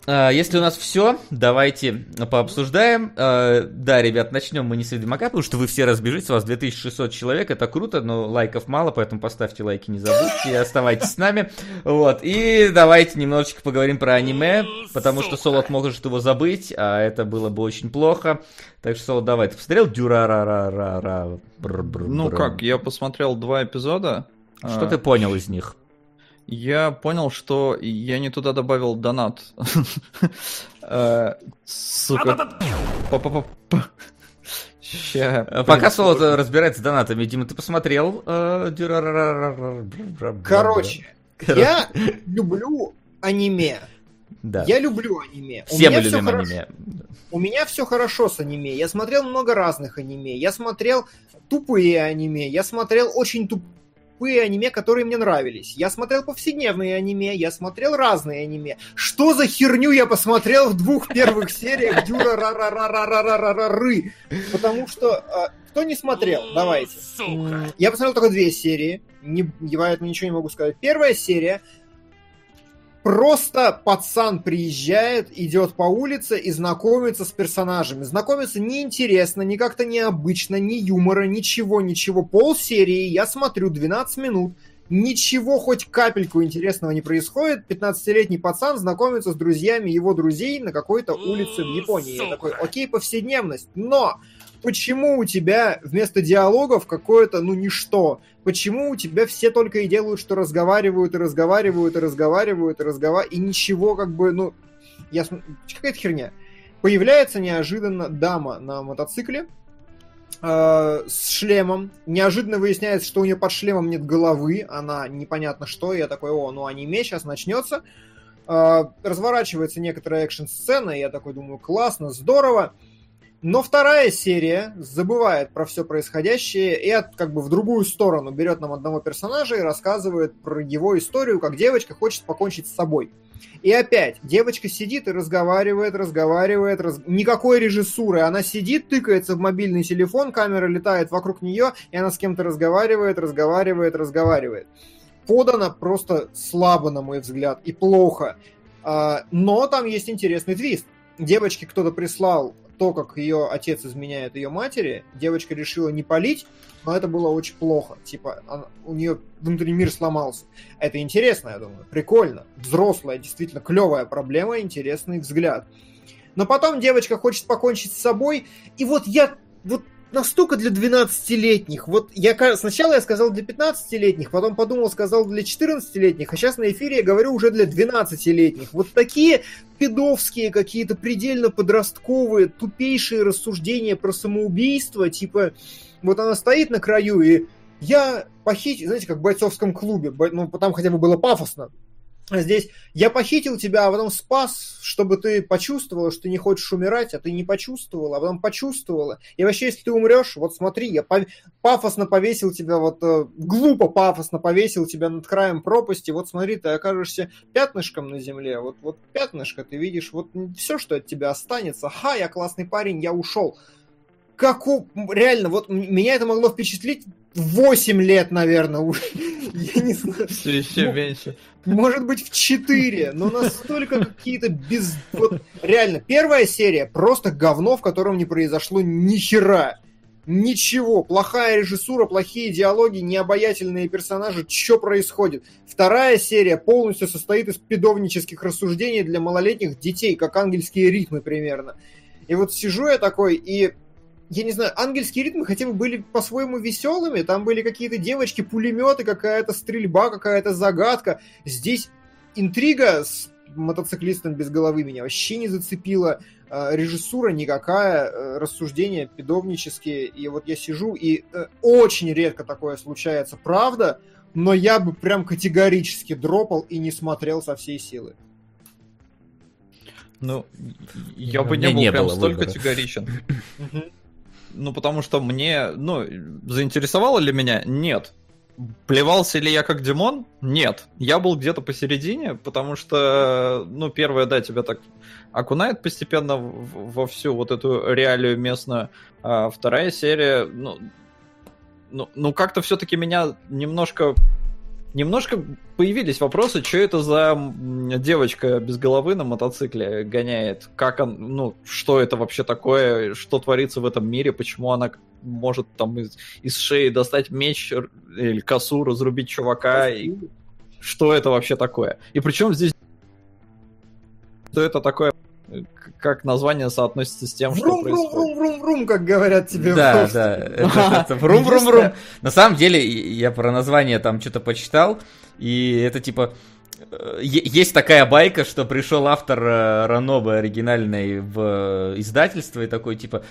если у нас все, давайте пообсуждаем. А, Да, ребят, начнем мы не с Ведьмака, потому что вы все разбежитесь, у вас 2600 человек, это круто, но лайков мало, поэтому поставьте лайки, не забудьте, и оставайтесь с нами. Вот, и давайте немножечко поговорим про аниме, потому что Солод может его забыть, а это было бы очень плохо. Так что, Солод, давай, ты посмотрел Дюрарарарара?
Ну как, я посмотрел два эпизода.
Что
А,
ты понял из них?
Я понял, что я не туда добавил донат. <laughs> Э, Сука. Ща.
Э, Пока Солод
сложно.
разбирается с донатами, Дима, ты посмотрел? э?
Короче, я люблю аниме.
Да.
Я люблю аниме. У
Все
меня
мы любим
хорошо.
аниме.
У меня все хорошо с аниме. Я смотрел много разных аниме. Я смотрел тупые аниме. Я смотрел очень тупые аниме, которые мне нравились. Я смотрел повседневные аниме. Я смотрел разные аниме. Что за херню я посмотрел в двух первых сериях Дюра ра ра ра ра ра ра ра ры Потому что а, кто не смотрел, давайте. М, Я посмотрел только две серии. Не, я поэтому ничего не могу сказать. Первая серия Просто пацан приезжает, идет по улице и знакомится с персонажами. Знакомиться неинтересно, ни как-то необычно, ни юмора, ничего, ничего. Пол серии, я смотрю, 12 минут, ничего, хоть капельку интересного не происходит. 15-летний пацан знакомится с друзьями его друзей на какой-то улице в Японии. Я такой, окей, повседневность. Но почему у тебя вместо диалогов какое-то, ну, ничто? Почему у тебя все только и делают, что разговаривают и разговаривают и разговаривают и разговаривают, и ничего как бы, ну, я какая-то херня. Появляется неожиданно дама на мотоцикле э, с шлемом. Неожиданно выясняется, что у нее под шлемом нет головы, она непонятно что, я такой, о, ну аниме сейчас начнется. Э, разворачивается некоторая экшн-сцена, я такой думаю, классно, здорово. Но вторая серия забывает про все происходящее и от, как бы в другую сторону берет нам одного персонажа и рассказывает про его историю, как девочка хочет покончить с собой. И опять, девочка сидит и разговаривает, разговаривает, раз... никакой режиссуры. Она сидит, тыкается в мобильный телефон, камера летает вокруг нее, и она с кем-то разговаривает, разговаривает, разговаривает. Подано просто слабо, на мой взгляд, и плохо. А, Но там есть интересный твист. Девочке кто-то прислал то, как ее отец изменяет ее матери, девочка решила не палить, но это было очень плохо. Типа, она- у нее внутренний мир сломался. Это интересно, я думаю. Прикольно. Взрослая, действительно клевая проблема, интересный взгляд. Но потом девочка хочет покончить с собой, и вот я вот настолько для 12-летних. Вот я сначала я сказал для 15-летних, потом подумал, сказал для 14-летних, а сейчас на эфире я говорю уже для 12-летних. Вот такие педовские какие-то предельно подростковые, тупейшие рассуждения про самоубийство, типа, вот она стоит на краю и я похитил, знаете, как в бойцовском клубе, ну, там хотя бы было пафосно. А здесь я похитил тебя, а потом спас, чтобы ты почувствовала, что ты не хочешь умирать, а ты не почувствовала, а потом почувствовала. И вообще, если ты умрешь, вот смотри, я пов- пафосно повесил тебя, вот э, глупо пафосно повесил тебя над краем пропасти, вот смотри, ты окажешься пятнышком на земле, вот, вот пятнышко ты видишь, вот все, что от тебя останется, ха, я классный парень, я ушел. Как у... Реально, вот меня это могло впечатлить в 8 лет, наверное, уже. <laughs> Я не знаю.
Все еще
Ну,
меньше.
Может быть, в 4, но настолько какие-то без... Вот, реально, первая серия просто говно, в котором не произошло ни хера. Ничего. Плохая режиссура, плохие диалоги, необаятельные персонажи. Что происходит? Вторая серия полностью состоит из педовнических рассуждений для малолетних детей, как ангельские ритмы примерно. И вот сижу я такой, и я не знаю, ангельские ритмы хотя бы были по-своему веселыми, там были какие-то девочки, пулеметы, какая-то стрельба, какая-то загадка. Здесь интрига с мотоциклистом без головы меня вообще не зацепила. Э, Режиссура никакая, э, рассуждения педовнические. И вот я сижу, и э, очень редко такое случается, правда, но я бы прям категорически дропал и не смотрел со всей силы.
Ну, я
У
бы не был
не
прям
было
столь
выбора.
категоричен. Ну, потому что мне, ну, заинтересовало ли меня? Нет. Плевался ли я как Димон? Нет. Я был где-то посередине, потому что, ну, первое, да, тебя так окунает постепенно во всю вот эту реалию местную. А вторая серия, ну, ну, ну как-то все-таки меня немножко Немножко появились вопросы, что это за девочка без головы на мотоцикле гоняет, как он, ну, что это вообще такое, что творится в этом мире, почему она может там из, из шеи достать меч или косу, разрубить чувака, и что это вообще такое. И причем здесь что это такое, как название соотносится с тем, что
Врум, врум,
происходит.
врум, врум, врум, как говорят тебе. в
Да, да. Врум-врум-врум. На самом деле, я про название там что-то почитал, и это типа э, есть такая байка, что пришел автор э, Ранобы оригинальной в э, издательство и такой, типа,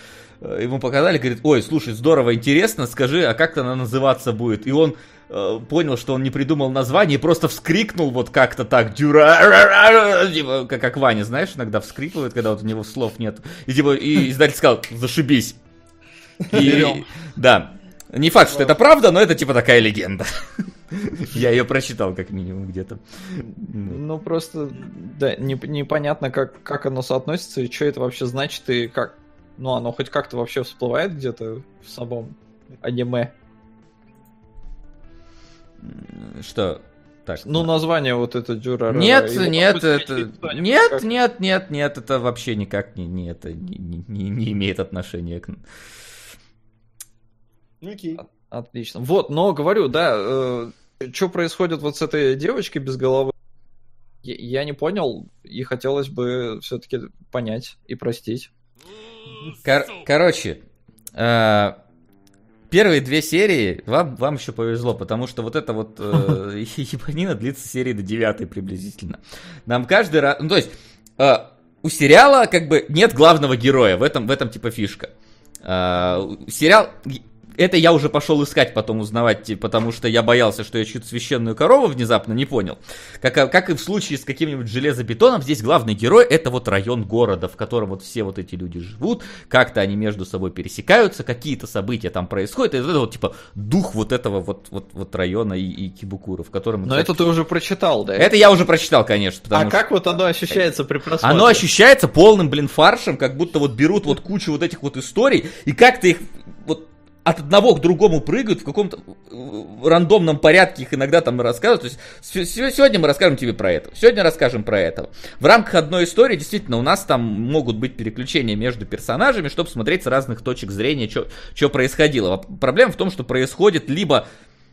ему показали, говорит, ой, слушай, здорово, интересно, скажи, а как она называться будет? И он э, понял, что он не придумал название, и просто вскрикнул вот как-то так, дюра, типа, как, как Ваня, знаешь, иногда вскрикивает, когда вот у него слов нет. И типа, и издатель сказал, зашибись. И, да. Не факт, что это правда, но это типа такая легенда. Я ее прочитал как минимум где-то.
Ну, просто, да, не- непонятно, как, как оно соотносится и что это вообще значит, и как... Ну, оно хоть как-то вообще всплывает где-то в самом аниме.
Что? Так.
Ну, название вот это Дюра.
Нет, нет, это... Нет, нет, нет, нет, это вообще никак не, не, это, не, не- не- имеет отношения к...
Окей.
Отлично. Вот, но говорю, да, что происходит вот с этой девочкой без головы, я, я не понял, и хотелось бы все-таки понять и простить.
Кор- короче, э, первые две серии вам, вам еще повезло, потому что вот эта вот э, <laughs> ебанина длится серии до девятой приблизительно. Нам каждый раз... Ну, то есть, э, у сериала как бы нет главного героя, в этом, в этом типа фишка. Э, сериал... Это я уже пошел искать, потом узнавать, типа, потому что я боялся, что я чью-то священную корову внезапно не понял. Как, как и в случае с каким-нибудь железобетоном, здесь главный герой это вот район города, в котором вот все вот эти люди живут, как-то они между собой пересекаются, какие-то события там происходят, и это вот типа дух вот этого вот, вот, вот района и, и Кибукура, в котором...
Но это ты уже прочитал, да?
Это я уже прочитал, конечно.
А
что-
как вот оно ощущается при просмотре?
оно ощущается полным, блин, фаршем, как будто вот берут вот кучу вот этих вот историй, и как-то их от одного к другому прыгают в каком-то рандомном порядке их иногда там рассказывают. То есть сегодня мы расскажем тебе про это, сегодня расскажем про этого. В рамках одной истории действительно у нас там могут быть переключения между персонажами, чтобы смотреть с разных точек зрения, что происходило. Проблема в том, что происходит либо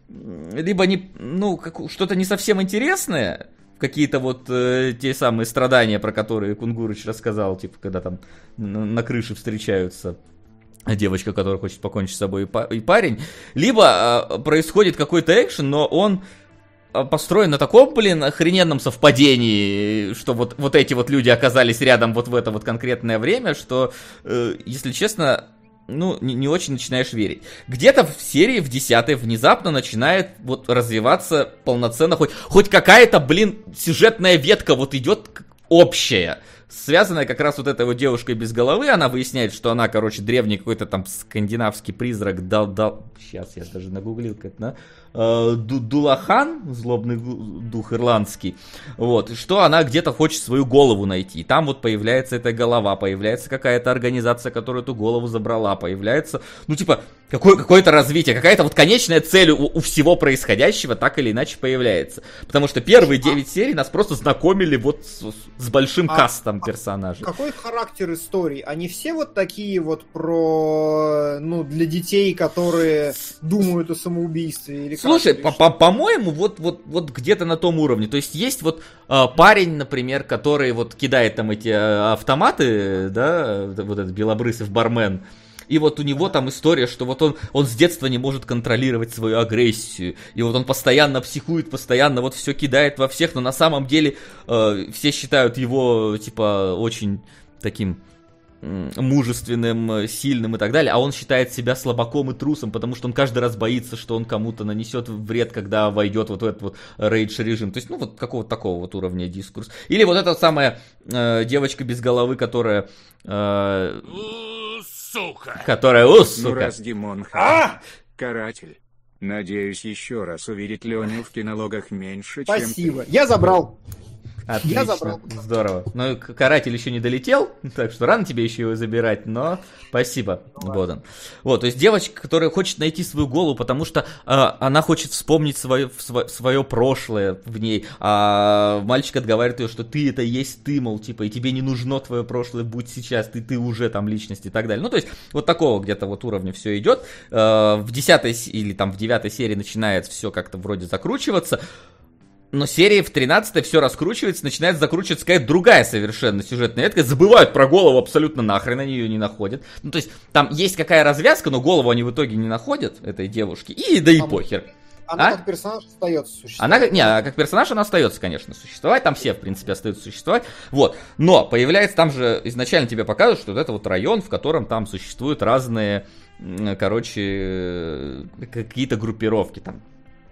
либо не, ну, как, что-то не совсем интересное, какие-то вот э, те самые страдания, про которые Кунгурыч рассказал, типа, когда там на крыше встречаются девочка, которая хочет покончить с собой, и, па- и парень, либо э, происходит какой-то экшен, но он э, построен на таком, блин, охрененном совпадении, что вот, вот эти вот люди оказались рядом вот в это вот конкретное время, что, э, если честно, ну, не, не очень начинаешь верить. Где-то в серии, в десятой, внезапно начинает вот развиваться полноценно, хоть, хоть какая-то, блин, сюжетная ветка вот идет общая. Связанная как раз вот этой вот девушкой без головы, она выясняет, что она, короче, древний какой-то там скандинавский призрак дал, дал, сейчас я даже нагуглил, как на, э, Ду- Дулахан, злобный дух ирландский, вот, что она где-то хочет свою голову найти. И там вот появляется эта голова, появляется какая-то организация, которая эту голову забрала, появляется, ну, типа, какое- какое-то развитие, какая-то вот конечная цель у, у всего происходящего так или иначе появляется. Потому что первые 9 серий нас просто знакомили вот с, с большим
А-
кастом персонажей.
Какой характер историй? Они все вот такие вот про, ну, для детей, которые думают о самоубийстве? Или?
Слушай, по-моему, вот, вот, вот где-то на том уровне. То есть есть вот э, парень, например, который вот кидает там эти э, автоматы, да, вот этот белобрысый бармен. И вот у него там история, что вот он, он с детства не может контролировать свою агрессию. И вот он постоянно психует, постоянно вот все кидает во всех, но на самом деле э, все считают его, типа, очень таким мужественным, э, сильным и так далее, а он считает себя слабаком и трусом, потому что он каждый раз боится, что он кому-то нанесет вред, когда войдет вот в этот вот рейдж режим. То есть, ну, вот какого-то такого вот уровня дискурс. Или вот эта самая э, девочка без головы, которая... э,
Сука!
которая...
Ну
сука!
раз Димон
А!
Каратель. Надеюсь еще раз увидеть Леню в кинологах меньше, чем
Спасибо. Я забрал.
Отлично,
Я забрал.
здорово. Ну, каратель еще не долетел, <laughs> так что рано тебе еще его забирать, но спасибо, Бодан. Вот, то есть девочка, которая хочет найти свою голову, потому что а, она хочет вспомнить свое, свое прошлое в ней, а мальчик отговаривает ее, что ты это есть ты, мол, типа, и тебе не нужно твое прошлое, будь сейчас, ты, ты уже там личность и так далее. Ну, то есть, вот такого где-то вот уровня все идет. Э, В десятой с- или там в девятой серии начинает все как-то вроде закручиваться. Но серии в 13 все раскручивается, начинает закручиваться какая-то другая совершенно сюжетная ветка. Забывают про голову абсолютно нахрен, они ее не находят. Ну, то есть, там есть какая развязка, но голову они в итоге не находят, этой девушки. И да и похер.
Она
А?
как персонаж остается существовать.
Она, не, а как персонаж она остается, конечно, существовать. Там все, в принципе, остаются существовать. Вот. Но появляется там же изначально тебе показывают, что вот это вот район, в котором там существуют разные, короче, э, какие-то группировки. Там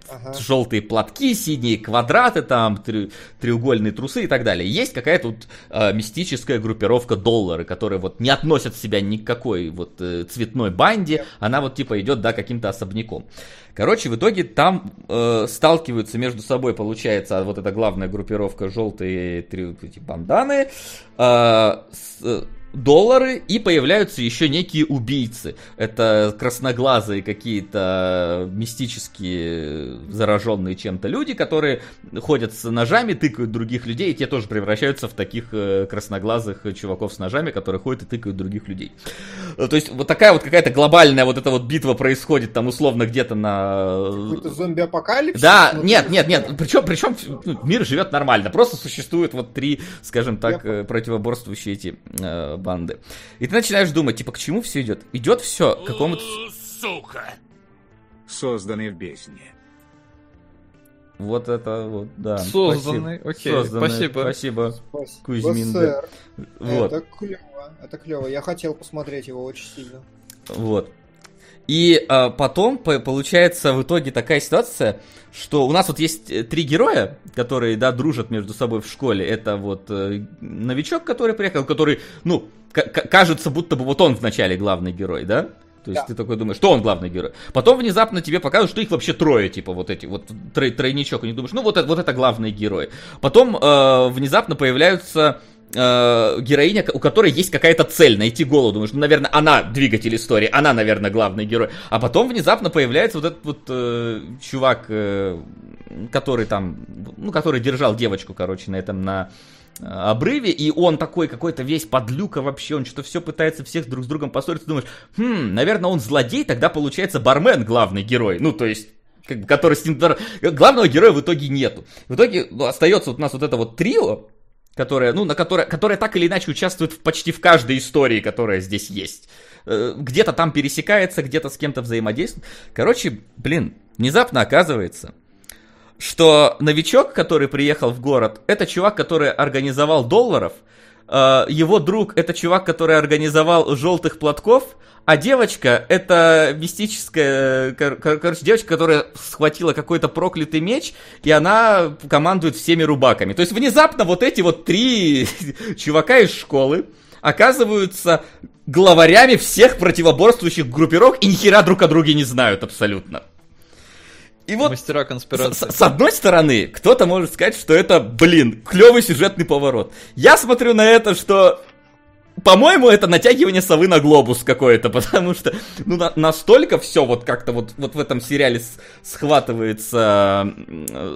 Ага.
желтые платки, синие квадраты, там трё- треугольные трусы и так далее. Есть какая-то вот э, мистическая группировка доллары, которые вот не относят себя ни к какой вот э, цветной банде, она вот типа идет, да, каким-то особняком. Короче, в итоге там э, сталкиваются между собой, получается, вот эта главная группировка желтые три, эти банданы, э, с- э, доллары, и появляются еще некие убийцы. Это красноглазые какие-то мистические, зараженные чем-то люди, которые ходят с ножами, тыкают других людей, и те тоже превращаются в таких э, красноглазых чуваков с ножами, которые ходят и тыкают других людей. Э, То есть вот такая вот какая-то глобальная вот эта вот битва происходит там условно где-то на...
Какой-то зомби-апокалипсис?
Да, нет, нет, нет. Причем, причем ну, мир живет нормально. Просто существуют вот три, скажем так,
Я
э, противоборствующие эти э, банды. И ты начинаешь думать, типа, к чему все идет? Идет все к какому-то.
Сука.
Созданный в бездне.
Вот это вот, да.
Созданный,
спасибо.
окей,
Созданный,
спасибо.
Спасибо.
Спасибо,
Кузьмин, да. Вот.
Это клево, это клево. Я хотел посмотреть его очень сильно.
Вот. И а, потом по- получается в итоге такая ситуация, что у нас вот есть э, три героя, которые, да, дружат между собой в школе. Это вот э, новичок, который приехал, который, ну, к- кажется, будто бы вот он вначале главный герой, да? То есть
Да.
ты такой думаешь, что он главный герой. Потом внезапно тебе показывают, что их вообще трое, типа вот эти, вот трой- тройничок, и не думаешь, ну вот это, вот это главный герой. Потом э, внезапно появляются э, героиня, у которой есть какая-то цель, найти голову. Думаешь, ну, наверное, она двигатель истории, она, наверное, главный герой. А потом внезапно появляется вот этот вот э, чувак, э, который там, ну, который держал девочку, короче, на этом, на э, обрыве, и он такой какой-то весь подлюка вообще, он что-то все пытается всех друг с другом поссориться, думаешь, хм, наверное, он злодей, тогда получается бармен главный герой, ну, то есть как который с ним... Главного героя в итоге нету. В итоге ну, остается вот у нас вот это вот трио, которое, ну, на которое, которое так или иначе участвует в, почти в каждой истории, которая здесь есть. Э, Где-то там пересекается, где-то с кем-то взаимодействует. Короче, блин, внезапно оказывается, что новичок, который приехал в город, это чувак, который организовал долларов, его друг это чувак, который организовал желтых платков, а девочка это мистическая, кор- кор- короче, девочка, которая схватила какой-то проклятый меч, и она командует всеми рубаками. То есть внезапно вот эти вот три <laughs> чувака из школы оказываются главарями всех противоборствующих группировок и ни хера друг о друге не знают абсолютно. И вот
Мастера
с,
конспирации.
с- с одной стороны, кто-то может сказать, что это, блин, клевый сюжетный поворот. Я смотрю на это, что, по-моему, это натягивание совы на глобус какое-то, <laughs> потому что, ну, на- настолько все вот как-то вот, вот в этом сериале с- схватывается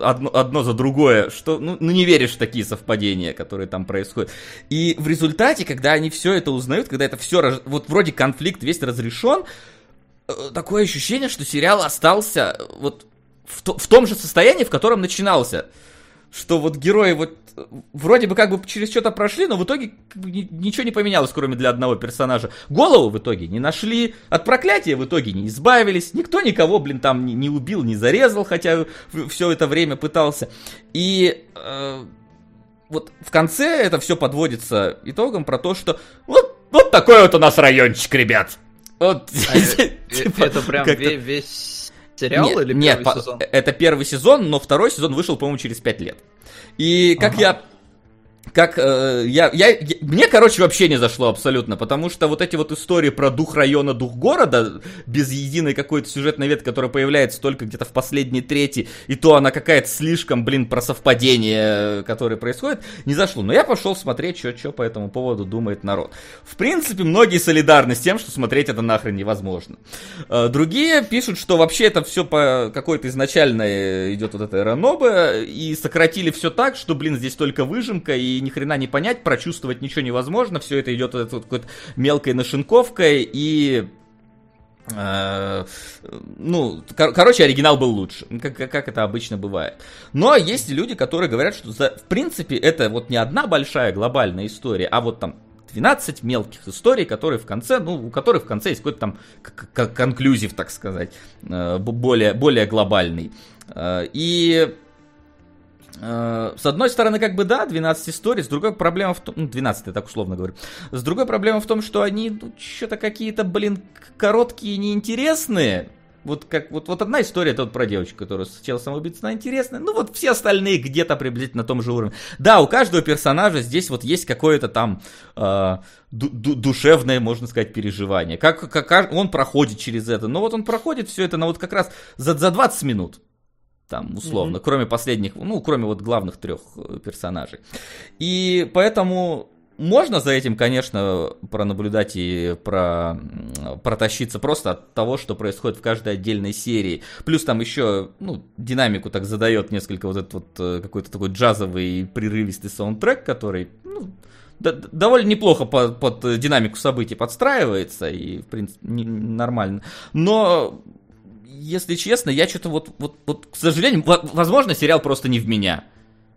одно, одно за другое, что, ну, ну, не веришь в такие совпадения, которые там происходят. И в результате, когда они все это узнают, когда это все, вот вроде конфликт весь разрешен, э, такое ощущение, что сериал остался э, вот в, то- в том же состоянии, в котором начинался. Что вот герои вот вроде бы как бы через что-то прошли, но в итоге ничего не поменялось, кроме для одного персонажа. Голову в итоге не нашли, от проклятия в итоге не избавились, никто никого, блин, там не, не убил, не зарезал, хотя все это время пытался. И э, вот в конце это все подводится итогом про то, что вот, вот такой вот у нас райончик, ребят. Вот,
А, э, <laughs>
типа,
Это прям весь сериал
нет,
или
нет,
первый
по-
сезон?
это первый сезон, но второй сезон вышел, по-моему, через 5 лет. И как
Ага.
я... Как э, я, я, я- Мне, короче, вообще не зашло абсолютно, потому что вот эти вот истории про дух района, дух города, без единой какой-то сюжетной ветки, которая появляется только где-то в последней трети, и то она какая-то слишком, блин, про совпадение, э, которое происходит, не зашло. Но я пошел смотреть, что по этому поводу думает народ. В принципе, многие солидарны с тем, что смотреть это нахрен невозможно. Э, Другие пишут, что вообще это все по какой-то изначально идет вот эта эра Ноба, и сократили все так, что, блин, здесь только выжимка, и ни хрена не понять, прочувствовать ничего невозможно, все это идет вот вот какой-то мелкой нашинковкой, и э, ну, кор- короче, оригинал был лучше, как, как- как это обычно бывает. Но есть люди, которые говорят, что за- в принципе это вот не одна большая глобальная история, а вот там 12 мелких историй, которые в конце, ну, у которых в конце есть какой-то там конклюзив, так сказать, э, более, более глобальный. Э, и с одной стороны, как бы да, 12 историй, с другой проблема в том, ну, 12 я так условно говорю, с другой проблема в том, что они, ну, что-то какие-то, блин, короткие неинтересные, вот как вот, вот одна история, это вот про девочку, которая сначала самоубийца, она интересная. Ну вот все остальные где-то приблизительно на том же уровне. Да, у каждого персонажа здесь вот есть какое-то там э, ду- душевное, можно сказать, переживание. Как, как он проходит через это. Но вот он проходит все это на вот как раз за, за 20 минут там, условно, mm-hmm. кроме последних, ну, кроме вот главных трех э, персонажей. И поэтому можно за этим, конечно, пронаблюдать и про, протащиться просто от того, что происходит в каждой отдельной серии. Плюс там еще, ну, динамику так задает несколько вот этот вот э, какой-то такой джазовый прерывистый саундтрек, который, ну, довольно неплохо под, под динамику событий подстраивается и, в принципе, не, нормально. Но, если честно, я что-то вот, вот, вот, к сожалению, возможно, сериал просто не в меня.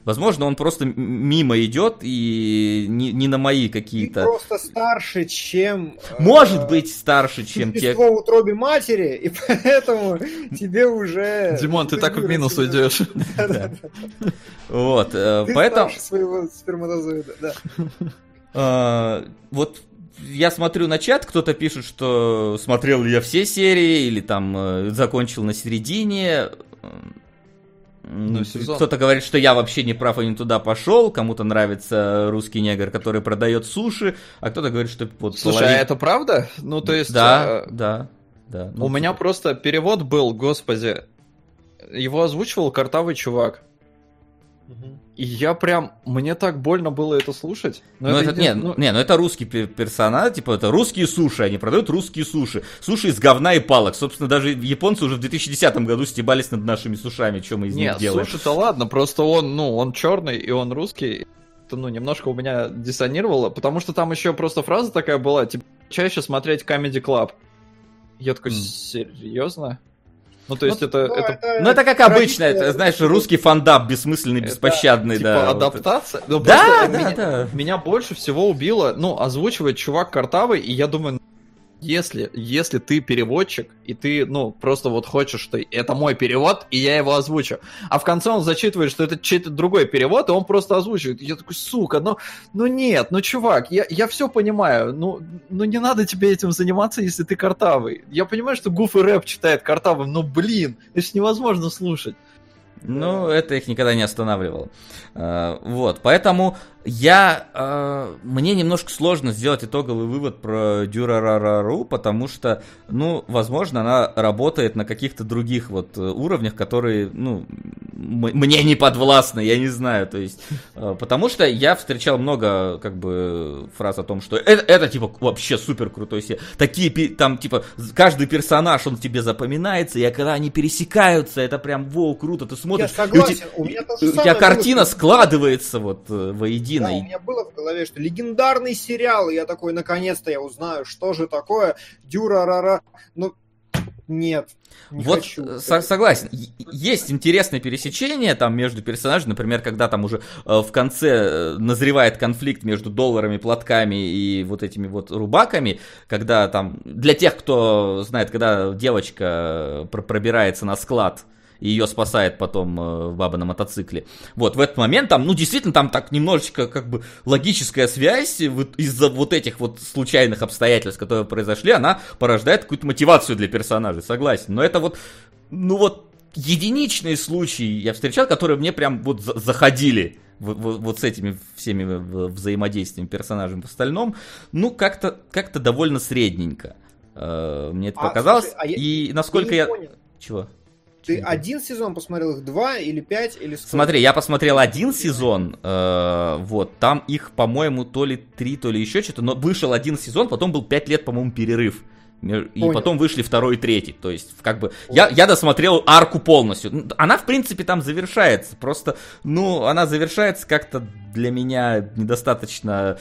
Возможно, он просто мимо идет и не, не на мои какие-то. Ты
просто старше, чем.
Может э, быть, старше, чем те.
в утробе матери, и поэтому тебе уже.
Димон, ты так в минус уйдешь.
Вот, э, поэтому.
своего сперматозоида, да. <laughs>
Э, вот я смотрю на чат, кто-то пишет, что смотрел ли я все серии, или там э, закончил на середине. Ну, Кто-то говорит, что я вообще не прав и не туда пошел. Кому-то нравится русский негр, который продает суши, а кто-то говорит, что вот.
Слушай, половин... а это правда? Ну, то есть.
Да, э... да, да.
Ну, У меня типа просто перевод был, господи. Его озвучивал картавый чувак. И я прям, мне так больно было это слушать.
Но ну, это, это, не, ну... не, ну это русский персонаж, типа это русские суши, они продают русские суши. Суши из говна и палок. Собственно, даже японцы уже в 2010 году стебались над нашими сушами, что мы из Нет, них делаем.
суши-то ладно, просто он, ну, он черный и он русский. Это, ну, немножко у меня диссонировало, потому что там еще просто фраза такая была, типа, чаще смотреть Comedy Club. Я такой, серьезно? Ну, то есть ну, это, ну, это...
это... Ну, это как обычно, это, знаешь, русский фандап бессмысленный, это, беспощадный,
типа,
да.
адаптация?
Вот. Ну, да, да,
меня,
да.
Меня больше всего убило, ну, озвучивает чувак картавый, и я думаю, если, если ты переводчик, и ты, ну, просто вот хочешь, что это мой перевод, и я его озвучу, а в конце он зачитывает, что это чей-то другой перевод, и он просто озвучивает. И я такой, сука, ну, ну нет, ну, чувак, я, я все понимаю, ну, ну не надо тебе этим заниматься, если ты картавый. Я понимаю, что Гуф и Рэп читает картавым, но, блин, это же невозможно слушать.
Ну, это их никогда не останавливало. А, вот, поэтому я, э, мне немножко сложно сделать итоговый вывод про Дюрарарару, потому что, ну, возможно, она работает на каких-то других вот э, уровнях, которые, ну, мне не подвластны, я не знаю, то есть, э, потому что я встречал много, как бы, фраз о том, что это, это типа, вообще супер крутой сериал. Такие, там, типа, каждый персонаж, он тебе запоминается, и когда они пересекаются, это прям, воу, круто, ты смотришь,
я согласен,
у, у, меня у тебя картина было. складывается вот э, воедино
единой. Да, у меня было в голове, что легендарный сериал, и я такой, наконец-то я узнаю, что же такое Дюра-ра-ра. Ну, нет.
Не вот хочу. Со- согласен. Есть интересное пересечение там между персонажами, например, когда там уже э, в конце э, назревает конфликт между долларами, платками и вот этими вот рубаками, когда там для тех, кто знает, когда девочка э, пробирается на склад и ее спасает потом э, баба на мотоцикле. Вот, в этот момент там, ну, действительно, там так немножечко, как бы, логическая связь из-за вот этих вот случайных обстоятельств, которые произошли, она порождает какую-то мотивацию для персонажей, согласен. Но это вот, ну вот, единичные случаи я встречал, которые мне прям вот заходили вот, вот с этими всеми взаимодействиями персонажей в остальном, ну, как-то как довольно средненько. Э, мне это а, показалось. Слушай, а и я, насколько я... я...
Чего? Ты один сезон посмотрел, их два или пять, или сколько?
Смотри, я посмотрел один сезон, э, вот, там их, по-моему, то ли три, то ли еще что-то, но вышел один сезон, потом был пять лет, по-моему, перерыв. И Понял. потом вышли второй и третий. То есть, как бы, я, я досмотрел арку полностью. Она, в принципе, там завершается. Просто, ну, она завершается как-то для меня недостаточно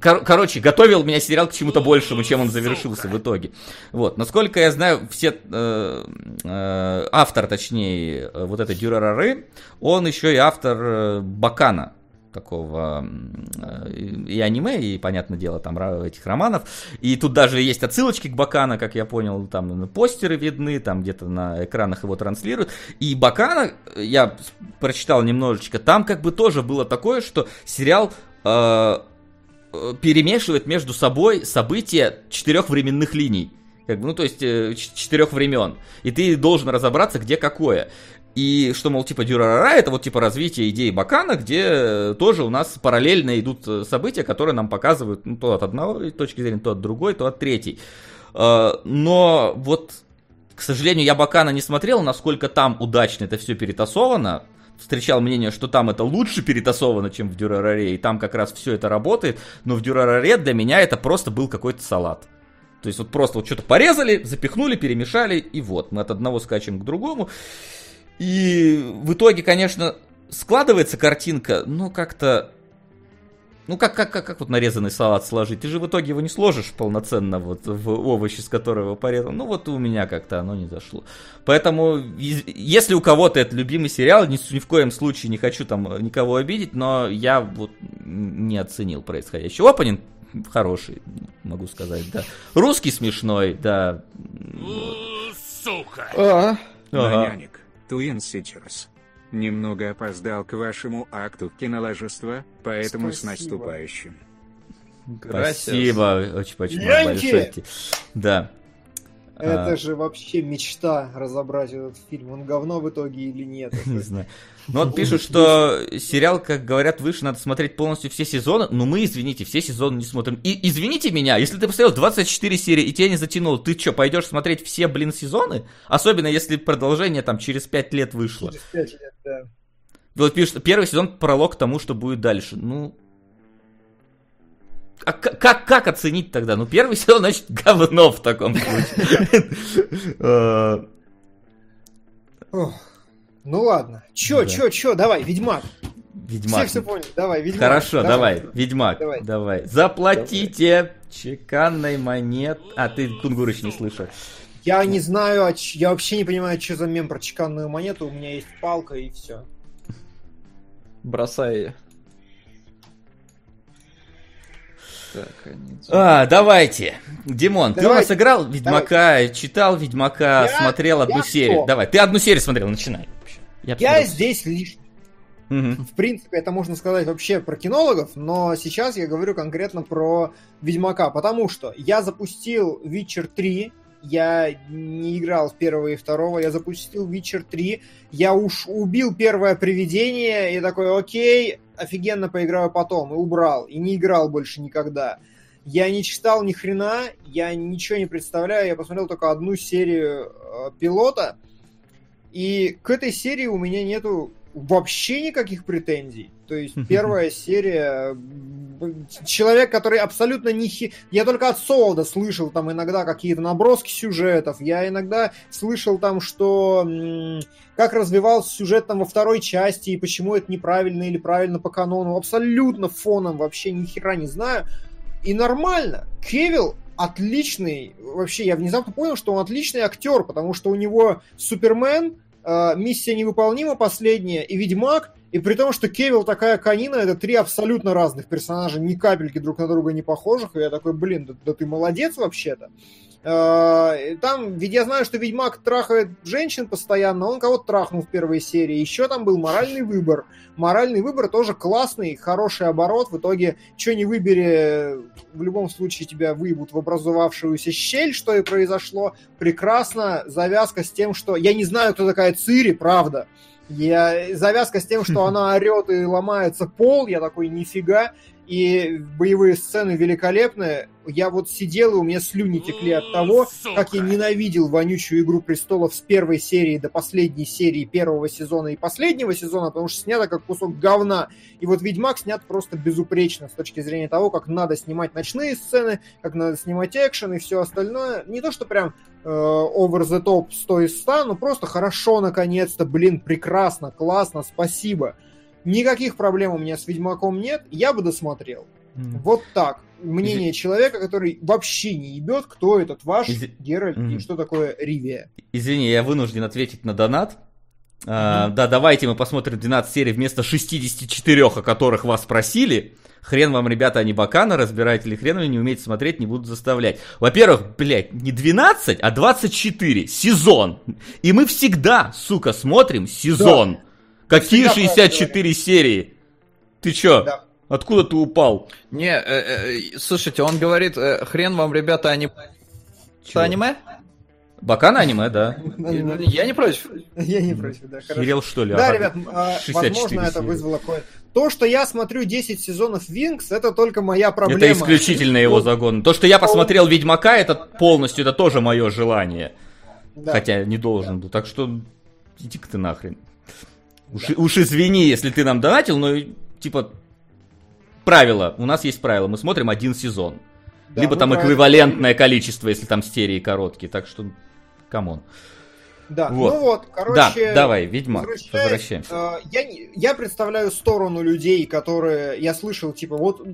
Кор- короче, готовил меня сериал к чему-то большему, чем он завершился в итоге. Вот, насколько я знаю, все э, э, автор, точнее, вот этой Дюрарары, он еще и автор э, Бакана такого э, и аниме, и, понятное дело, там этих романов. И тут даже есть отсылочки к Бакана, как я понял, там постеры видны, там где-то на экранах его транслируют. И Бакана, я прочитал немножечко, там как бы тоже было такое, что сериал э, э перемешивает между собой события четырех временных линий. Как бы, ну, то есть э, четырех времен. И ты должен разобраться, где какое. И что, мол, типа Дюрарара, это вот типа развитие идеи Бакана, где тоже у нас параллельно идут э, события, которые нам показывают ну, то от одной точки зрения, то от другой, то от третьей. Э, но вот, к сожалению, я Бакана не смотрел, насколько там удачно это все перетасовано. Встречал мнение, что там это лучше перетасовано, чем в Дюрараре, и там как раз все это работает, но в Дюрараре для меня это просто был какой-то салат. То есть вот просто вот что-то порезали, запихнули, перемешали, и вот, мы от одного скачем к другому. И в итоге, конечно, складывается картинка, но как-то... Ну, как, как, как, как вот нарезанный салат сложить? Ты же в итоге его не сложишь полноценно вот в овощи, с которого порезал. Ну, вот у меня как-то оно не зашло. Поэтому, если у кого-то это любимый сериал, ни, ни в коем случае не хочу там никого обидеть, но я вот не оценил происходящий. Опенинг хороший, могу сказать, да. Русский смешной, да.
Сука!
А,
ага. Twin Sisters. Немного опоздал к вашему акту киноложества, поэтому Спасибо. с наступающим.
Спасибо, очень-очень большое. Да.
Это а... же вообще мечта разобрать этот фильм. Он говно в итоге или нет? <laughs>
Не знаю. Ну вот <laughs> пишут, что сериал, как говорят выше, надо смотреть полностью все сезоны. Но мы, извините, все сезоны не смотрим. И извините меня, если ты посмотрел 24 серии и тебя не затянуло, ты что, пойдешь смотреть все, блин, сезоны? Особенно если продолжение там через 5 лет вышло. Через 5 лет, да. Вот пишут, первый сезон пролог к тому, что будет дальше. Ну, а как, как оценить тогда? Ну, первый <laughs> сезон, значит, говно в таком случае.
Ну ладно. Чё, чё, чё, давай, Ведьмак.
Ведьмак.
Все все поняли. Давай, Ведьмак.
Хорошо, давай, Ведьмак. Давай. Заплатите чеканной монет. А, ты Кунгурыч не слышал.
Я не знаю, я вообще не понимаю, что за мем про чеканную монету. У меня есть палка и все.
Бросай
Так, они... А, давайте. Димон, Давай. ты у нас играл Ведьмака, Давай. читал Ведьмака, я, смотрел одну серию. Кто? Давай, ты одну серию смотрел, начинай.
Я, я здесь лишний. Угу. В принципе, это можно сказать вообще про кинологов, но сейчас я говорю конкретно про Ведьмака, потому что я запустил Witcher 3, я не играл в первого и второго, я запустил Witcher 3, я уж убил первое привидение, и такой, окей, офигенно поиграю потом, и убрал, и не играл больше никогда. Я не читал ни хрена, я ничего не представляю, я посмотрел только одну серию э, пилота, и к этой серии у меня нету вообще никаких претензий. То есть первая серия... Человек, который абсолютно не... Хи... Я только от Солода слышал там иногда какие-то наброски сюжетов. Я иногда слышал там, что... Как развивался сюжет там во второй части, и почему это неправильно или правильно по канону. Абсолютно фоном вообще ни хера не знаю. И нормально. Кевилл отличный. Вообще, я внезапно понял, что он отличный актер, потому что у него Супермен, э, миссия невыполнима последняя, и Ведьмак, и при том, что Кевилл такая канина, это три абсолютно разных персонажа, ни капельки друг на друга не похожих, и я такой, блин, да, да ты молодец вообще-то. Э, там, ведь я знаю, что Ведьмак трахает женщин постоянно, он кого-то трахнул в первой серии. Еще там был моральный выбор. Моральный выбор тоже классный, хороший оборот. В итоге, что не выбери, в любом случае тебя выебут в образовавшуюся щель, что и произошло. Прекрасно. Завязка с тем, что... Я не знаю, кто такая Цири, правда. Я... Завязка с тем, что <laughs> она орет и ломается пол, я такой, нифига. И боевые сцены великолепные я вот сидел, и у меня слюни текли от того, Сука. как я ненавидел вонючую «Игру престолов» с первой серии до последней серии первого сезона и последнего сезона, потому что снято как кусок говна. И вот «Ведьмак» снят просто безупречно с точки зрения того, как надо снимать ночные сцены, как надо снимать экшен и все остальное. Не то, что прям э, over the top 100 из 100, но просто хорошо, наконец-то, блин, прекрасно, классно, спасибо. Никаких проблем у меня с Ведьмаком нет, я бы досмотрел. Mm. Вот так мнение человека, который вообще не ебет, кто этот ваш Из... Геральт mm. и что такое Ривия.
Извини, я вынужден ответить на донат. А, Да, давайте мы посмотрим 12 серий вместо 64, о которых вас просили. Хрен вам, ребята, не бакана, разбираете или хрен вы не умеете смотреть, не буду заставлять. Во-первых, блядь, не 12, а 24. Сезон. И мы всегда, сука, смотрим сезон. Какие
Всегда
64 серии? Ты чё?
Да.
Откуда ты упал?
Не, э, э, слушайте, он говорит, э, хрен вам, ребята, они...
Чего?
аниме?
Бакана аниме, да.
Я не против.
Я не против, да, хорошо.
Херел, что ли?
Да, ребят, а,
64
возможно, это вызвало какое То, что я смотрю 10 сезонов Винкс, это только моя проблема.
Это исключительно его
Ну,
загон. То, что я посмотрел Ведьмака, это полностью, это тоже мое желание.
да.
Хотя не должен был. Так что иди-ка ты нахрен. Уж, уж извини, если ты нам донатил, но типа правило. У нас есть правило. Мы смотрим один сезон.
Да,
Либо там
правильно
эквивалентное количество, если там серии короткие. Так что, come on.
Да,
Вот.
ну вот,
Да,
короче...
давай, Ведьмак,
возвращаясь,
возвращаемся.
э, я, я представляю сторону людей, которые... Я слышал, типа, вот...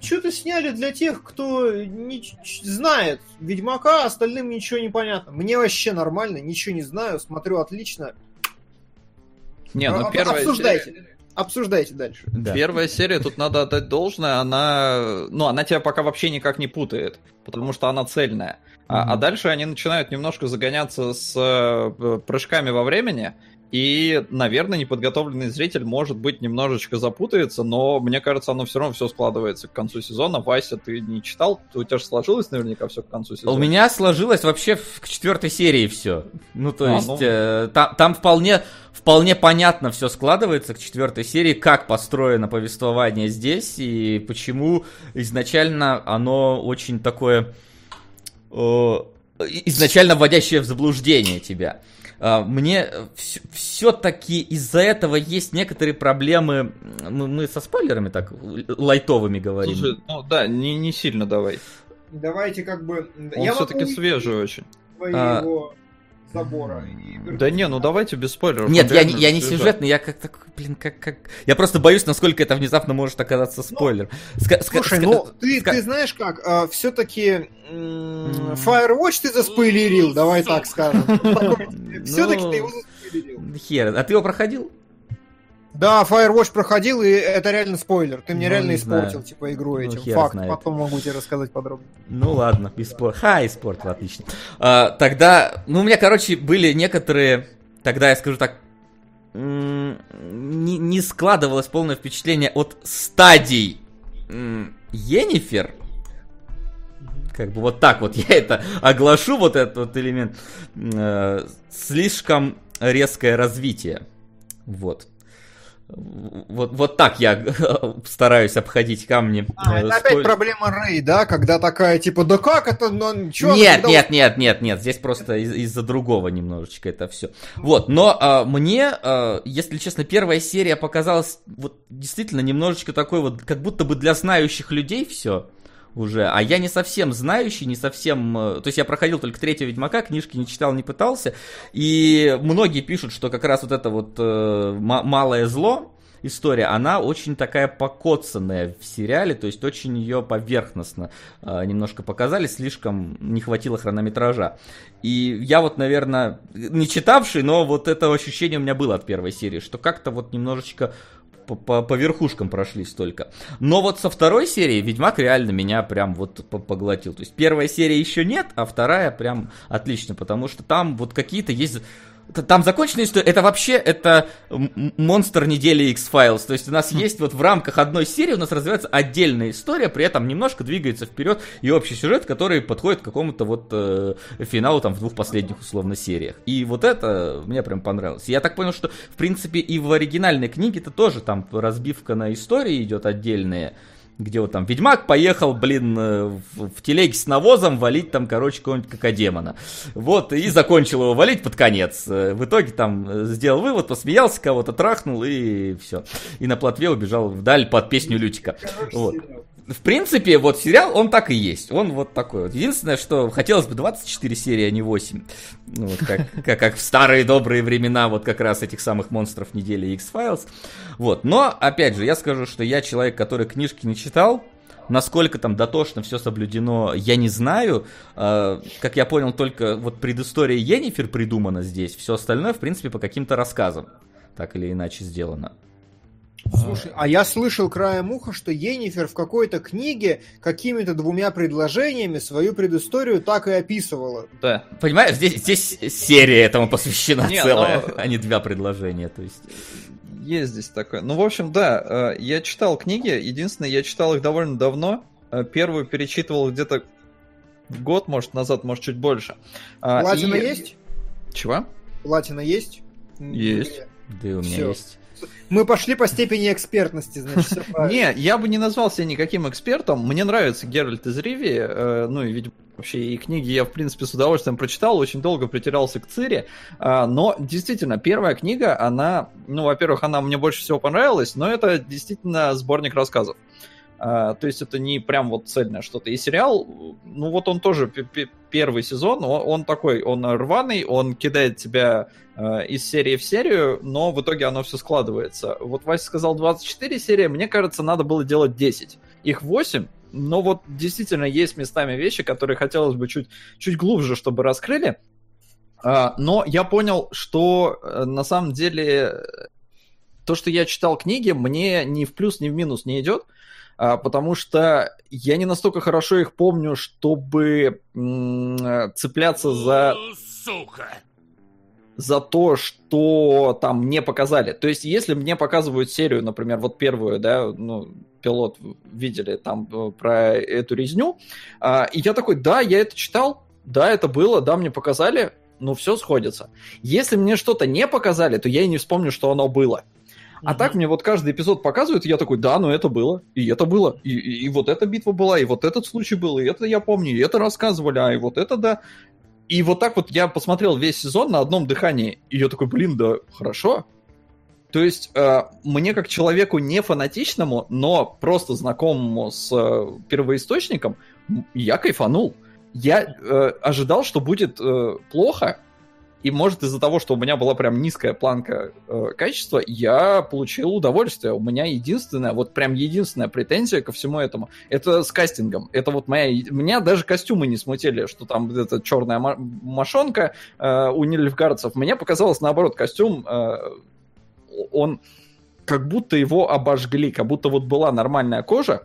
Что-то сняли для тех, кто не знает Ведьмака, остальным ничего не понятно. Мне вообще нормально, ничего не знаю, смотрю отлично.
Не, ну
Об-
первая
обсуждайте.
серия-
Обсуждайте дальше.
Да.
Первая серия, тут надо отдать должное, она, ну, она тебя пока вообще никак не путает, потому что она цельная. А,
Мгм.
а дальше они начинают немножко загоняться с э, прыжками во времени, и, наверное, неподготовленный зритель, может быть, немножечко запутается, но мне кажется, оно все равно все складывается к концу сезона. Вася, ты не читал? У тебя же сложилось наверняка все к концу сезона.
У меня сложилось вообще к четвертой серии все. Ну, то
А,
есть,
ну.
э, та- там вполне, вполне понятно все складывается к четвертой серии, как построено повествование здесь и почему изначально оно очень такое э, изначально вводящее в заблуждение тебя. А, Мне все-таки из-за этого есть некоторые проблемы. Мы, мы со спойлерами так лайтовыми говорим.
Слушай, ну да, не, не сильно давай.
Давайте как бы...
Он все-таки свежий очень.
А.
забора. и-
Да не, ну давайте без спойлеров.
Нет, я, я не сюжетный, я как такой, блин, как, как... Я просто боюсь, насколько это внезапно может оказаться спойлер. Ска- ска-
Слушай,
ска-
ну ты,
ска-
ты знаешь как, все-таки Firewatch ты заспойлерил, давай так скажем. Все-таки
Ну,
ты его заспойлерил.
Хер, а ты его проходил?
Да, Firewatch проходил, и это реально спойлер. Ты мне
Ну,
реально испортил,
знаю.
типа, игру
Ну,
этим. Факт,
знает.
потом могу тебе рассказать подробнее.
Ну ладно, и спор. Ха, испортил, отлично. А, тогда, ну у меня, короче, были некоторые, тогда я скажу так, не, не складывалось полное впечатление от стадий Енифер. Как бы вот так вот <laughs> я это оглашу, вот этот вот элемент. Э, слишком резкое развитие. Вот. Вот, вот так я <laughs> стараюсь обходить камни.
А, это опять проблема Рэй, да? Когда такая, типа, да как это, ну, чё,
нет,
когда
нет, нет, нет, нет, здесь просто из- из-за другого немножечко это все. Вот, но а, мне, а, если честно, первая серия показалась вот действительно немножечко такой вот, как будто бы для знающих людей все уже, а я не совсем знающий, не совсем, э, то есть я проходил только третьего Ведьмака, книжки не читал, не пытался, и многие пишут, что как раз вот это вот э, ма- малое зло, история, она очень такая покоцанная в сериале, то есть очень ее поверхностно э, немножко показали, слишком не хватило хронометража. И я вот, наверное, не читавший, но вот это ощущение у меня было от первой серии, что как-то вот немножечко по, по- по верхушкам прошлись только. Но вот со второй серии Ведьмак реально меня прям вот по- поглотил. То есть первая серия еще нет, а вторая прям отлично, потому что там вот какие-то есть... Там законченная история, это вообще, это монстр недели X-Files, то есть у нас есть вот в рамках одной серии у нас развивается отдельная история, при этом немножко двигается вперед и общий сюжет, который подходит к какому-то вот э, финалу там в двух последних условно сериях. И вот это мне прям понравилось. Я так понял, что в принципе и в оригинальной книге-то тоже там разбивка на истории идет отдельная, где вот там Ведьмак поехал, блин, э, в, в телеге с навозом валить там, короче, какого-нибудь какодемона. Вот, и закончил его валить под конец. Э, В итоге там э, сделал вывод, посмеялся, кого-то трахнул и все. И на плотве убежал вдаль под песню Лютика. Вот. В принципе, вот сериал, он так и есть. Он вот такой вот. Единственное, что хотелось бы 24 серии, а не 8. Ну, вот как, <laughs> как, как в старые добрые времена вот как раз этих самых монстров недели X-Files. Вот. Но, опять же, я скажу, что я человек, который книжки не читал, насколько там дотошно все соблюдено, я не знаю. Э, как я понял, только вот предыстория Енифер придумана здесь, все остальное, в принципе, по каким-то рассказам так или иначе сделано.
Слушай, а я слышал краем уха, что Енифер в какой-то книге какими-то двумя предложениями свою предысторию так и описывала.
Да.
Понимаешь, здесь, здесь серия этому посвящена
Не,
целая,
но-
а не два предложения. То есть.
Есть здесь такое. Ну, в общем, да, э, я читал книги. Единственное, я читал их довольно давно. Э, Первую перечитывал где-то год, может, назад, может, чуть больше. А,
Платина
и-
есть?
Чего?
Платина есть?
Есть.
Да и у меня
Всё.
есть.
Мы пошли по степени экспертности, значит.
Не, я бы не назвал себя никаким экспертом. Мне нравится Геральт из Ривии. э, ну и, видимо, вообще и книги я, в принципе, с удовольствием прочитал. Очень долго притирался к Цири. А, но, действительно, первая книга, она... Ну, во-первых, она мне больше всего понравилась, но это действительно сборник рассказов. А, то есть это не прям вот цельное что-то. И сериал, ну вот он тоже первый сезон, он, он такой, он рваный, он кидает тебя э, из серии в серию, но в итоге оно все складывается. Вот Вася сказал 24 серии, мне кажется, надо было делать 10. Их 8, но вот действительно есть местами вещи, которые хотелось бы чуть, чуть глубже, чтобы раскрыли. А, но я понял, что э, на самом деле э, то, что я читал книги, мне ни в плюс, ни в минус не идет, потому что я не настолько хорошо их помню, чтобы э, цепляться за
Сука!
за то, что там не показали. То есть, если мне показывают серию, например, вот первую, да, ну, пилот видели там э, про эту резню, а, и я такой, да, я это читал, да, это было, да, мне показали, ну, все сходится. Если мне что-то не показали, то я и не вспомню, что оно было. А так мне вот каждый эпизод показывают, и я такой, да, ну это было, и это было, и, и- и вот эта битва была, и вот этот случай был, и это я помню, и это рассказывали, а и вот это да. И вот так вот я посмотрел весь сезон на одном дыхании, и я такой, блин, да хорошо. То есть э, мне как человеку не фанатичному, но просто знакомому с э, первоисточником, я кайфанул. Я э, ожидал, что будет э, плохо, и может из-за того, что у меня была прям низкая планка э, качества, я получил удовольствие. У меня единственная, вот прям единственная претензия ко всему этому, это с кастингом. Это вот моя... Меня даже костюмы не смутили, что там эта черная мошонка э, у нильфгардцев. Мне показалось, наоборот, костюм, э, он как будто его обожгли, как будто вот была нормальная кожа,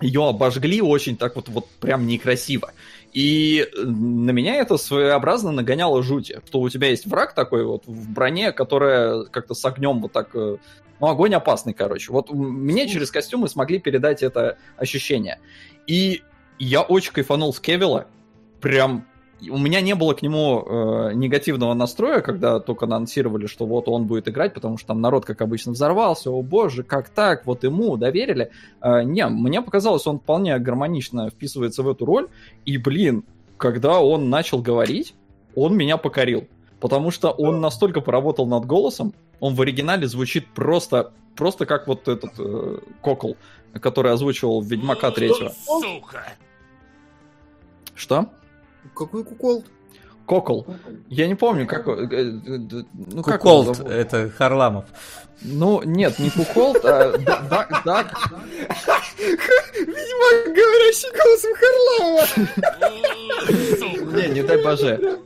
ее обожгли очень так вот, вот прям некрасиво. И на меня это своеобразно нагоняло жути, что у тебя есть враг такой вот в броне, которая как-то с огнем вот так... э, Ну, огонь опасный, короче. Вот мне через костюмы смогли передать это ощущение. И я очень кайфанул с Кевилла. Прям у меня не было к нему э, негативного настроя, когда только анонсировали, что вот он будет играть, потому что там народ, как обычно, взорвался. О боже, как так? Вот ему доверили. Э, не, мне показалось, он вполне гармонично вписывается в эту роль. И, блин, когда он начал говорить, он меня покорил. Потому что он настолько поработал над голосом, он в оригинале звучит просто, просто как вот этот э, Кокол, который озвучивал Ведьмака третьего.
Сука!
Что?
Какой кукол?
Кокол. Я не помню, как... э, э, э, Ну, как
Куколт, это Харламов.
Ну, нет, не Куколт, а Да- Да- Дак...
Видимо, говорящий голосом Харламова.
Не, не дай боже.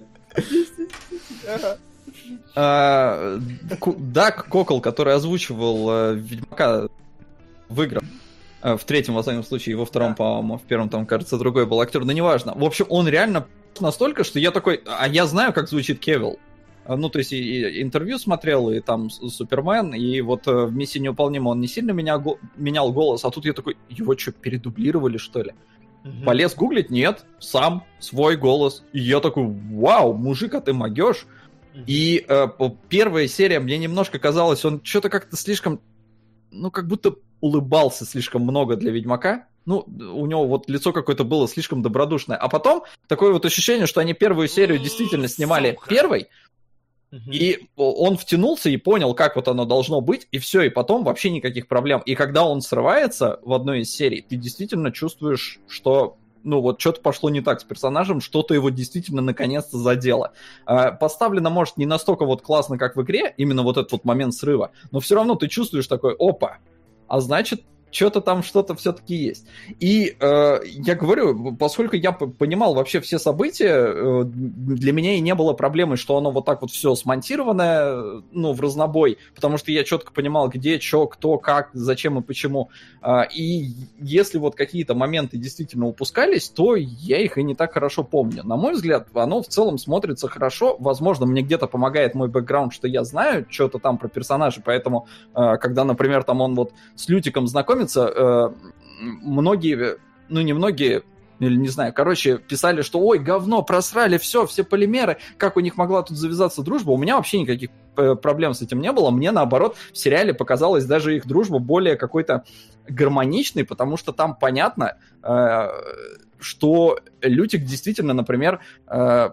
А, Дак Кокол, который озвучивал Ведьмака в играх. В третьем, во всяком случае, и во втором, по-моему, в первом там, кажется, другой был актер, но неважно. В общем, он реально настолько, что я такой, а я знаю, как звучит Кевилл. А, Ну, то есть, и, и интервью смотрел, и там Супермен, и вот э, в «Миссии неуполнима» он не сильно меня, го- менял голос, а тут я такой, его что, передублировали, что ли? Полез гуглить? Нет, сам, свой голос. И я такой, вау, мужик, а ты могешь? И э, первая серия мне немножко казалось, он что-то как-то слишком, ну, как будто улыбался слишком много для Ведьмака. Ну, у него вот лицо какое-то было слишком добродушное. А потом такое вот ощущение, что они первую серию действительно снимали
Сука.
первой, и он втянулся и понял, как вот оно должно быть, и все, и потом вообще никаких проблем. И когда он срывается в одной из серий, ты действительно чувствуешь, что ну вот что-то пошло не так с персонажем, что-то его действительно наконец-то задело. А, Поставлено, может, не настолько вот классно, как в игре, именно вот этот вот момент срыва, но все равно ты чувствуешь такой, опа, а значит, что-то там что-то все-таки есть. И э, я говорю, поскольку я понимал вообще все события, э, для меня и не было проблемы, что оно вот так вот все смонтированное, ну, в разнобой, потому что я четко понимал, где, что, кто, как, зачем и почему. Э, и если вот какие-то моменты действительно упускались, то я их и не так хорошо помню. На мой взгляд, оно в целом смотрится хорошо. Возможно, мне где-то помогает мой бэкграунд, что я знаю что-то там про персонажа, поэтому, э, когда, например, там он вот с Лютиком знакомится, знакомиться, э, многие, ну не многие, или не знаю, короче, писали, что ой, говно, просрали, все, все полимеры, как у них могла тут завязаться дружба. У меня вообще никаких э, проблем с этим не было. Мне, наоборот, в сериале показалась даже их дружба более какой-то гармоничной, потому что там понятно, э, что Лютик действительно, например, э,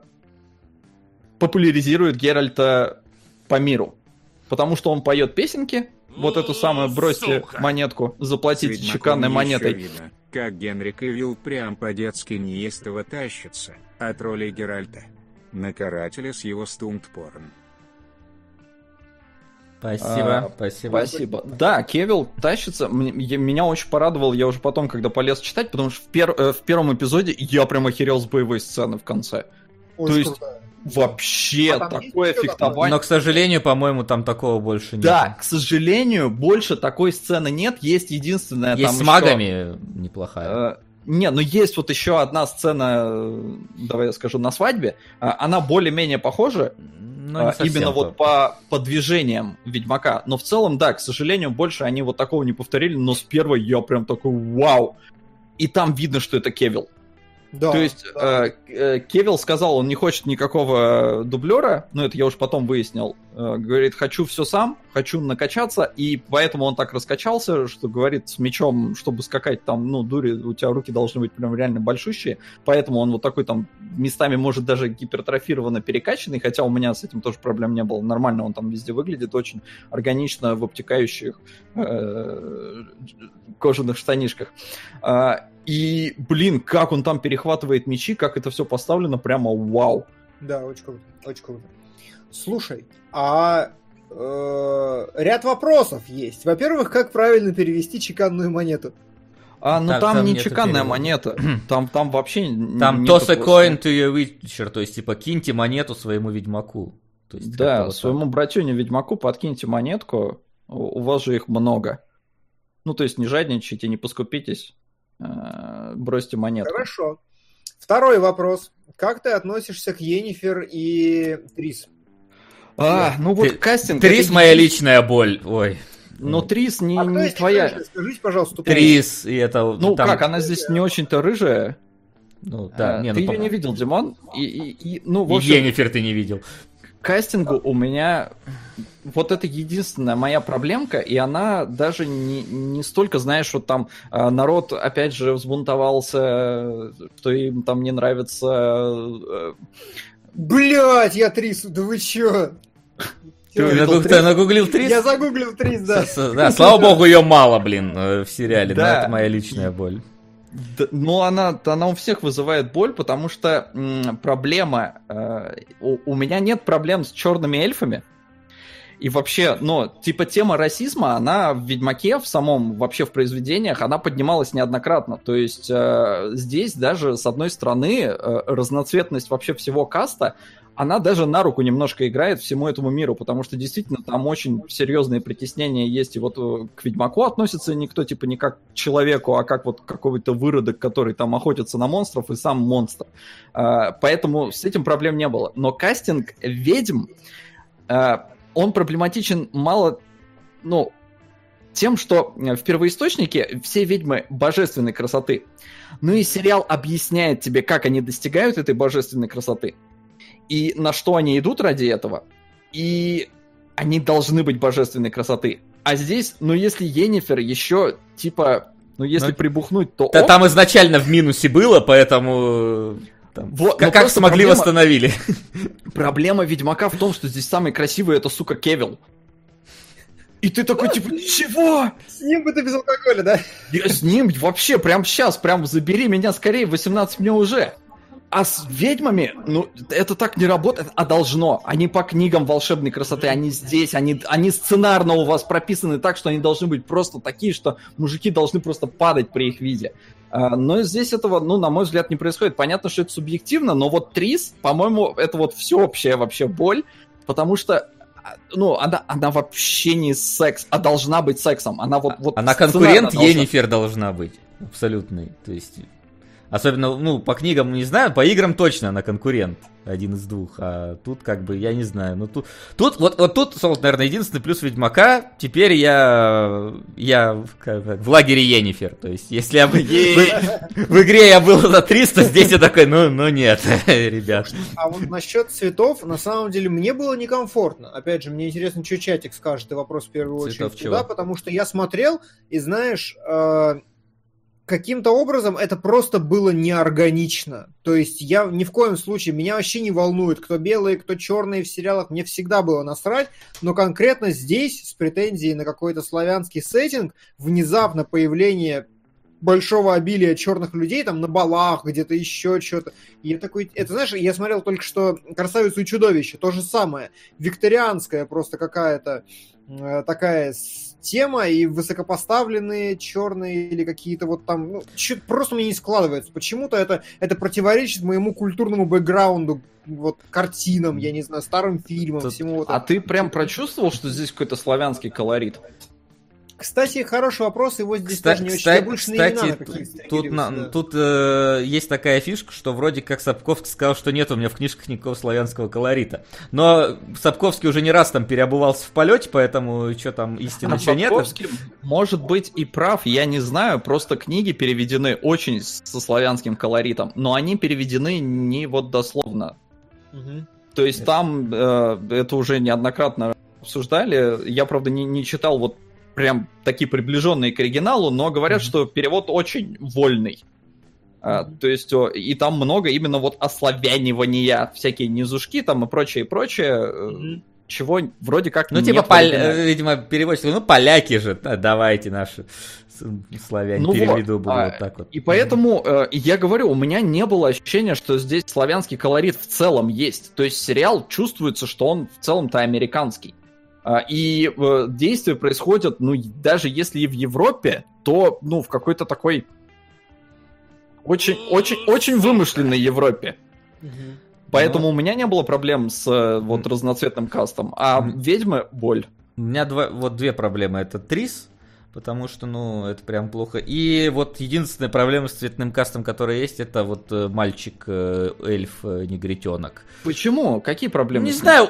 популяризирует Геральта по миру. Потому что он поет песенки, вот эту самую бросьте Сука. монетку, заплатите чеканной монетой.
Видно, как Генри Кевилл прям по-детски неистово тащится от роли Геральта на карателя с его стунт-порн.
Спасибо,
а, спасибо. Спасибо. Да, Кевилл тащится. Меня очень порадовал, я уже потом, когда полез читать, потому что в, пер, э, в первом эпизоде я прям охерел с боевой сцены в конце. Очень То есть, крутая. Вообще а такое фехтование.
Но, к сожалению, по-моему, там такого больше нет.
Да, к сожалению, больше такой сцены нет. Есть единственная
есть
там
с магами еще... неплохая.
Э, не, ну есть вот еще одна сцена, э, давай я скажу, на свадьбе. Э, она более-менее похожа. Ну, именно вот по, по движениям Ведьмака. Но в целом, да, к сожалению, больше они вот такого не повторили. Но с первой я прям такой, вау. И там видно, что это Кевилл. Да, То есть да. Э, э, Кевилл сказал, он не хочет никакого дублера, ну это я уж потом выяснил. Э, говорит, хочу все сам, хочу накачаться, и поэтому он так раскачался, что говорит, с мечом, чтобы скакать там, ну, дури, у тебя руки должны быть прям реально большущие, поэтому он вот такой там местами может даже гипертрофированно перекачанный, хотя у меня с этим тоже проблем не было. Нормально он там везде выглядит, очень органично в обтекающих э, кожаных штанишках. А, и, блин, как он там перехватывает мечи, как это все поставлено, прямо вау.
Да, очень круто, очень круто. Слушай, а э, ряд вопросов есть. Во-первых, как правильно перевести чеканную монету?
А, ну так, там, там не чеканная перевода. монета, <clears throat> там, там вообще
Там toss a coin to your witcher, то есть типа киньте монету своему ведьмаку. То есть,
да, своему так. братюне ведьмаку подкиньте монетку, у вас же их много. Ну, то есть не жадничайте, не поскупитесь. Э, бросьте монету.
Хорошо. Второй вопрос. Как ты относишься к Енифер и Трис?
А, ну вот ты, кастинг...
Трис моя личная боль, ой.
Но Трис не, а не твоя...
Рыжая? Скажите, пожалуйста,
Трис, и это...
Ну там... как, она здесь не очень-то рыжая.
Ну, да,
а, не, ты ну, ее не видел, Димон? И, и, и, ну, в
общем, Енифер ты не видел.
Кастингу у меня вот это единственная моя проблемка, и она даже не, не столько, знаешь, вот там э, народ опять же взбунтовался, что им там не нравится... Э,
Блять, я Трис, да вы чё?
Ты, нагуг, ты нагуглил Трис?
Я загуглил Трис, да.
Да, слава богу, ее мало, блин, э, в сериале, да. но это моя личная боль.
Ну, она, она у всех вызывает боль, потому что м, проблема... Э, у, у меня нет проблем с черными эльфами, и вообще, ну, типа тема расизма, она в Ведьмаке, в самом, вообще в произведениях, она поднималась неоднократно. То есть э, здесь даже, с одной стороны, э, разноцветность вообще всего каста, она даже на руку немножко играет всему этому миру, потому что действительно там очень серьезные притеснения есть, и вот э, к Ведьмаку относится никто типа не как к человеку, а как вот какой-то выродок, который там охотится на монстров и сам монстр. Э, поэтому с этим проблем не было. Но кастинг ведьм э, он проблематичен мало, ну, тем, что в первоисточнике все ведьмы божественной красоты. Ну и сериал объясняет тебе, как они достигают этой божественной красоты. И на что они идут ради этого. И они должны быть божественной красоты. А здесь, ну если Енифер еще, типа, ну если ну, прибухнуть, то...
Да, там изначально в минусе было, поэтому... Там, вот, как, как смогли проблема, восстановили.
Проблема Ведьмака в том, что здесь самый красивый это, сука, Кевилл. И ты такой, типа, чего?
С ним бы ты без алкоголя, да?
Я с ним вообще, прям сейчас, прям забери меня скорее, 18 мне уже. А с ведьмами, ну, это так не работает, а должно. Они по книгам волшебной красоты, они здесь, они, они сценарно у вас прописаны так, что они должны быть просто такие, что мужики должны просто падать при их виде. А, Но здесь этого, ну, на мой взгляд, не происходит. Понятно, что это субъективно, но вот Трис, по-моему, это вот всеобщая вообще боль, потому что а, ну, она, она вообще не секс, а должна быть сексом. Она вот, вот
Она конкурент
должна-
Енифер должна быть. Абсолютный. То есть. Особенно, ну, по книгам не знаю, по играм точно она конкурент. Один из двух. А тут, как бы, я не знаю. Ну, тут, тут вот, вот тут, Солт, наверное, единственный плюс Ведьмака. Теперь я, я в, как в лагере Енифер. То есть, если я бы- в, в игре я был за 300, здесь я такой, ну, ну нет, <laughs> ребят.
А вот насчет цветов, на самом деле, мне было некомфортно. Опять же, мне интересно, что чатик скажет, и вопрос в первую
Цветов
очередь
чего?
туда, потому что я смотрел, и знаешь, э, каким-то образом это просто было неорганично. То есть я ни в коем случае, меня вообще не волнует, кто белые, кто черные в сериалах, мне всегда было насрать, но конкретно здесь, с претензией на какой-то славянский сеттинг, внезапно появление большого обилия черных людей там на балах, где-то еще что-то. Я такой, это знаешь, я смотрел только что «Красавицу и чудовище», то же самое, викторианская просто какая-то э, такая тема, и высокопоставленные черные или какие-то вот там, ну, просто мне не складывается. Почему-то это, это противоречит моему культурному бэкграунду, вот, картинам, я не знаю, старым фильмам,
Тут-
всему вот
А
этому.
ты прям прочувствовал, что здесь какой-то славянский колорит?
Кстати, хороший вопрос, его здесь
Кста-
тоже не очень.
кста-
Я больше
кстати,
на
тут, на-
да.
тут э, есть такая фишка, что вроде как Сапковский сказал, что нет у меня в книжках никакого славянского колорита. Но Сапковский уже не раз там переобувался в полете, поэтому что там истины,
А
что нет.
Сапковский, может быть, и прав, я не знаю, просто книги переведены очень со славянским колоритом, но они переведены не вот дословно.
Мгм.
То есть там э, это уже неоднократно обсуждали. Я, правда, не, не читал вот прям такие приближенные к оригиналу, но говорят, что перевод очень вольный. А, то есть, и там много именно вот ославянивания, всякие низушки там и прочее, и прочее,
Мгм.
чего вроде как
Ну, типа, пол- э, видимо, переводчик, ну, поляки же, да, давайте наши славяне
Ну вот,
переведу, буду
а,
вот так вот.
И поэтому э, я говорю, у меня не было ощущения, что здесь славянский колорит в целом есть. То есть сериал чувствуется, что он в целом-то американский. А, И э, действия происходят, ну, даже если и в Европе, то, ну, в какой-то такой очень, очень, очень вымышленной Европе. Поэтому у меня не было проблем с э, вот разноцветным кастом. А ведьмы боль.
У меня два, вот две проблемы. Это Трис, потому что, ну, это прям плохо. И вот единственная проблема с цветным кастом, которая есть, это вот э, мальчик, э, эльф, э, негритенок.
Почему? Какие проблемы?
Не знаю,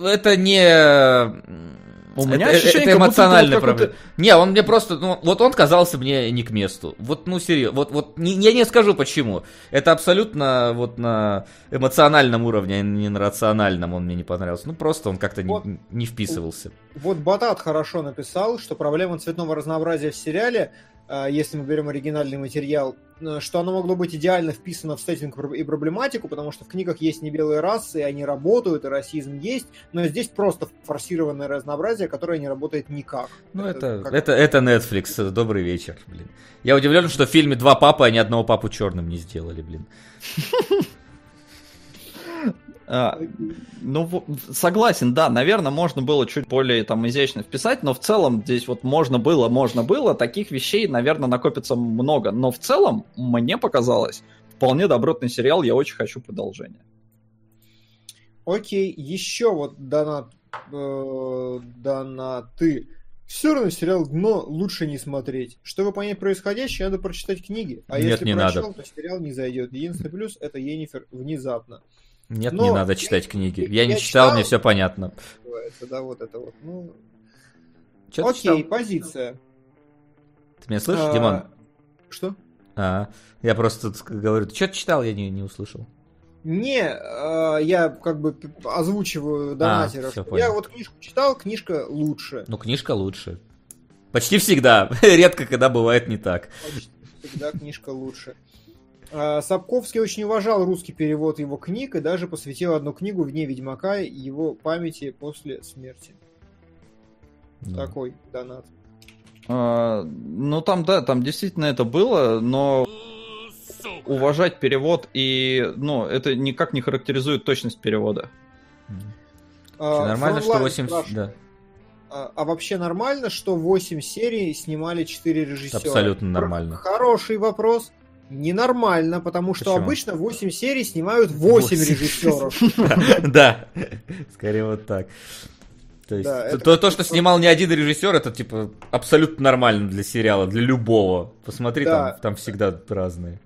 это не...
У меня
это,
ощущение,
это эмоциональная проблема. Не, он мне просто, ну, вот он казался мне не к месту. Вот, ну, серьезно, вот, вот, не- я не скажу почему. Это абсолютно вот на эмоциональном уровне, а не на рациональном он мне не понравился. Ну, просто он как-то не-
Вот.
не, вписывался.
Вот Батат хорошо написал, что проблема цветного разнообразия в сериале, если мы берем оригинальный материал, э, что оно могло быть идеально вписано в сеттинг и проблематику, потому что в книгах есть не белые расы, и они работают, и расизм есть, но здесь просто форсированное разнообразие, которое не работает никак.
Ну, это,
как-
это, это Netflix. Добрый вечер, блин. Я удивлен, что в фильме два папы, а ни одного папу черным не сделали, блин. <laughs>
А, ну, согласен, да, наверное, можно было чуть более там изящно вписать, но в целом здесь вот можно было, можно было, таких вещей, наверное, накопится много, но в целом мне показалось вполне добротный сериал, я очень хочу продолжения.
Окей, еще вот донат, э, донаты. Все равно сериал «Дно» лучше не смотреть. Чтобы понять происходящее, надо прочитать книги. А
Нет,
если
не надо.
прочел, то сериал не зайдет. Единственный плюс — это Енифер внезапно.
Нет,
Но
не надо
я-
читать книги.
я
Я не читал,
читал.
мне все понятно.
Это, да, вот это вот. Ну,
ты
окей, позиция.
Ты меня слышишь,
А,
Димон?
Что?
А, я просто говорю, ты что читал, я не, не услышал.
Не, э, я как бы озвучиваю донатеров.
всё,
я вот книжку читал, книжка лучше.
Ну, книжка лучше. Почти всегда. <laughs> Редко, когда бывает не так.
Почти Всегда книжка лучше. А, Сапковский очень уважал русский перевод его книг и даже посвятил одну книгу вне Ведьмака его памяти после смерти.
Ну.
Такой донат.
А, ну, там, да, там действительно это было, но уважать перевод, и, ну, это никак не характеризует точность перевода.
А,
Нормально, что
Фронтлайн
8...
спрашивает,
Да,
А, а вообще нормально, что 8 серий снимали 4 режиссера?
абсолютно нормально.
Хороший вопрос. Ненормально, потому что
Почему?
обычно 8 серий снимают 8
Восемь.
режиссеров. <laughs>
Да, скорее вот так. То есть,
Да,
то,
это
то,
как-то
что снимал не один режиссер, это типа абсолютно нормально для сериала, для любого. Посмотри,
Да.
там, там всегда разные.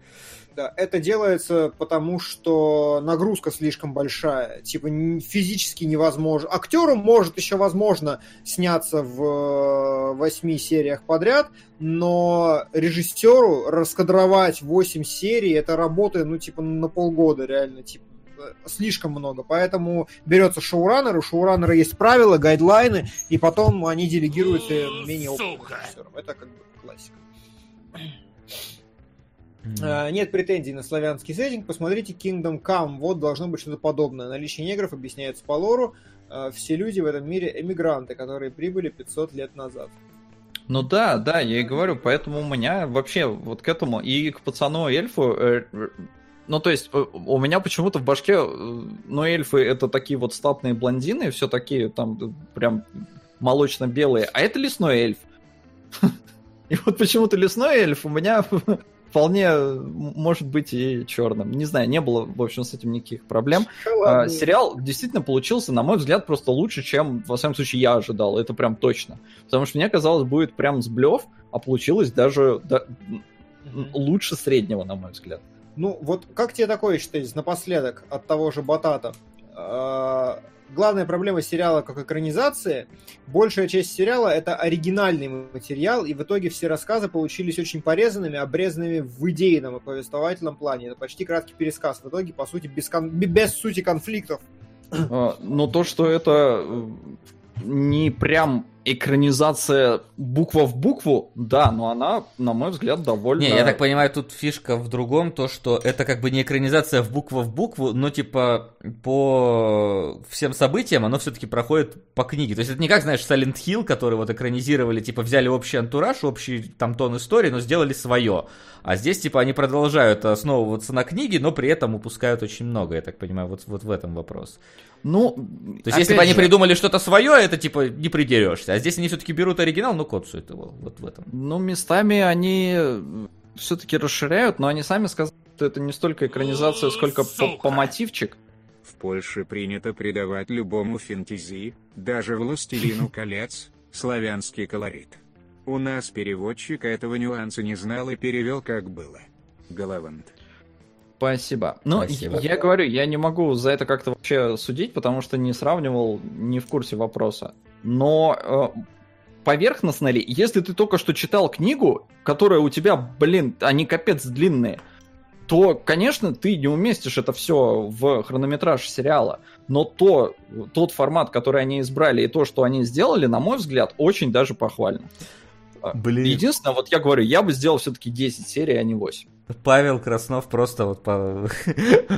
Да, это делается потому, что нагрузка слишком большая. Типа физически невозможно. Актеру может еще возможно сняться в э, восьми сериях подряд, но режиссеру раскадровать 8 серий это работа, ну, типа, на полгода реально, типа э, слишком много. Поэтому берется шоураннер, у шоураннера есть правила, гайдлайны, и потом они делегируются менее опытным режиссерам. Это как бы классика. А, Нет претензий на славянский сеттинг. Посмотрите Kingdom Come. Вот должно быть что-то подобное. Наличие негров объясняется по лору. А, Все люди в этом мире эмигранты, которые прибыли 500 лет назад.
Ну да, да, я и говорю, поэтому у меня вообще вот к этому и к пацану эльфу, э, э, ну то есть э, у меня почему-то в башке, э, ну эльфы это такие вот статные блондины, все такие там э, прям молочно-белые, а это лесной эльф. <laughs> И вот почему-то лесной эльф у меня <laughs> вполне э, может быть и черным. Не знаю, не было, в общем, с этим никаких проблем. А,
Шоколадные.
сериал действительно получился, на мой взгляд, просто лучше, чем, во всяком случае, я ожидал. Это прям точно. Потому что мне казалось, будет прям сблев, а получилось даже да, лучше среднего, на мой взгляд.
Ну, вот как тебе такое считаете, напоследок, от того же Батата? Главная проблема сериала как экранизации, большая часть сериала это оригинальный материал, и в итоге все рассказы получились очень порезанными, обрезанными в идейном и повествовательном плане. Это почти краткий пересказ. В итоге, по сути, без, кон- без сути конфликтов.
А, Но то, что это э, не прям экранизация буква в букву, да, но она, на мой взгляд, довольно...
Не, я так понимаю, тут фишка в другом, то, что это как бы не экранизация в буква в букву, но типа по всем событиям оно все-таки проходит по книге. То есть это не как, знаешь, Silent Hill, который вот экранизировали, типа взяли общий антураж, общий там тон истории, но сделали свое. А здесь типа они продолжают основываться на книге, но при этом упускают очень много, я так понимаю, вот, вот в этом вопрос.
Ну,
То есть если бы они придумали что-то свое, это типа не придерешься. А здесь они все-таки берут оригинал, но кодсуют его вот в этом.
Ну, местами они все-таки расширяют, но они сами сказали, что это не столько экранизация, сколько по, по мотивчик.
В Польше принято придавать любому фэнтези, даже «Властелину колец», славянский колорит. У нас переводчик этого нюанса не знал и перевел как было. Головант.
Спасибо. Ну,
Спасибо.
я говорю, я не могу за это как-то вообще судить, потому что не сравнивал, не в курсе вопроса. Но э, поверхностно ли, если ты только что читал книгу, которая у тебя, блин, они капец длинные, то, конечно, ты не уместишь это все в хронометраж сериала. Но то, тот формат, который они избрали, и то, что они сделали, на мой взгляд, очень даже похвально.
Блин.
Единственное, вот я говорю, я бы сделал все-таки 10 серий, а не 8.
Павел Краснов просто вот по-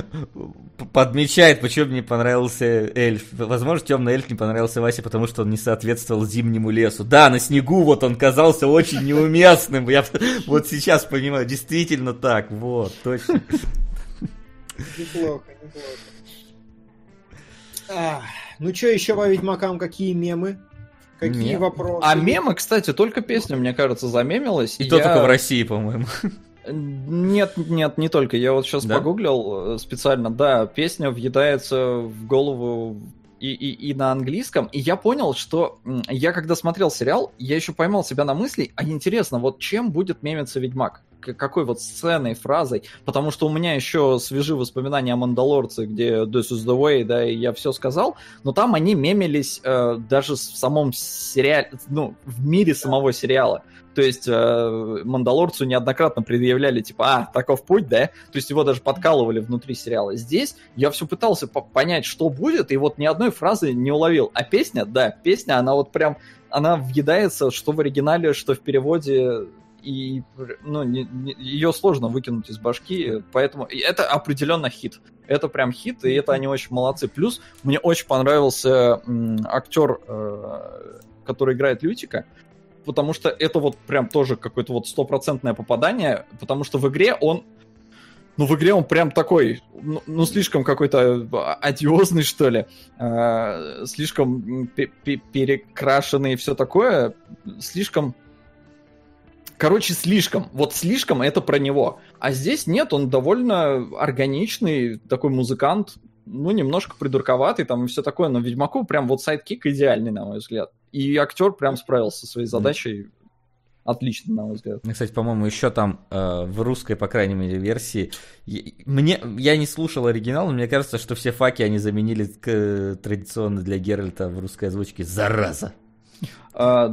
<laughs> подмечает, почему мне понравился эльф. Возможно, темный эльф не понравился Васе, потому что он не соответствовал зимнему лесу. Да, на снегу вот он казался очень неуместным. Я <laughs> вот сейчас понимаю, действительно так. Вот, точно.
Неплохо, неплохо. Ах, ну что еще по Ведьмакам? Какие мемы? Какие
Мем.
вопросы?
А мемы, кстати, только песня, мне кажется, замемилась.
И то
Я-
только в России, по-моему.
Нет, нет, не только. Я вот сейчас
Да?
погуглил э, специально. Да, песня въедается в голову и, и, и на английском. И я понял, что я когда смотрел сериал, я еще поймал себя на мысли, а интересно, вот чем будет мемиться Ведьмак? Какой вот сценой, фразой? Потому что у меня еще свежи воспоминания о Мандалорце, где This is the way, да, и я все сказал, но там они мемились э, даже в самом сериале, ну, в мире самого сериала. То есть э, Мандалорцу неоднократно предъявляли, типа, а, таков путь, да? То есть его даже подкалывали внутри сериала. Здесь я все пытался по- понять, что будет, и вот ни одной фразы не уловил. А песня, да, песня, она вот прям, она въедается, что в оригинале, что в переводе, и ну, не- не- ее сложно выкинуть из башки, поэтому это определенно хит. Это прям хит, и это они очень молодцы. Плюс мне очень понравился м, актер, э, который играет Лютика, потому что это вот прям тоже какое-то вот стопроцентное попадание, потому что в игре он ну, в игре он прям такой, ну, ну, слишком какой-то одиозный, что ли, э, слишком пе- пе- перекрашенный и все такое, слишком... Короче, слишком. Вот слишком это про него. А здесь нет, он довольно органичный такой музыкант, ну, немножко придурковатый там и все такое, но Ведьмаку прям вот sidekick идеальный, на мой взгляд. И актер прям справился со своей задачей отлично, на мой взгляд.
Кстати, по-моему, еще там э, в русской, по крайней мере, версии. Мне, я не слушал оригинал, но мне кажется, что все факи они заменили к, традиционно для Геральта в русской озвучке. Зараза!
А,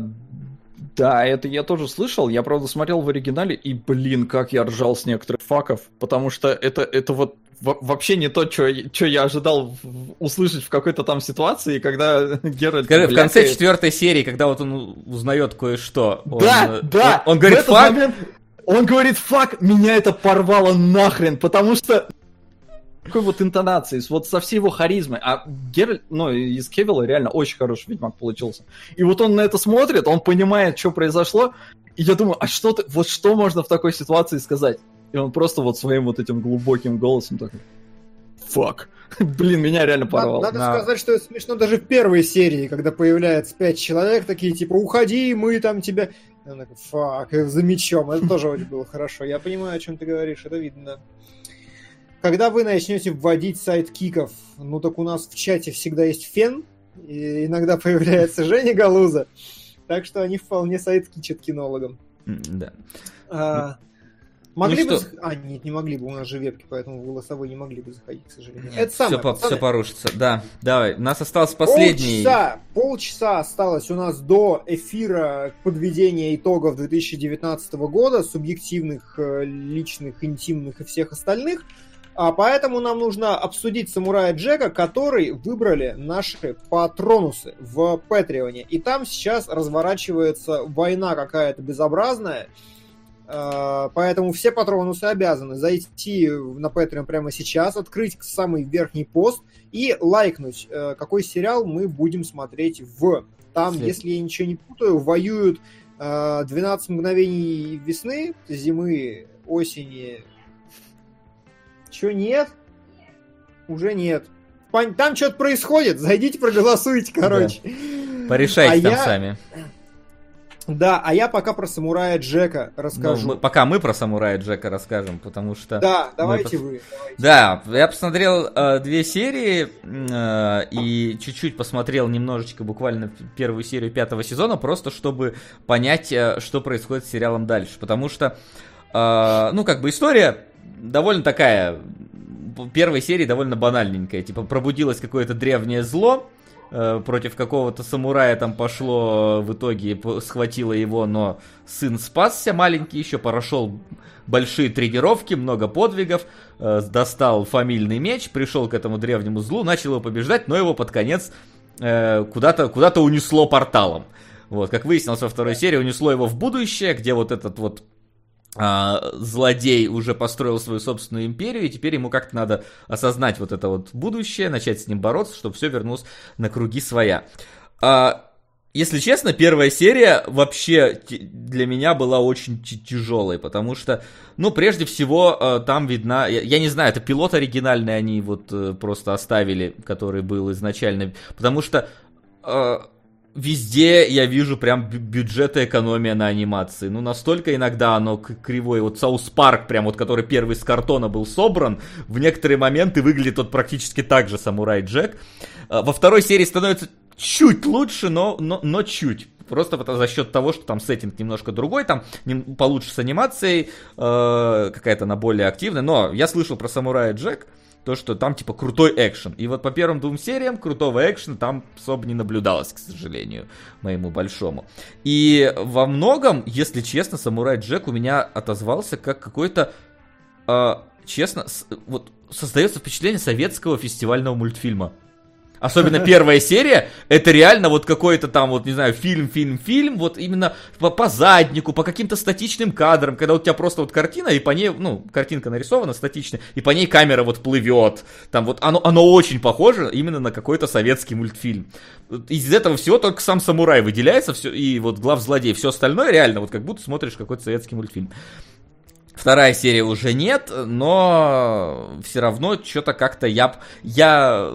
да, это я тоже слышал. Я, правда, смотрел в оригинале, и, блин, как я ржал с некоторых факов, потому что это, это вот вообще не то, что я ожидал услышать в какой-то там ситуации, когда <laughs> Геральт...
Скажи, в конце четвертой серии, когда вот он узнает кое-что...
Да,
он,
да!
Он, он говорит, фак... Момент,
он говорит, фак, меня это порвало нахрен, потому что такой вот интонации, вот со всей его харизмой. А Геральт, ну, из Кевилла реально очень хороший ведьмак получился. И вот он на это смотрит, он понимает, что произошло, и я думаю, а что ты, вот что можно в такой ситуации сказать? И он просто вот своим вот этим глубоким голосом такой, фак. <laughs> Блин, меня реально порвало.
Надо, надо сказать, что это смешно даже в первой серии, когда появляется пять человек, такие типа, уходи, мы там тебя... Такой, фак, за мечом. Это тоже очень было хорошо. Я понимаю, о чем ты говоришь, это видно. Когда вы начнете вводить сайт киков, ну так у нас в чате всегда есть фен, и иногда <laughs> появляется Женя Галуза. Так что они вполне сайт кичат кинологам.
Да.
А, Могли ну бы... Что? А, нет, не могли бы, у нас же вебки, поэтому голосовой не могли бы заходить, к сожалению.
Нет, Это самое, все, все порушится, да. Давай, у нас остался последний...
Полчаса, полчаса осталось у нас до эфира подведения итогов 2019 года, субъективных, э, личных, интимных и всех остальных. А поэтому нам нужно обсудить самурая Джека, который выбрали наши патронусы в Патреоне. И там сейчас разворачивается война какая-то безобразная. А, поэтому все патронусы обязаны зайти на Patreon прямо сейчас, открыть самый верхний пост и лайкнуть, э, какой сериал мы будем смотреть в. Там, След. если я ничего не путаю, воюют 12 э, мгновений весны, зимы, осени. Че, нет? Уже нет. Там что-то происходит, зайдите, проголосуйте, короче. Да.
Порешайте а там я... сами.
Да, а я пока про самурая Джека расскажу.
Ну, мы, пока мы про самурая Джека расскажем, потому что...
Да, давайте мы... вы.
Давайте. Да, я посмотрел э, две серии э, и чуть-чуть посмотрел немножечко, буквально первую серию пятого сезона, просто чтобы понять, э, что происходит с сериалом дальше. Потому что, э, ну, как бы история довольно такая... Первой серии довольно банальненькая. Типа, пробудилось какое-то древнее зло, Э, против какого-то самурая там пошло, в итоге схватило его, но сын спасся, маленький еще, прошел большие тренировки, много подвигов, э, достал фамильный меч, пришел к этому древнему злу, начал его побеждать, но его под конец э, куда-то куда унесло порталом. Вот, как выяснилось во второй серии, унесло его в будущее, где вот этот вот а, злодей уже построил свою собственную империю, и теперь ему как-то надо осознать вот это вот будущее, начать с ним бороться, чтобы все вернулось на круги своя. А, если честно, первая серия вообще для меня была очень тяжелой, потому что, ну, прежде всего, а, там видна, я, я не знаю, это пилот оригинальный они вот э, просто оставили, который был изначально, потому что а, везде я вижу прям бюджета экономия на анимации. Ну, настолько иногда оно кривое. Вот South Park, прям вот, который первый с картона был собран, в некоторые моменты выглядит вот практически так же Самурай Джек. А, во второй серии становится чуть лучше, но, но, но чуть. Просто за счет того, что там сеттинг немножко другой, там получше с анимацией, э, какая-то она более активная. Но я слышал про Самурая Джек, то, что там типа крутой экшен. И вот по первым двум сериям крутого экшена там особо не наблюдалось, к сожалению, моему большому. И во многом, если честно, Самурай Джек у меня отозвался как какой-то, э, честно, с, вот создается впечатление советского фестивального мультфильма. Особенно <laughs> первая серия, это реально вот какой-то там, вот, не знаю, фильм, фильм, фильм, вот именно по, по заднику, по каким-то статичным кадрам, когда у тебя просто вот картина, и по ней, ну, картинка нарисована статичная, и по ней камера вот плывет. Там вот оно, оно очень похоже именно на какой-то советский мультфильм. Из этого всего только сам самурай выделяется, все, и вот глав злодей, все остальное реально, вот как будто смотришь какой-то советский мультфильм. Вторая серия уже нет, но все равно что-то как-то я... Я,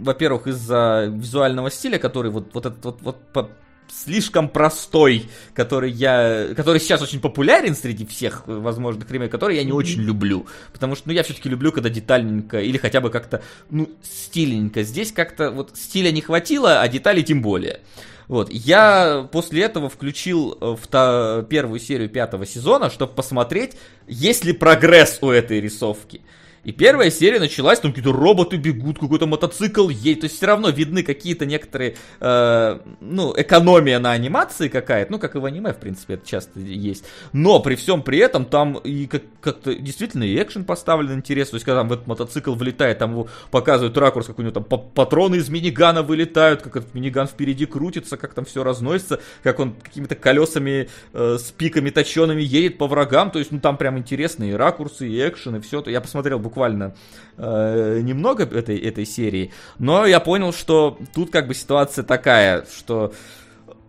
во-первых, из-за визуального стиля, который вот, вот этот вот, вот по, слишком простой, который я, который сейчас очень популярен среди всех возможных ремейков, который я не очень люблю, потому что, ну, я все-таки люблю, когда детальненько или хотя бы как-то, ну, стиленько. Здесь как-то вот стиля не хватило, а деталей тем более. Вот, я после этого включил э, в первую серию пятого сезона, чтобы посмотреть, есть ли прогресс у этой рисовки. И первая серия началась, там какие-то роботы бегут, какой-то мотоцикл едет. То есть все равно видны какие-то некоторые, э, ну, экономия на анимации какая-то. Ну, как и в аниме, в принципе, это часто есть. Но при всем при этом там и как- как-то действительно и экшен поставлен интересно. То есть когда там в этот мотоцикл влетает, там его показывают ракурс, как у него там патроны из минигана вылетают, как этот миниган впереди крутится, как там все разносится, как он какими-то колесами э, с пиками точеными едет по врагам. То есть, ну, там прям интересные и ракурсы, и экшен, и все. Я посмотрел буквально э, немного этой, этой серии, но я понял, что тут как бы ситуация такая, что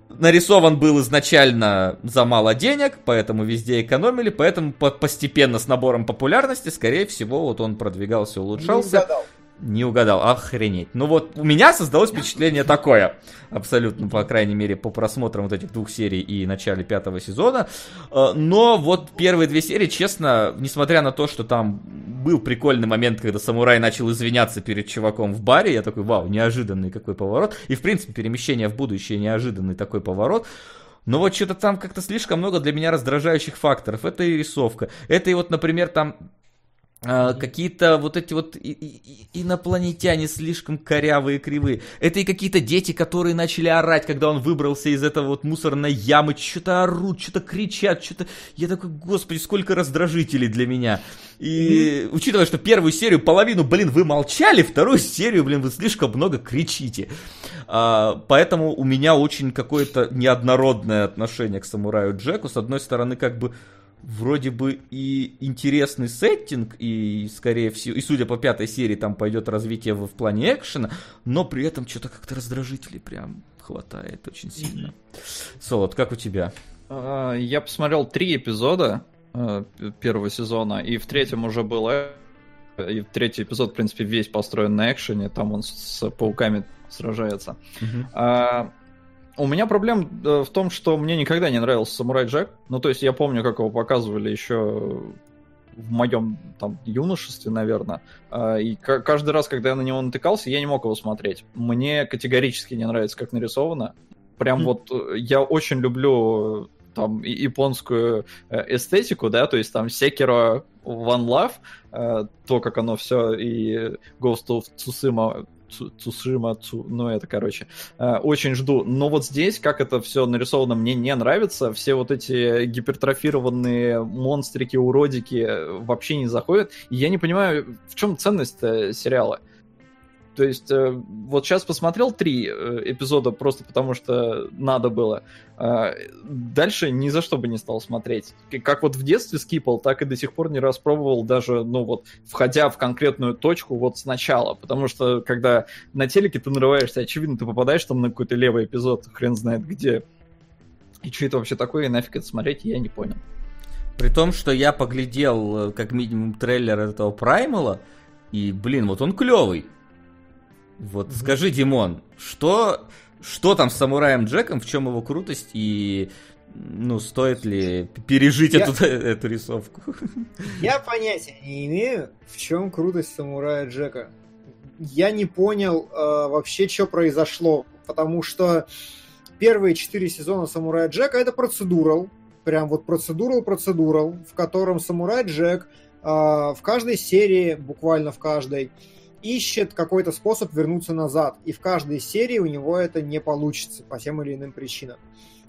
нарисован был изначально за мало денег, поэтому везде экономили, поэтому по постепенно с набором популярности, скорее всего, вот он продвигался, улучшался. Не угадал. Не угадал, охренеть. Ну вот, у меня создалось впечатление такое, абсолютно, по крайней мере, по просмотрам вот этих двух серий и начале пятого сезона. Э, но вот первые две серии, честно, несмотря на то, что там был прикольный момент, когда самурай начал извиняться перед чуваком в баре, я такой, вау, неожиданный какой поворот. И, в принципе, перемещение в будущее неожиданный такой поворот. Но вот что-то там как-то слишком много для меня раздражающих факторов. Это и рисовка. Это и вот, например, там а, какие-то вот эти вот и, и, инопланетяне слишком корявые, кривые. Это и какие-то дети, которые начали орать, когда он выбрался из этого вот мусорной ямы, что-то орут, что-то кричат, что-то... Я такой, господи, сколько раздражителей для меня. И mm-hmm. учитывая, что первую серию, половину, блин, вы молчали, вторую серию, блин, вы слишком много кричите. А, поэтому у меня очень какое-то неоднородное отношение к самураю Джеку. С одной стороны, как бы вроде бы и интересный сеттинг, и, скорее всего, и судя по пятой серии, там пойдет развитие в, в плане экшена, но при этом что-то как-то раздражителей прям хватает очень сильно. <laughs> Солод, как у тебя?
А, я посмотрел три эпизода э, первого сезона, и в третьем уже было... И третий эпизод, в принципе, весь построен на экшене, там он с пауками сражается. Uh-huh. У меня проблема э, в том, что мне никогда не нравился Самурай Джек. Ну, то есть я помню, как его показывали еще в моем там юношестве, наверное. А, и каждый раз, когда я на него натыкался, я не мог его смотреть. Мне категорически не нравится, как нарисовано. Прям mm. вот э, я очень люблю там японскую э, эстетику, да, то есть там Sekiro One Love, то, как оно все, и Ghost of Tsushima Цусима, Цу, ну это, короче, э, очень жду. Но вот здесь, как это все нарисовано, мне не нравится. Все вот эти гипертрофированные монстрики, уродики вообще не заходят. И я не понимаю, в чем ценность сериала. То есть э, вот сейчас посмотрел три э, эпизода просто потому, что надо было. А, дальше ни за что бы не стал смотреть. Как вот в детстве скипал, так и до сих пор не распробовал даже, ну вот, входя в конкретную точку вот сначала. Потому что когда на телеке ты нарываешься, очевидно, ты попадаешь там на какой-то левый эпизод, хрен знает где. И что это вообще такое, и нафиг это смотреть, я не понял.
При том, что я поглядел э, как минимум трейлер этого Праймала, и, блин, вот он клевый. Вот mm-hmm. скажи, Димон, что, что там с самураем Джеком, в чем его крутость и ну, стоит ли пережить я... эту, эту рисовку? <laughs>
Я понятия не имею, в чем крутость самурая Джека. Я не понял э, вообще, что произошло, потому что первые четыре сезона самурая Джека это процедурал, прям вот процедурал процедурал, в котором самурай Джек э, в каждой серии, буквально в каждой, ищет какой-то способ вернуться назад, и в каждой серии у него это не получится по тем или иным причинам.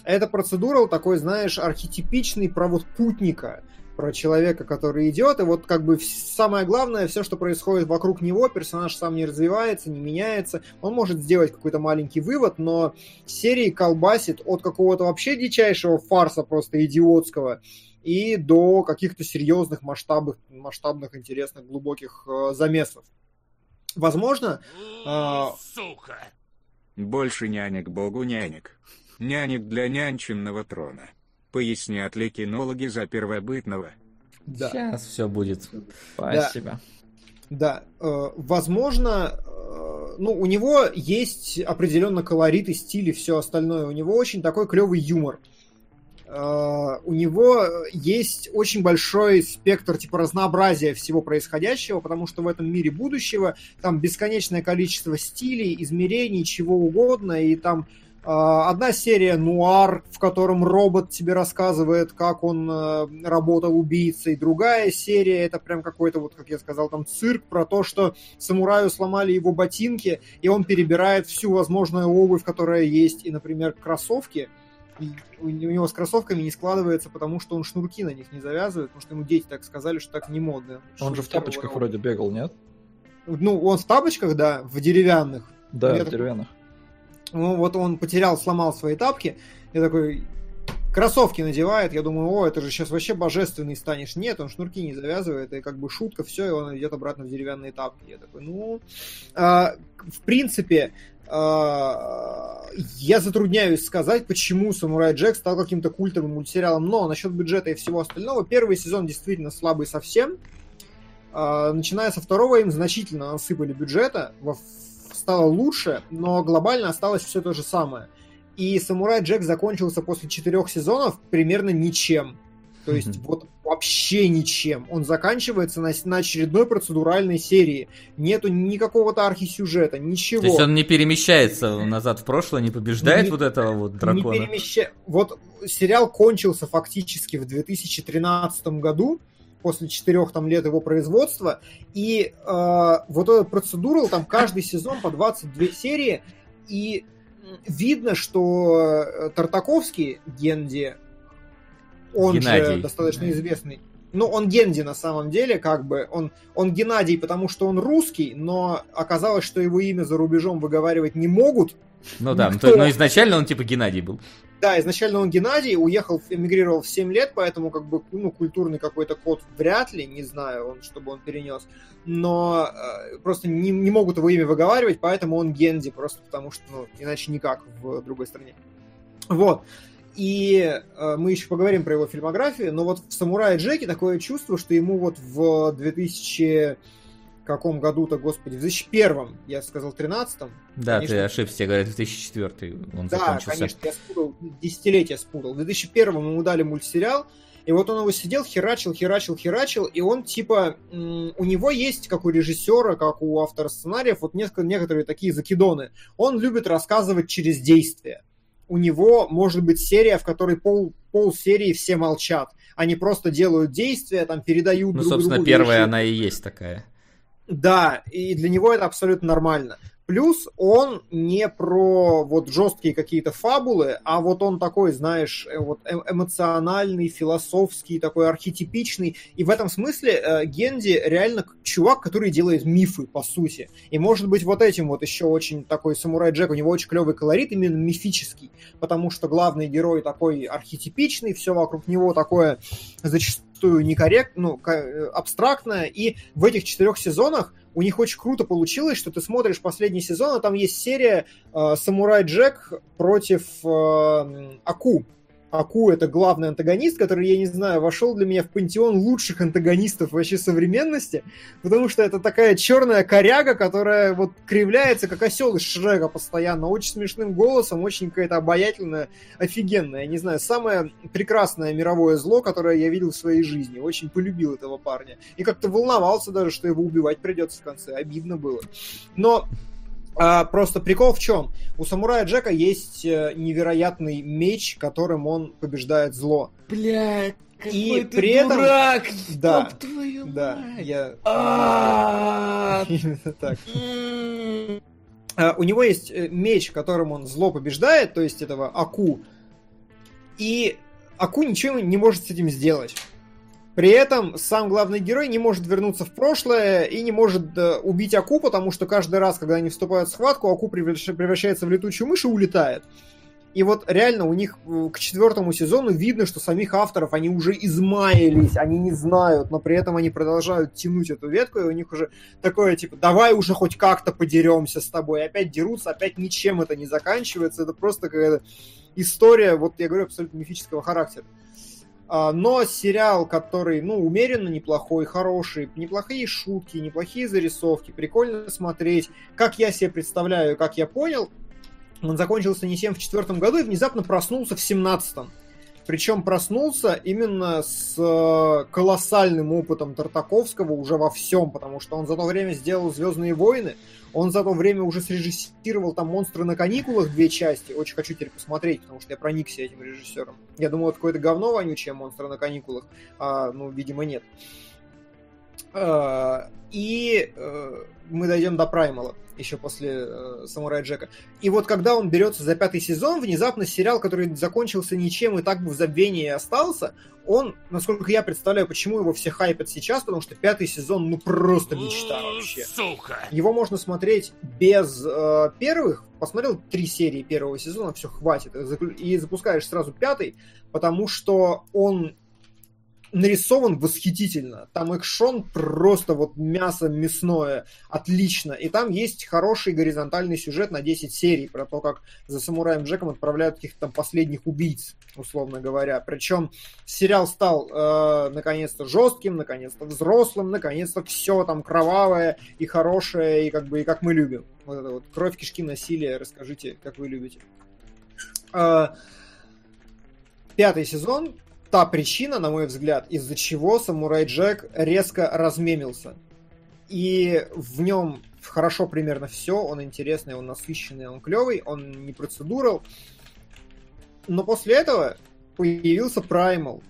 Эта процедура такой, знаешь, архетипичный про вот путника, про человека, который идет, и вот как бы самое главное, все, что происходит вокруг него, персонаж сам не развивается, не меняется, он может сделать какой-то маленький вывод, но серии колбасит от какого-то вообще дичайшего фарса просто идиотского, и до каких-то серьезных масштабных, масштабных, интересных, глубоких э, замесов. Возможно... Э...
Сука! Больше нянек богу нянек. Нянек для нянчинного трона. Пояснят ли кинологи за первобытного?
Да.
Сейчас все будет.
Спасибо.
Да, э, возможно, э, ну, у него есть определенно колорит и стиль и все остальное. У него очень такой клевый юмор. Э, у него есть очень большой спектр типа разнообразия всего происходящего, потому что в этом мире будущего там бесконечное количество стилей, измерений, чего угодно, и там а, Одна серия нуар, в котором робот тебе рассказывает, как он э, работал убийцей. Другая серия это прям какой-то, вот как я сказал, там цирк про то, что самураю сломали его ботинки, и он перебирает всю возможную обувь, которая есть. И, например, кроссовки, у него с кроссовками не складывается, потому что он шнурки на них не завязывает, потому что ему дети так сказали, что так не модно.
Он же в тапочках вроде бегал, нет?
Ну, он в тапочках, да, в деревянных.
Да, в деревянных.
Ну, вот он потерял, сломал свои тапки. Я такой, кроссовки надевает, я думаю, о, это же сейчас вообще божественный станешь. Нет, он шнурки не завязывает, и как бы шутка, все, и он идет обратно в деревянные тапки. Я такой, ну, э, в принципе, я затрудняюсь сказать, почему Самурай Джек стал каким-то культовым мультсериалом, но насчет бюджета и всего остального, первый сезон действительно слабый совсем. Э, начиная со второго им значительно насыпали бюджета, стало лучше, но глобально осталось все то же самое. И Самурай Джек закончился после четырех сезонов примерно ничем. То есть mm-hmm. вот вообще ничем. Он заканчивается на, на очередной процедуральной серии. Нету никакого-то архисюжета, ничего. То
есть он не перемещается назад в прошлое, не побеждает не, вот этого вот дракона? Не перемеща...
Вот сериал кончился фактически в 2013 году, после четырех там лет его производства. И э, вот этот процедурал, там каждый сезон по 22 серии, и видно, что э, Тартаковский, Генди, он Геннадий. же достаточно известный. Ну, он Генди на самом деле, как бы, он, он Геннадий, потому что он русский, но оказалось, что его имя за рубежом выговаривать не могут.
Ну да, Никто... но изначально он типа Геннадий был.
Да, изначально он Геннадий, уехал, эмигрировал в 7 лет, поэтому как бы ну, культурный какой-то код вряд ли, не знаю, он, чтобы он перенес. Но э, просто не, не могут его имя выговаривать, поэтому он Генди, просто потому что, ну, иначе никак в другой стране. Вот. И э, мы еще поговорим про его фильмографию, но вот в «Самурае Джеки» такое чувство, что ему вот в 2000 каком году-то, господи, в 2001, я сказал 13-м.
Да, конечно, ты ошибся, говорят, 2004 он
да,
закончился.
Да, конечно, я спутал, десятилетие спутал. В 2001 ему дали мультсериал, и вот он его сидел, херачил, херачил, херачил, и он типа, у него есть, как у режиссера, как у автора сценариев, вот несколько, некоторые такие закидоны. Он любит рассказывать через действие. У него может быть серия, в которой пол, пол серии все молчат. Они просто делают действия, там передают
ну, друг собственно, другу. Ну, собственно, первая вещи. она и есть такая.
Да, и для него это абсолютно нормально. Плюс он не про вот жесткие какие-то фабулы, а вот он такой, знаешь, э, вот э, эмоциональный, философский, такой архетипичный. И в этом смысле э, Генди реально чувак, который делает мифы, по сути. И может быть вот этим вот еще очень такой самурай Джек, у него очень клевый колорит, именно мифический, потому что главный герой такой архетипичный, все вокруг него такое зачастую некорректно, ну, э, абстрактное. И в этих четырех сезонах у них очень круто получилось, что ты смотришь последний сезон, а там есть серия э, Самурай Джек против э, Аку. Аку это главный антагонист, который, я не знаю, вошел для меня в пантеон лучших антагонистов вообще современности, потому что это такая черная коряга, которая вот кривляется, как осел из Шрека постоянно, очень смешным голосом, очень какая-то обаятельная, офигенная. Я не знаю, самое прекрасное мировое зло, которое я видел в своей жизни. Очень полюбил этого парня. И как-то волновался даже, что его убивать придется в конце. Обидно было. Но а, просто прикол в чем? У самурая Джека есть э, невероятный меч, которым он побеждает зло.
Блядь, какой и ты при дурак!
Этом... Да, твою да, мать. я... А! Именно <laughs> так. А, у него есть э, меч, которым он зло побеждает, то есть этого Аку. И Аку ничего не может с этим сделать. При этом сам главный герой не может вернуться в прошлое и не может э, убить Аку, потому что каждый раз, когда они вступают в схватку, Аку превращается в летучую мышь и улетает. И вот реально у них э, к четвертому сезону видно, что самих авторов они уже измаялись, они не знают, но при этом они продолжают тянуть эту ветку, и у них уже такое типа, давай уже хоть как-то подеремся с тобой. И опять дерутся, опять ничем это не заканчивается, это просто какая-то история, вот я говорю, абсолютно мифического характера. А, но сериал, который, ну, умеренно неплохой, хороший, неплохие шутки, неплохие зарисовки, прикольно смотреть. Как я себе представляю, как я понял, он закончился не тем в четвертом году и внезапно проснулся в семнадцатом. Причем проснулся именно с э, колоссальным опытом Тартаковского уже во всем, потому что он за то время сделал Звездные войны, он за то время уже срежиссировал там «Монстры на каникулах» две части. Очень хочу теперь посмотреть, потому что я проникся этим режиссером. Я думал, это какое-то говно вонючее «Монстры на каникулах», а, ну, видимо, нет. А, и э, мы дойдем до Праймала еще после э, Самурая Джека. И вот когда он берется за пятый сезон, внезапно сериал, который закончился ничем и так бы в забвении остался, он, насколько я представляю, почему его все хайпят сейчас, потому что пятый сезон, ну просто мечта вообще.
Сука!
Его можно смотреть без э, первых. Посмотрел три серии первого сезона, все хватит. И запускаешь сразу пятый, потому что он нарисован восхитительно. Там экшон просто вот мясо мясное, отлично. И там есть хороший горизонтальный сюжет на 10 серий про то, как за самураем Джеком отправляют каких-то там последних убийц, условно говоря. Причем сериал стал э, наконец-то жестким, наконец-то взрослым, наконец-то все там кровавое и хорошее, и как бы и как мы любим. Вот это вот кровь, кишки, насилие, расскажите, как вы любите. Э, пятый сезон та причина, на мой взгляд, из-за чего Самурай Джек резко размемился. И в нем хорошо примерно все, он интересный, он насыщенный, он клевый, он не процедурал. Но после этого появился Primal,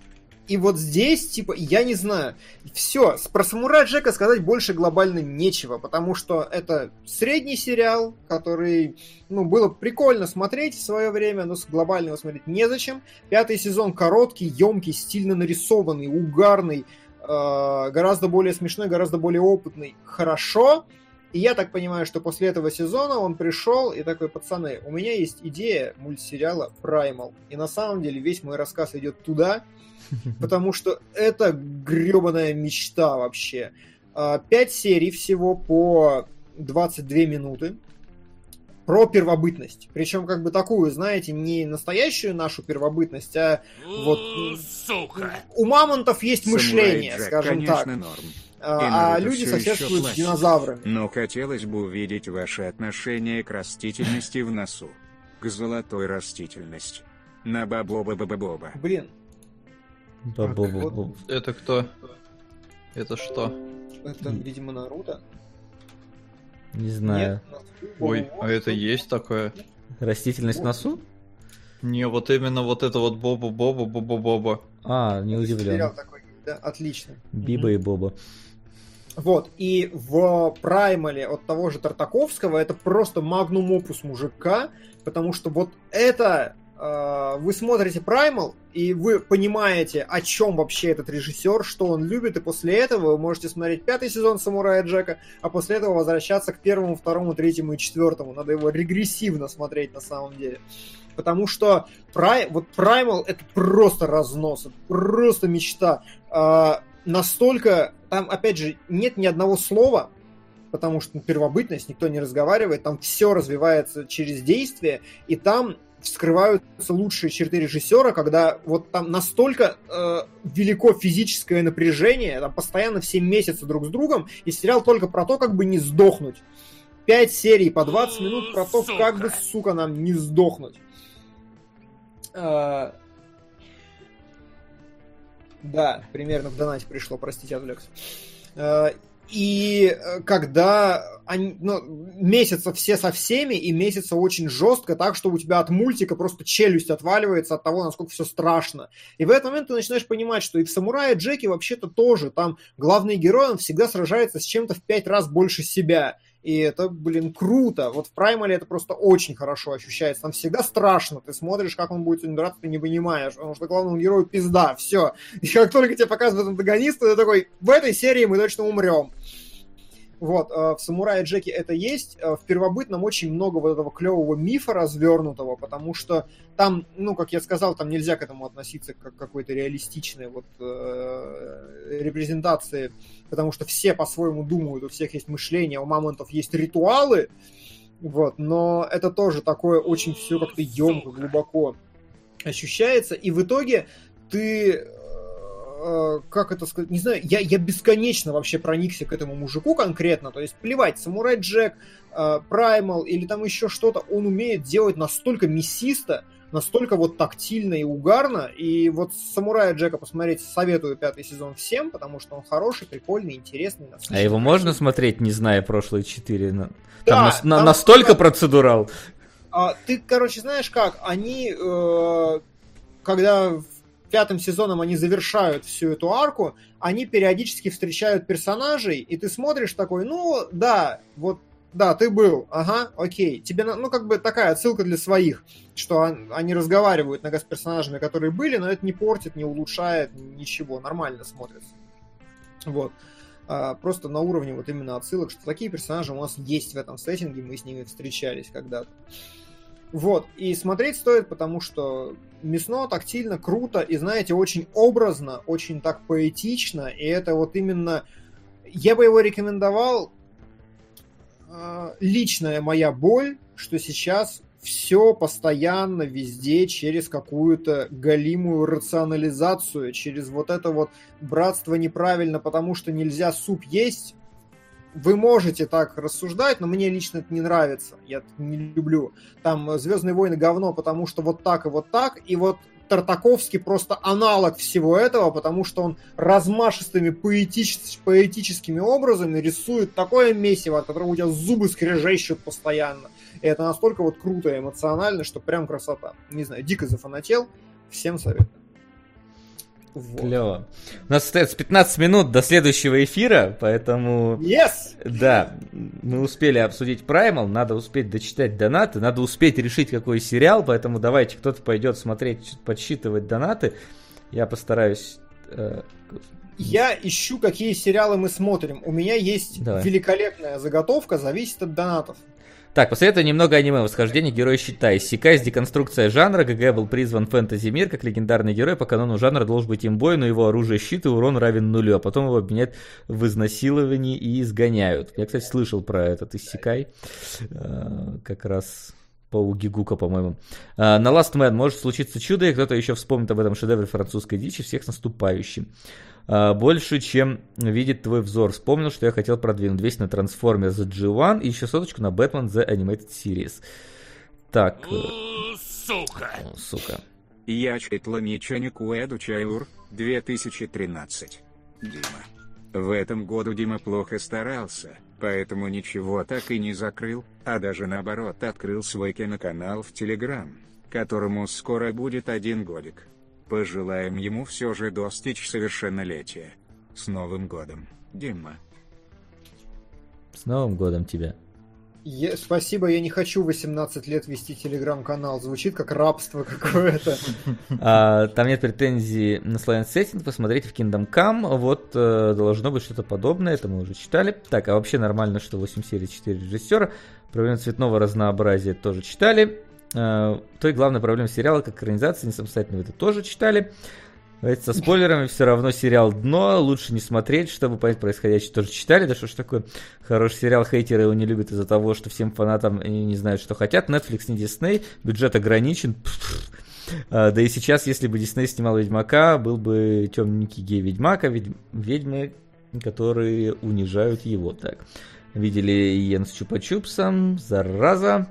и вот здесь, типа, я не знаю, все, про Самурая Джека сказать больше глобально нечего, потому что это средний сериал, который, ну, было прикольно смотреть в свое время, но с глобального смотреть незачем. Пятый сезон короткий, емкий, стильно нарисованный, угарный, э, гораздо более смешной, гораздо более опытный. Хорошо, и я так понимаю, что после этого сезона он пришел и такой, пацаны, у меня есть идея мультсериала Primal. И на самом деле весь мой рассказ идет туда, <laughs> потому что это гребаная мечта вообще. А, пять серий всего по 22 минуты про первобытность. Причем как бы такую, знаете, не настоящую нашу первобытность, а вот...
Сука!
У мамонтов есть мышление,
Джек,
скажем
конечно,
так.
норм.
А, а люди соседствуют с динозаврами.
Но хотелось бы увидеть ваше отношение к растительности в носу. К золотой растительности. На бабоба-баба-боба.
Блин,
Бу-бу-бу-бу.
Это кто? Это что?
это, видимо, Наруто.
Не знаю.
Нет,
Ой, а это есть такое?
Растительность носу?
Не, вот именно вот это вот Боба-Боба, Боба-Боба.
А, не
Сериал
удивлен.
такой, да, отлично.
Биба и Боба.
Вот, и в Праймале от того же Тартаковского это просто магнум опус мужика, потому что вот это вы смотрите Праймал, и вы понимаете, о чем вообще этот режиссер, что он любит, и после этого вы можете смотреть пятый сезон Самурая Джека, а после этого возвращаться к первому, второму, третьему и четвертому. Надо его регрессивно смотреть на самом деле. Потому что Прай, вот Primal это просто разнос, это просто мечта. А, настолько, там, опять же, нет ни одного слова, потому что ну, первобытность, никто не разговаривает, там все развивается через действие, и там вскрываются лучшие черты режиссера, когда вот там настолько э, велико физическое напряжение, там постоянно все месяцы друг с другом, и сериал только про то, как бы не сдохнуть. Пять серий по 20 минут про то, как бы, сука, нам не сдохнуть. Э, Да, примерно в донате пришло, простите, отвлекся. Э, И э, когда они, ну, месяца все со всеми, и месяца очень жестко, так что у тебя от мультика просто челюсть отваливается от того, насколько все страшно. И в этот момент ты начинаешь понимать, что и в «Самурае Джеки» вообще-то тоже, там главный герой, он всегда сражается с чем-то в пять раз больше себя. И это, блин, круто. Вот в Праймале это просто очень хорошо ощущается. Там всегда страшно. Ты смотришь, как он будет драться, ты не понимаешь. Потому что главному герою пизда. Все. И как только тебе показывают антагониста, ты такой, в этой серии мы точно умрем. Вот, э, в «Самурае Джеки» это есть. Э, В «Первобытном» очень много вот этого клевого мифа развернутого, потому что там, ну, как я сказал, там нельзя к этому относиться как к какой-то реалистичной вот э, репрезентации, потому что все по-своему думают, у всех есть мышление, у мамонтов есть ритуалы, вот, но это тоже такое очень все как-то емко, глубоко ощущается, и в итоге ты как это сказать, не знаю, я, я бесконечно вообще проникся к этому мужику конкретно, то есть плевать, Самурай Джек, Праймал или там еще что-то, он умеет делать настолько мясисто, настолько вот тактильно и угарно. И вот Самурая Джека посмотреть советую пятый сезон всем, потому что он хороший, прикольный, интересный.
А его можно смотреть, не зная прошлые четыре? Там,
Да,
на-
там-
настолько процедурал.
А, ты, короче, знаешь как, они, э, когда пятым сезоном они завершают всю эту арку, они периодически встречают персонажей, и ты смотришь такой, ну, да, вот, да, ты был, ага, окей. Тебе, ну, как бы такая отсылка для своих, что он- они разговаривают с персонажами, которые были, но это не портит, не улучшает, ничего, нормально смотрится. Вот. А, просто на уровне вот именно отсылок, что такие персонажи у нас есть в этом сеттинге, мы с ними встречались когда-то. Вот, и смотреть стоит, потому что мясно, тактильно, круто, и, знаете, очень образно, очень так поэтично, и это вот именно... Я бы его рекомендовал, э, личная моя боль, что сейчас все постоянно везде через какую-то галимую рационализацию, через вот это вот братство неправильно, потому что нельзя суп есть, вы можете так рассуждать, но мне лично это не нравится. Я это не люблю. Там Звездные войны говно, потому что вот так и вот так. И вот Тартаковский просто аналог всего этого, потому что он размашистыми поэтич- поэтическими образами рисует такое месиво, от которого у тебя зубы скрежещут постоянно. И это настолько вот круто и эмоционально, что прям красота. Не знаю, дико зафанател. Всем советую. Вот.
Клево. У нас остается 15 минут до следующего эфира, поэтому...
Yes!
Да, мы успели обсудить Primal, надо успеть дочитать донаты, надо успеть решить, какой сериал, поэтому давайте кто-то пойдет смотреть, подсчитывать донаты. Я постараюсь... э,
Я ищу, какие сериалы мы смотрим. У меня есть
Давай.
великолепная заготовка, зависит от донатов.
Так, посоветую немного аниме «Восхождение героя щита». Иссякаясь деконструкция жанра, ГГ был призван фэнтези-мир как легендарный герой, по канону жанра должен быть имбой, но его оружие щит и урон равен нулю, а потом его обменяют в изнасиловании и изгоняют. Я, кстати, слышал про этот Иссякай, э, как раз по Угигука, по-моему. А, На Last Man может случиться чудо, и кто-то еще вспомнит об этом шедевре французской дичи, всех с наступающим. А, Больше, чем видит твой взор. Вспомнил, что я хотел продвинуть 200 на Transformers The G1 и еще соточку на Batman The Animated Series. Так, э,
Сука.
сука.
Я читла Ничаник Уэду Чайур, 2013. Дима. В этом году Дима плохо старался, поэтому ничего так и не закрыл, а даже наоборот открыл свой киноканал в Телеграм, которому скоро будет один годик. Пожелаем ему все же достичь совершеннолетия. С Новым годом, Дима.
С Новым годом тебя.
Я- спасибо, я не хочу 18 лет вести телеграм-канал. Звучит как рабство какое-то. <laughs>
А, там нет претензий на слайд сеттинг, посмотрите в Kingdom Come, вот э, должно быть что-то подобное, это мы уже читали. Так, а вообще нормально, что 8 серий, 4 режиссера. Проблема цветного разнообразия тоже читали. Э, то и главная проблема сериала, как экранизация, не самостоятельно вы это тоже читали. Со спойлерами, все равно сериал дно, лучше не смотреть, чтобы понять происходящее. Тоже читали, да что ж такое? Хороший сериал, хейтеры его не любят из-за того, что всем фанатам они не знают, что хотят. Netflix не Disney, бюджет ограничен. А, Да и сейчас, если бы Дисней снимал Ведьмака, был бы темненький гей-ведьмак, а ведь- ведьмы, которые унижают его. Так, видели Иен с Чупа-Чупсом, зараза.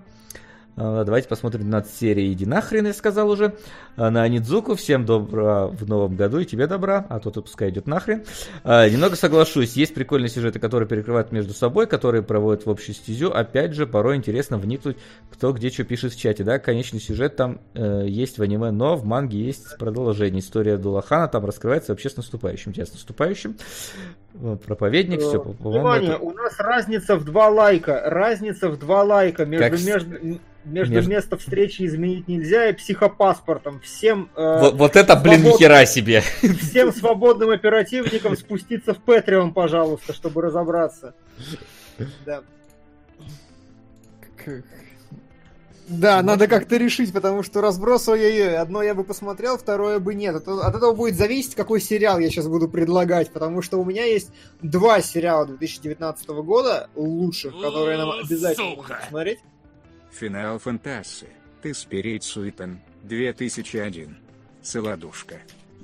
А, Давайте посмотрим 12 серий «Иди нахрен», я сказал уже. А, На Анидзуку всем добра в новом году, и тебе добра, а то ты пускай идет нахрен. А, Немного соглашусь, есть прикольные сюжеты, которые перекрывают между собой, которые проводят в общую стезю. Опять же, порой интересно вникнуть, кто где что пишет в чате. Да, конечный сюжет там э, есть в аниме, но в манге есть продолжение. История Дулахана там раскрывается вообще с наступающим. Тебя с наступающим. Вот, проповедник, все, по-моему,
Э, Внимание,
это-
у нас разница в два лайка. Разница в два лайка между,
Как
между, между
между-
место встречи изменить нельзя и психопаспортом. Всем, э,
Вот, вот это, блин,
свобод-
нихера себе.
всем свободным оперативникам спуститься в Patreon, пожалуйста, чтобы разобраться. Да. Да, надо как-то решить, потому что разброс ой-ой-ой. Одно я бы посмотрел, второе бы нет. Это- От этого будет зависеть, какой сериал я сейчас буду предлагать, потому что у меня есть два сериала 2019 года лучших, которые нам обязательно
Сука.
нужно посмотреть.
Финал Фантасы. Ты Спирит Суитан, 2001. Целодушка.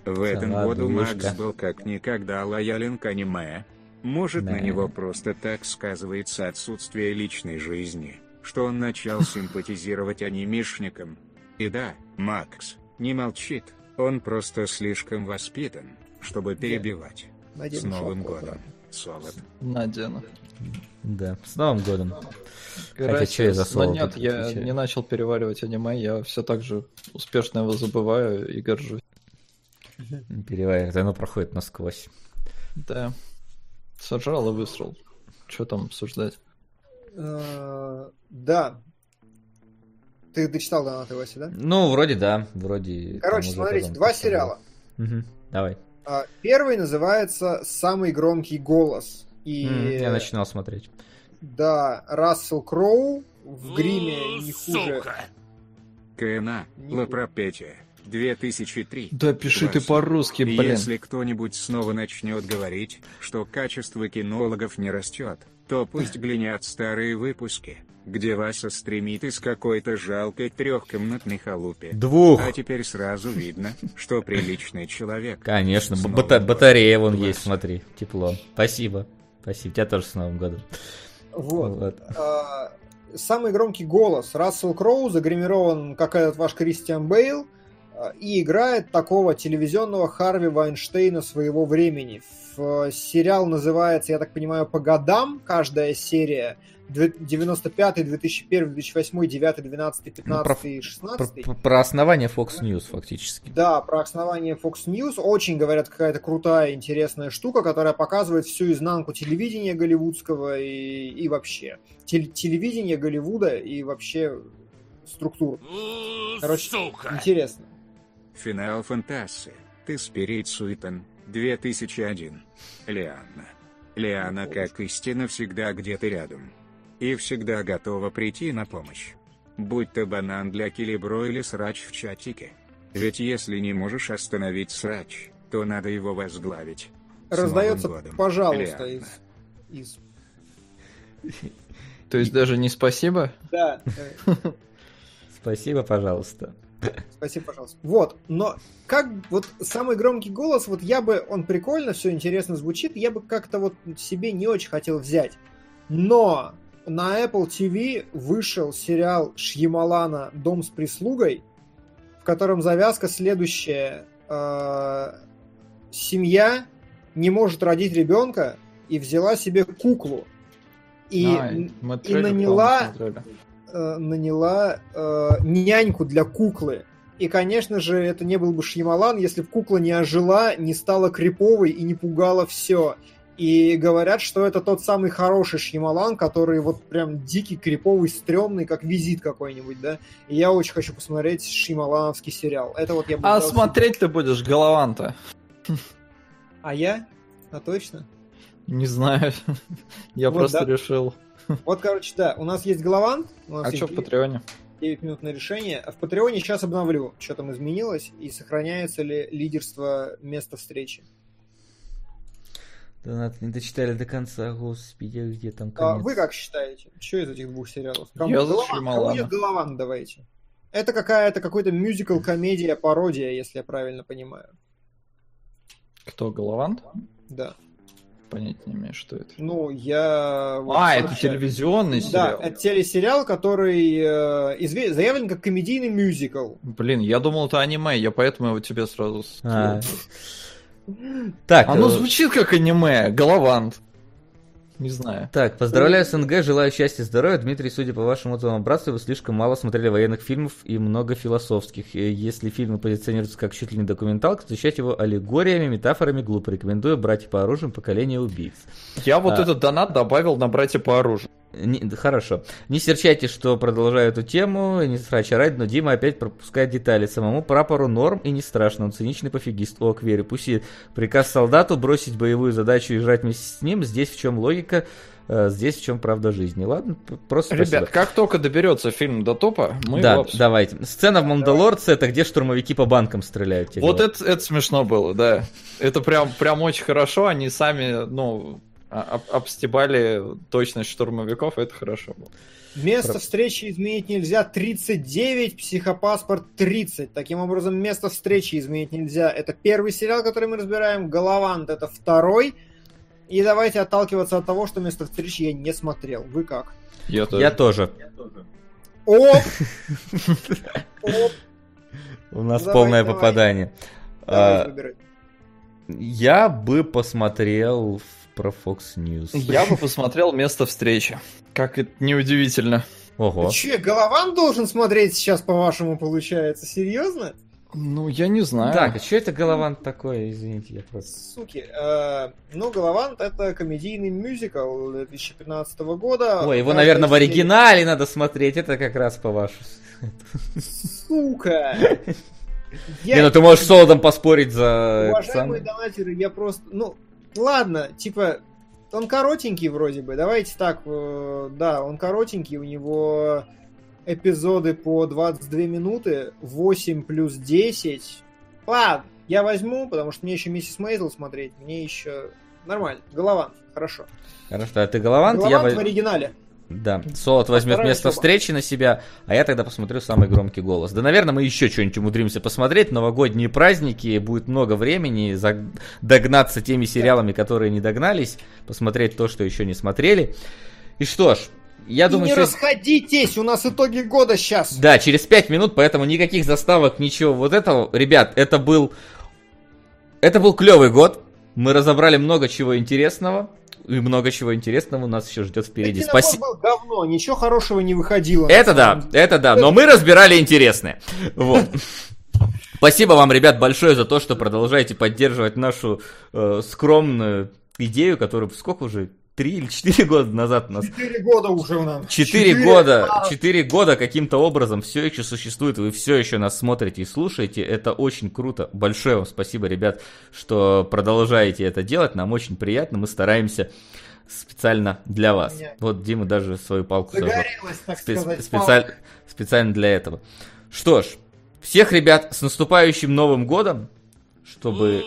В этом году. Макс был как никогда лоялен к аниме. Может,
Да.
на него просто так сказывается отсутствие личной жизни, что он начал симпатизировать анимешникам. И да, Макс не молчит, он просто слишком воспитан, чтобы перебивать.
Надену
С Новым
шапку
годом,
обратно.
Солод.
Надену.
Да, с Новым годом. Хотя
Gracias.
чё я за
Но
слово
нет,
тут
я
отвечаю?
не начал переваривать аниме, я все так же успешно его забываю и горжусь.
Переваривает, оно проходит насквозь.
Да. Сожрал и высрал. Что там обсуждать?
Э, Да. Ты дочитал донаты, Вася, да?
Ну, вроде да, вроде...
Короче, смотрите, два сериала.
Давай.
А, Первый называется «Самый громкий голос». И,
Я начинал смотреть.
да, Рассел Кроу в гриме не хуже. Не
Лапропетия, 2003.
Да пиши ты по-русски, блин.
Если кто-нибудь снова начнет говорить, что качество кинологов не растет, то пусть глянят старые выпуски, где Вася стремит из какой-то жалкой трехкомнатной халупе.
Двух!
А теперь сразу видно, что приличный человек.
Конечно, бата- батарея вон
Вася.
есть, смотри, тепло. Спасибо. Спасибо. Тебя тоже с Новым годом.
Вот.
Вот.
А, Самый громкий голос. Рассел Кроу загримирован, как этот ваш Кристиан Бейл, а, и играет такого телевизионного Харви Вайнштейна своего времени. В- Сериал называется, я так понимаю, по годам, каждая серия. Две- 95, 2001, 2008, 9, 12, 15 и
Про,
16.
про- про основание Fox News фактически.
Да, про основание Fox News. Очень, говорят, какая-то крутая, интересная штука, которая показывает всю изнанку телевидения голливудского и, и вообще. Тел- телевидение Голливуда и вообще структуру.
У,
Короче,
Сука.
Интересно.
Финал Фантасы. Ты Спирит Суитан, 2001. Лианна. Лиана, как истина, всегда где-то рядом. И всегда готова прийти на помощь. Будь то банан для килибро или срач в чатике. Ведь если не можешь остановить срач, то надо его возглавить. С
Раздается,
годом,
пожалуйста, из, из...
То есть даже не спасибо?
Да, <laughs>
Спасибо, пожалуйста.
Спасибо, пожалуйста. Вот, но как вот самый громкий голос, вот я бы, он прикольно, все интересно звучит, я бы как-то вот себе не очень хотел взять. Но на Apple TV вышел сериал Шьямалана «Дом с прислугой», в котором завязка следующая. Э, Семья не может родить ребенка и взяла себе куклу. И
А,
и наняла-. Э, наняла э, няньку для куклы. И, конечно же, это не был бы Шьямалан, если бы кукла не ожила, не стала криповой и не пугала все. И говорят, что это тот самый хороший Шьямалан, который вот прям дикий, криповый, стрёмный, как визит какой-нибудь, да? И я очень хочу посмотреть Шьямалановский сериал. Это вот я бы
А смотреть ты будешь Голован-то?
А я? А точно?
Не знаю. <laughs> Я
Вот,
просто
да.
решил.
Вот, короче, да, у нас есть Голован. У нас
А
есть
что в Патреоне?
9 минут на решение. А в Патреоне сейчас обновлю, что там изменилось и сохраняется ли лидерство места встречи.
Донат не дочитали до конца, господи, а где там
А
конец?
вы как считаете? Что из этих двух сериалов?
Я за
Голован? Кому нет Голован давайте. Это какая-то какой-то мюзикл, комедия, пародия, если я правильно понимаю.
Кто, Голован?
Да.
Понятия не имею, что это.
Ну, я... вот
А, это телевизионный
Да,
сериал?
это телесериал, который э, изве- заявлен как комедийный мюзикл.
Блин, я думал, это аниме, я поэтому его тебе сразу
А.
скинул.
Так,
Оно
э,
звучит как аниме, Головант. Не знаю.
Так, поздравляю СНГ, желаю счастья и здоровья. Дмитрий, судя по вашему отзывам, братству, вы слишком мало смотрели военных фильмов и много философских. Если фильмы позиционируются как чуть ли не документалка, защищать его аллегориями, метафорами глупо. Рекомендую «Братья по оружию. Поколение убийц».
Я вот
А.
этот донат добавил на братья по оружию.
Не- да, хорошо. Не серчайте, что продолжаю эту тему, и не срач орать, но Дима опять пропускает детали. Самому прапору норм и не страшно, он циничный пофигист. О, Квери, пусть и приказ солдату бросить боевую задачу и жрать вместе с ним. Здесь в чем логика, э, здесь в чем правда жизни. Ладно, просто
Ребят,
спасибо.
как только доберется фильм до топа, мы
да,
его обсудим.
давайте. Сцена в Мандалорце, это где штурмовики по банкам стреляют.
Вот это, это смешно было, да. Это прям, прям очень хорошо. Они сами, ну, об- обстебали точность штурмовиков, это хорошо было.
Место
Про-
встречи изменить нельзя 39, психопаспорт 30. Таким образом, место встречи изменить нельзя. Это первый сериал, который мы разбираем. Галавант это второй. И давайте отталкиваться от того, что место встречи я не смотрел. Вы как?
Я тоже.
Я тоже.
Оп! <laughs> Оп!
У нас
Давай,
полное
давай.
попадание.
Давай
А,
выбирай.
я бы посмотрел в- про Fox News. <laughs>
Я бы посмотрел место встречи. Как это неудивительно.
Ого.
Че, Голован должен смотреть сейчас, по-вашему, получается? Серьезно?
Ну, я не знаю.
Так, а что это Голован такое? Извините, я просто...
Суки. Э, ну, Галавант это комедийный мюзикл 2015 года.
Ой, его,
Каждая
наверное, в оригинале надо смотреть. Это как раз по вашему.
Сука! <laughs>
Не, ну ты можешь с Солодом поспорить за... это
Уважаемые донатеры, я просто... Ну, ладно, типа, он коротенький вроде бы. Давайте так, э, да, он коротенький, у него эпизоды по 22 минуты, 8 плюс 10. Ладно, я возьму, потому что мне еще Миссис Мейзел смотреть, мне еще... Нормально, Голован, хорошо.
Хорошо, а ты Головант, я...
Голован в
воз-
оригинале.
Да, Солод возьмет
Вторая
место встречи на себя, а я тогда посмотрю самый громкий голос. Да, наверное, мы еще что-нибудь умудримся посмотреть. Новогодние праздники, будет много времени за- догнаться теми сериалами, которые не догнались, посмотреть то, что еще не смотрели. И что ж, я
И
думаю,
не
что...
расходитесь, у нас итоги года сейчас.
Да, через 5 минут, поэтому никаких заставок, ничего вот этого. Ребят, это был... Это был клевый год. Мы разобрали много чего интересного. И много чего интересного у нас еще ждет впереди. Спасибо.
был говно, ничего хорошего не выходило.
Это да, это да, но мы разбирали интересное. Вот. <laughs> Спасибо вам, ребят, большое за то, что продолжаете поддерживать нашу э, скромную идею, которую сколько уже? Три или четыре года назад у нас
Четыре года уже у нас.
Четыре года, четыре года каким-то образом все еще существует, вы все еще нас смотрите и слушаете, это очень круто. Большое вам спасибо, ребят, что продолжаете это делать, нам очень приятно, мы стараемся специально для вас.
Понятно.
Вот Дима даже свою палку.
Загорелась, так
Спе-
сказать.
специаль- специально для этого. Что ж, всех ребят с наступающим Новым годом, чтобы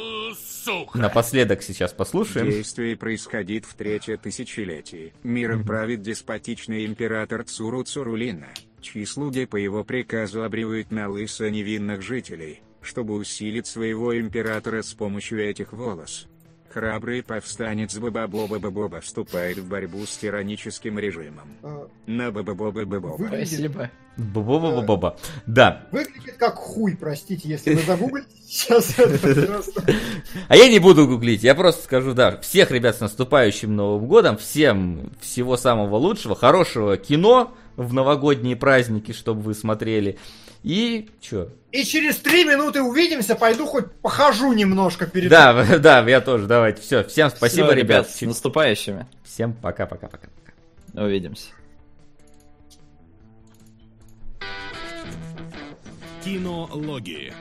Сука.
напоследок сейчас послушаем.
Действие происходит в третье тысячелетие. Миром правит деспотичный император Цуру Цурулина, чьи слуги по его приказу обревают на лысо невинных жителей, чтобы усилить своего императора с помощью этих волос. Храбрый повстанец Баба-Боба-Боба вступает в борьбу с тираническим режимом.
Э,
На Баба-Боба-Боба.
Выглядит,
Спасибо.
Бу-бу-бу-бу-бу. Да.
выглядит как хуй, простите, если вы загуглите <laughs> сейчас.
А я не буду гуглить, я просто скажу, да, всех ребят с наступающим Новым Годом, всем всего самого лучшего, хорошего кино в новогодние праздники, чтобы вы смотрели. И чё?
И через три минуты увидимся, пойду хоть похожу немножко перед...
Да, <laughs> да, я тоже, давайте, все, всем спасибо,
Всё,
ребят.
С наступающими.
Всем пока-пока-пока.
Увидимся.
Кинологии.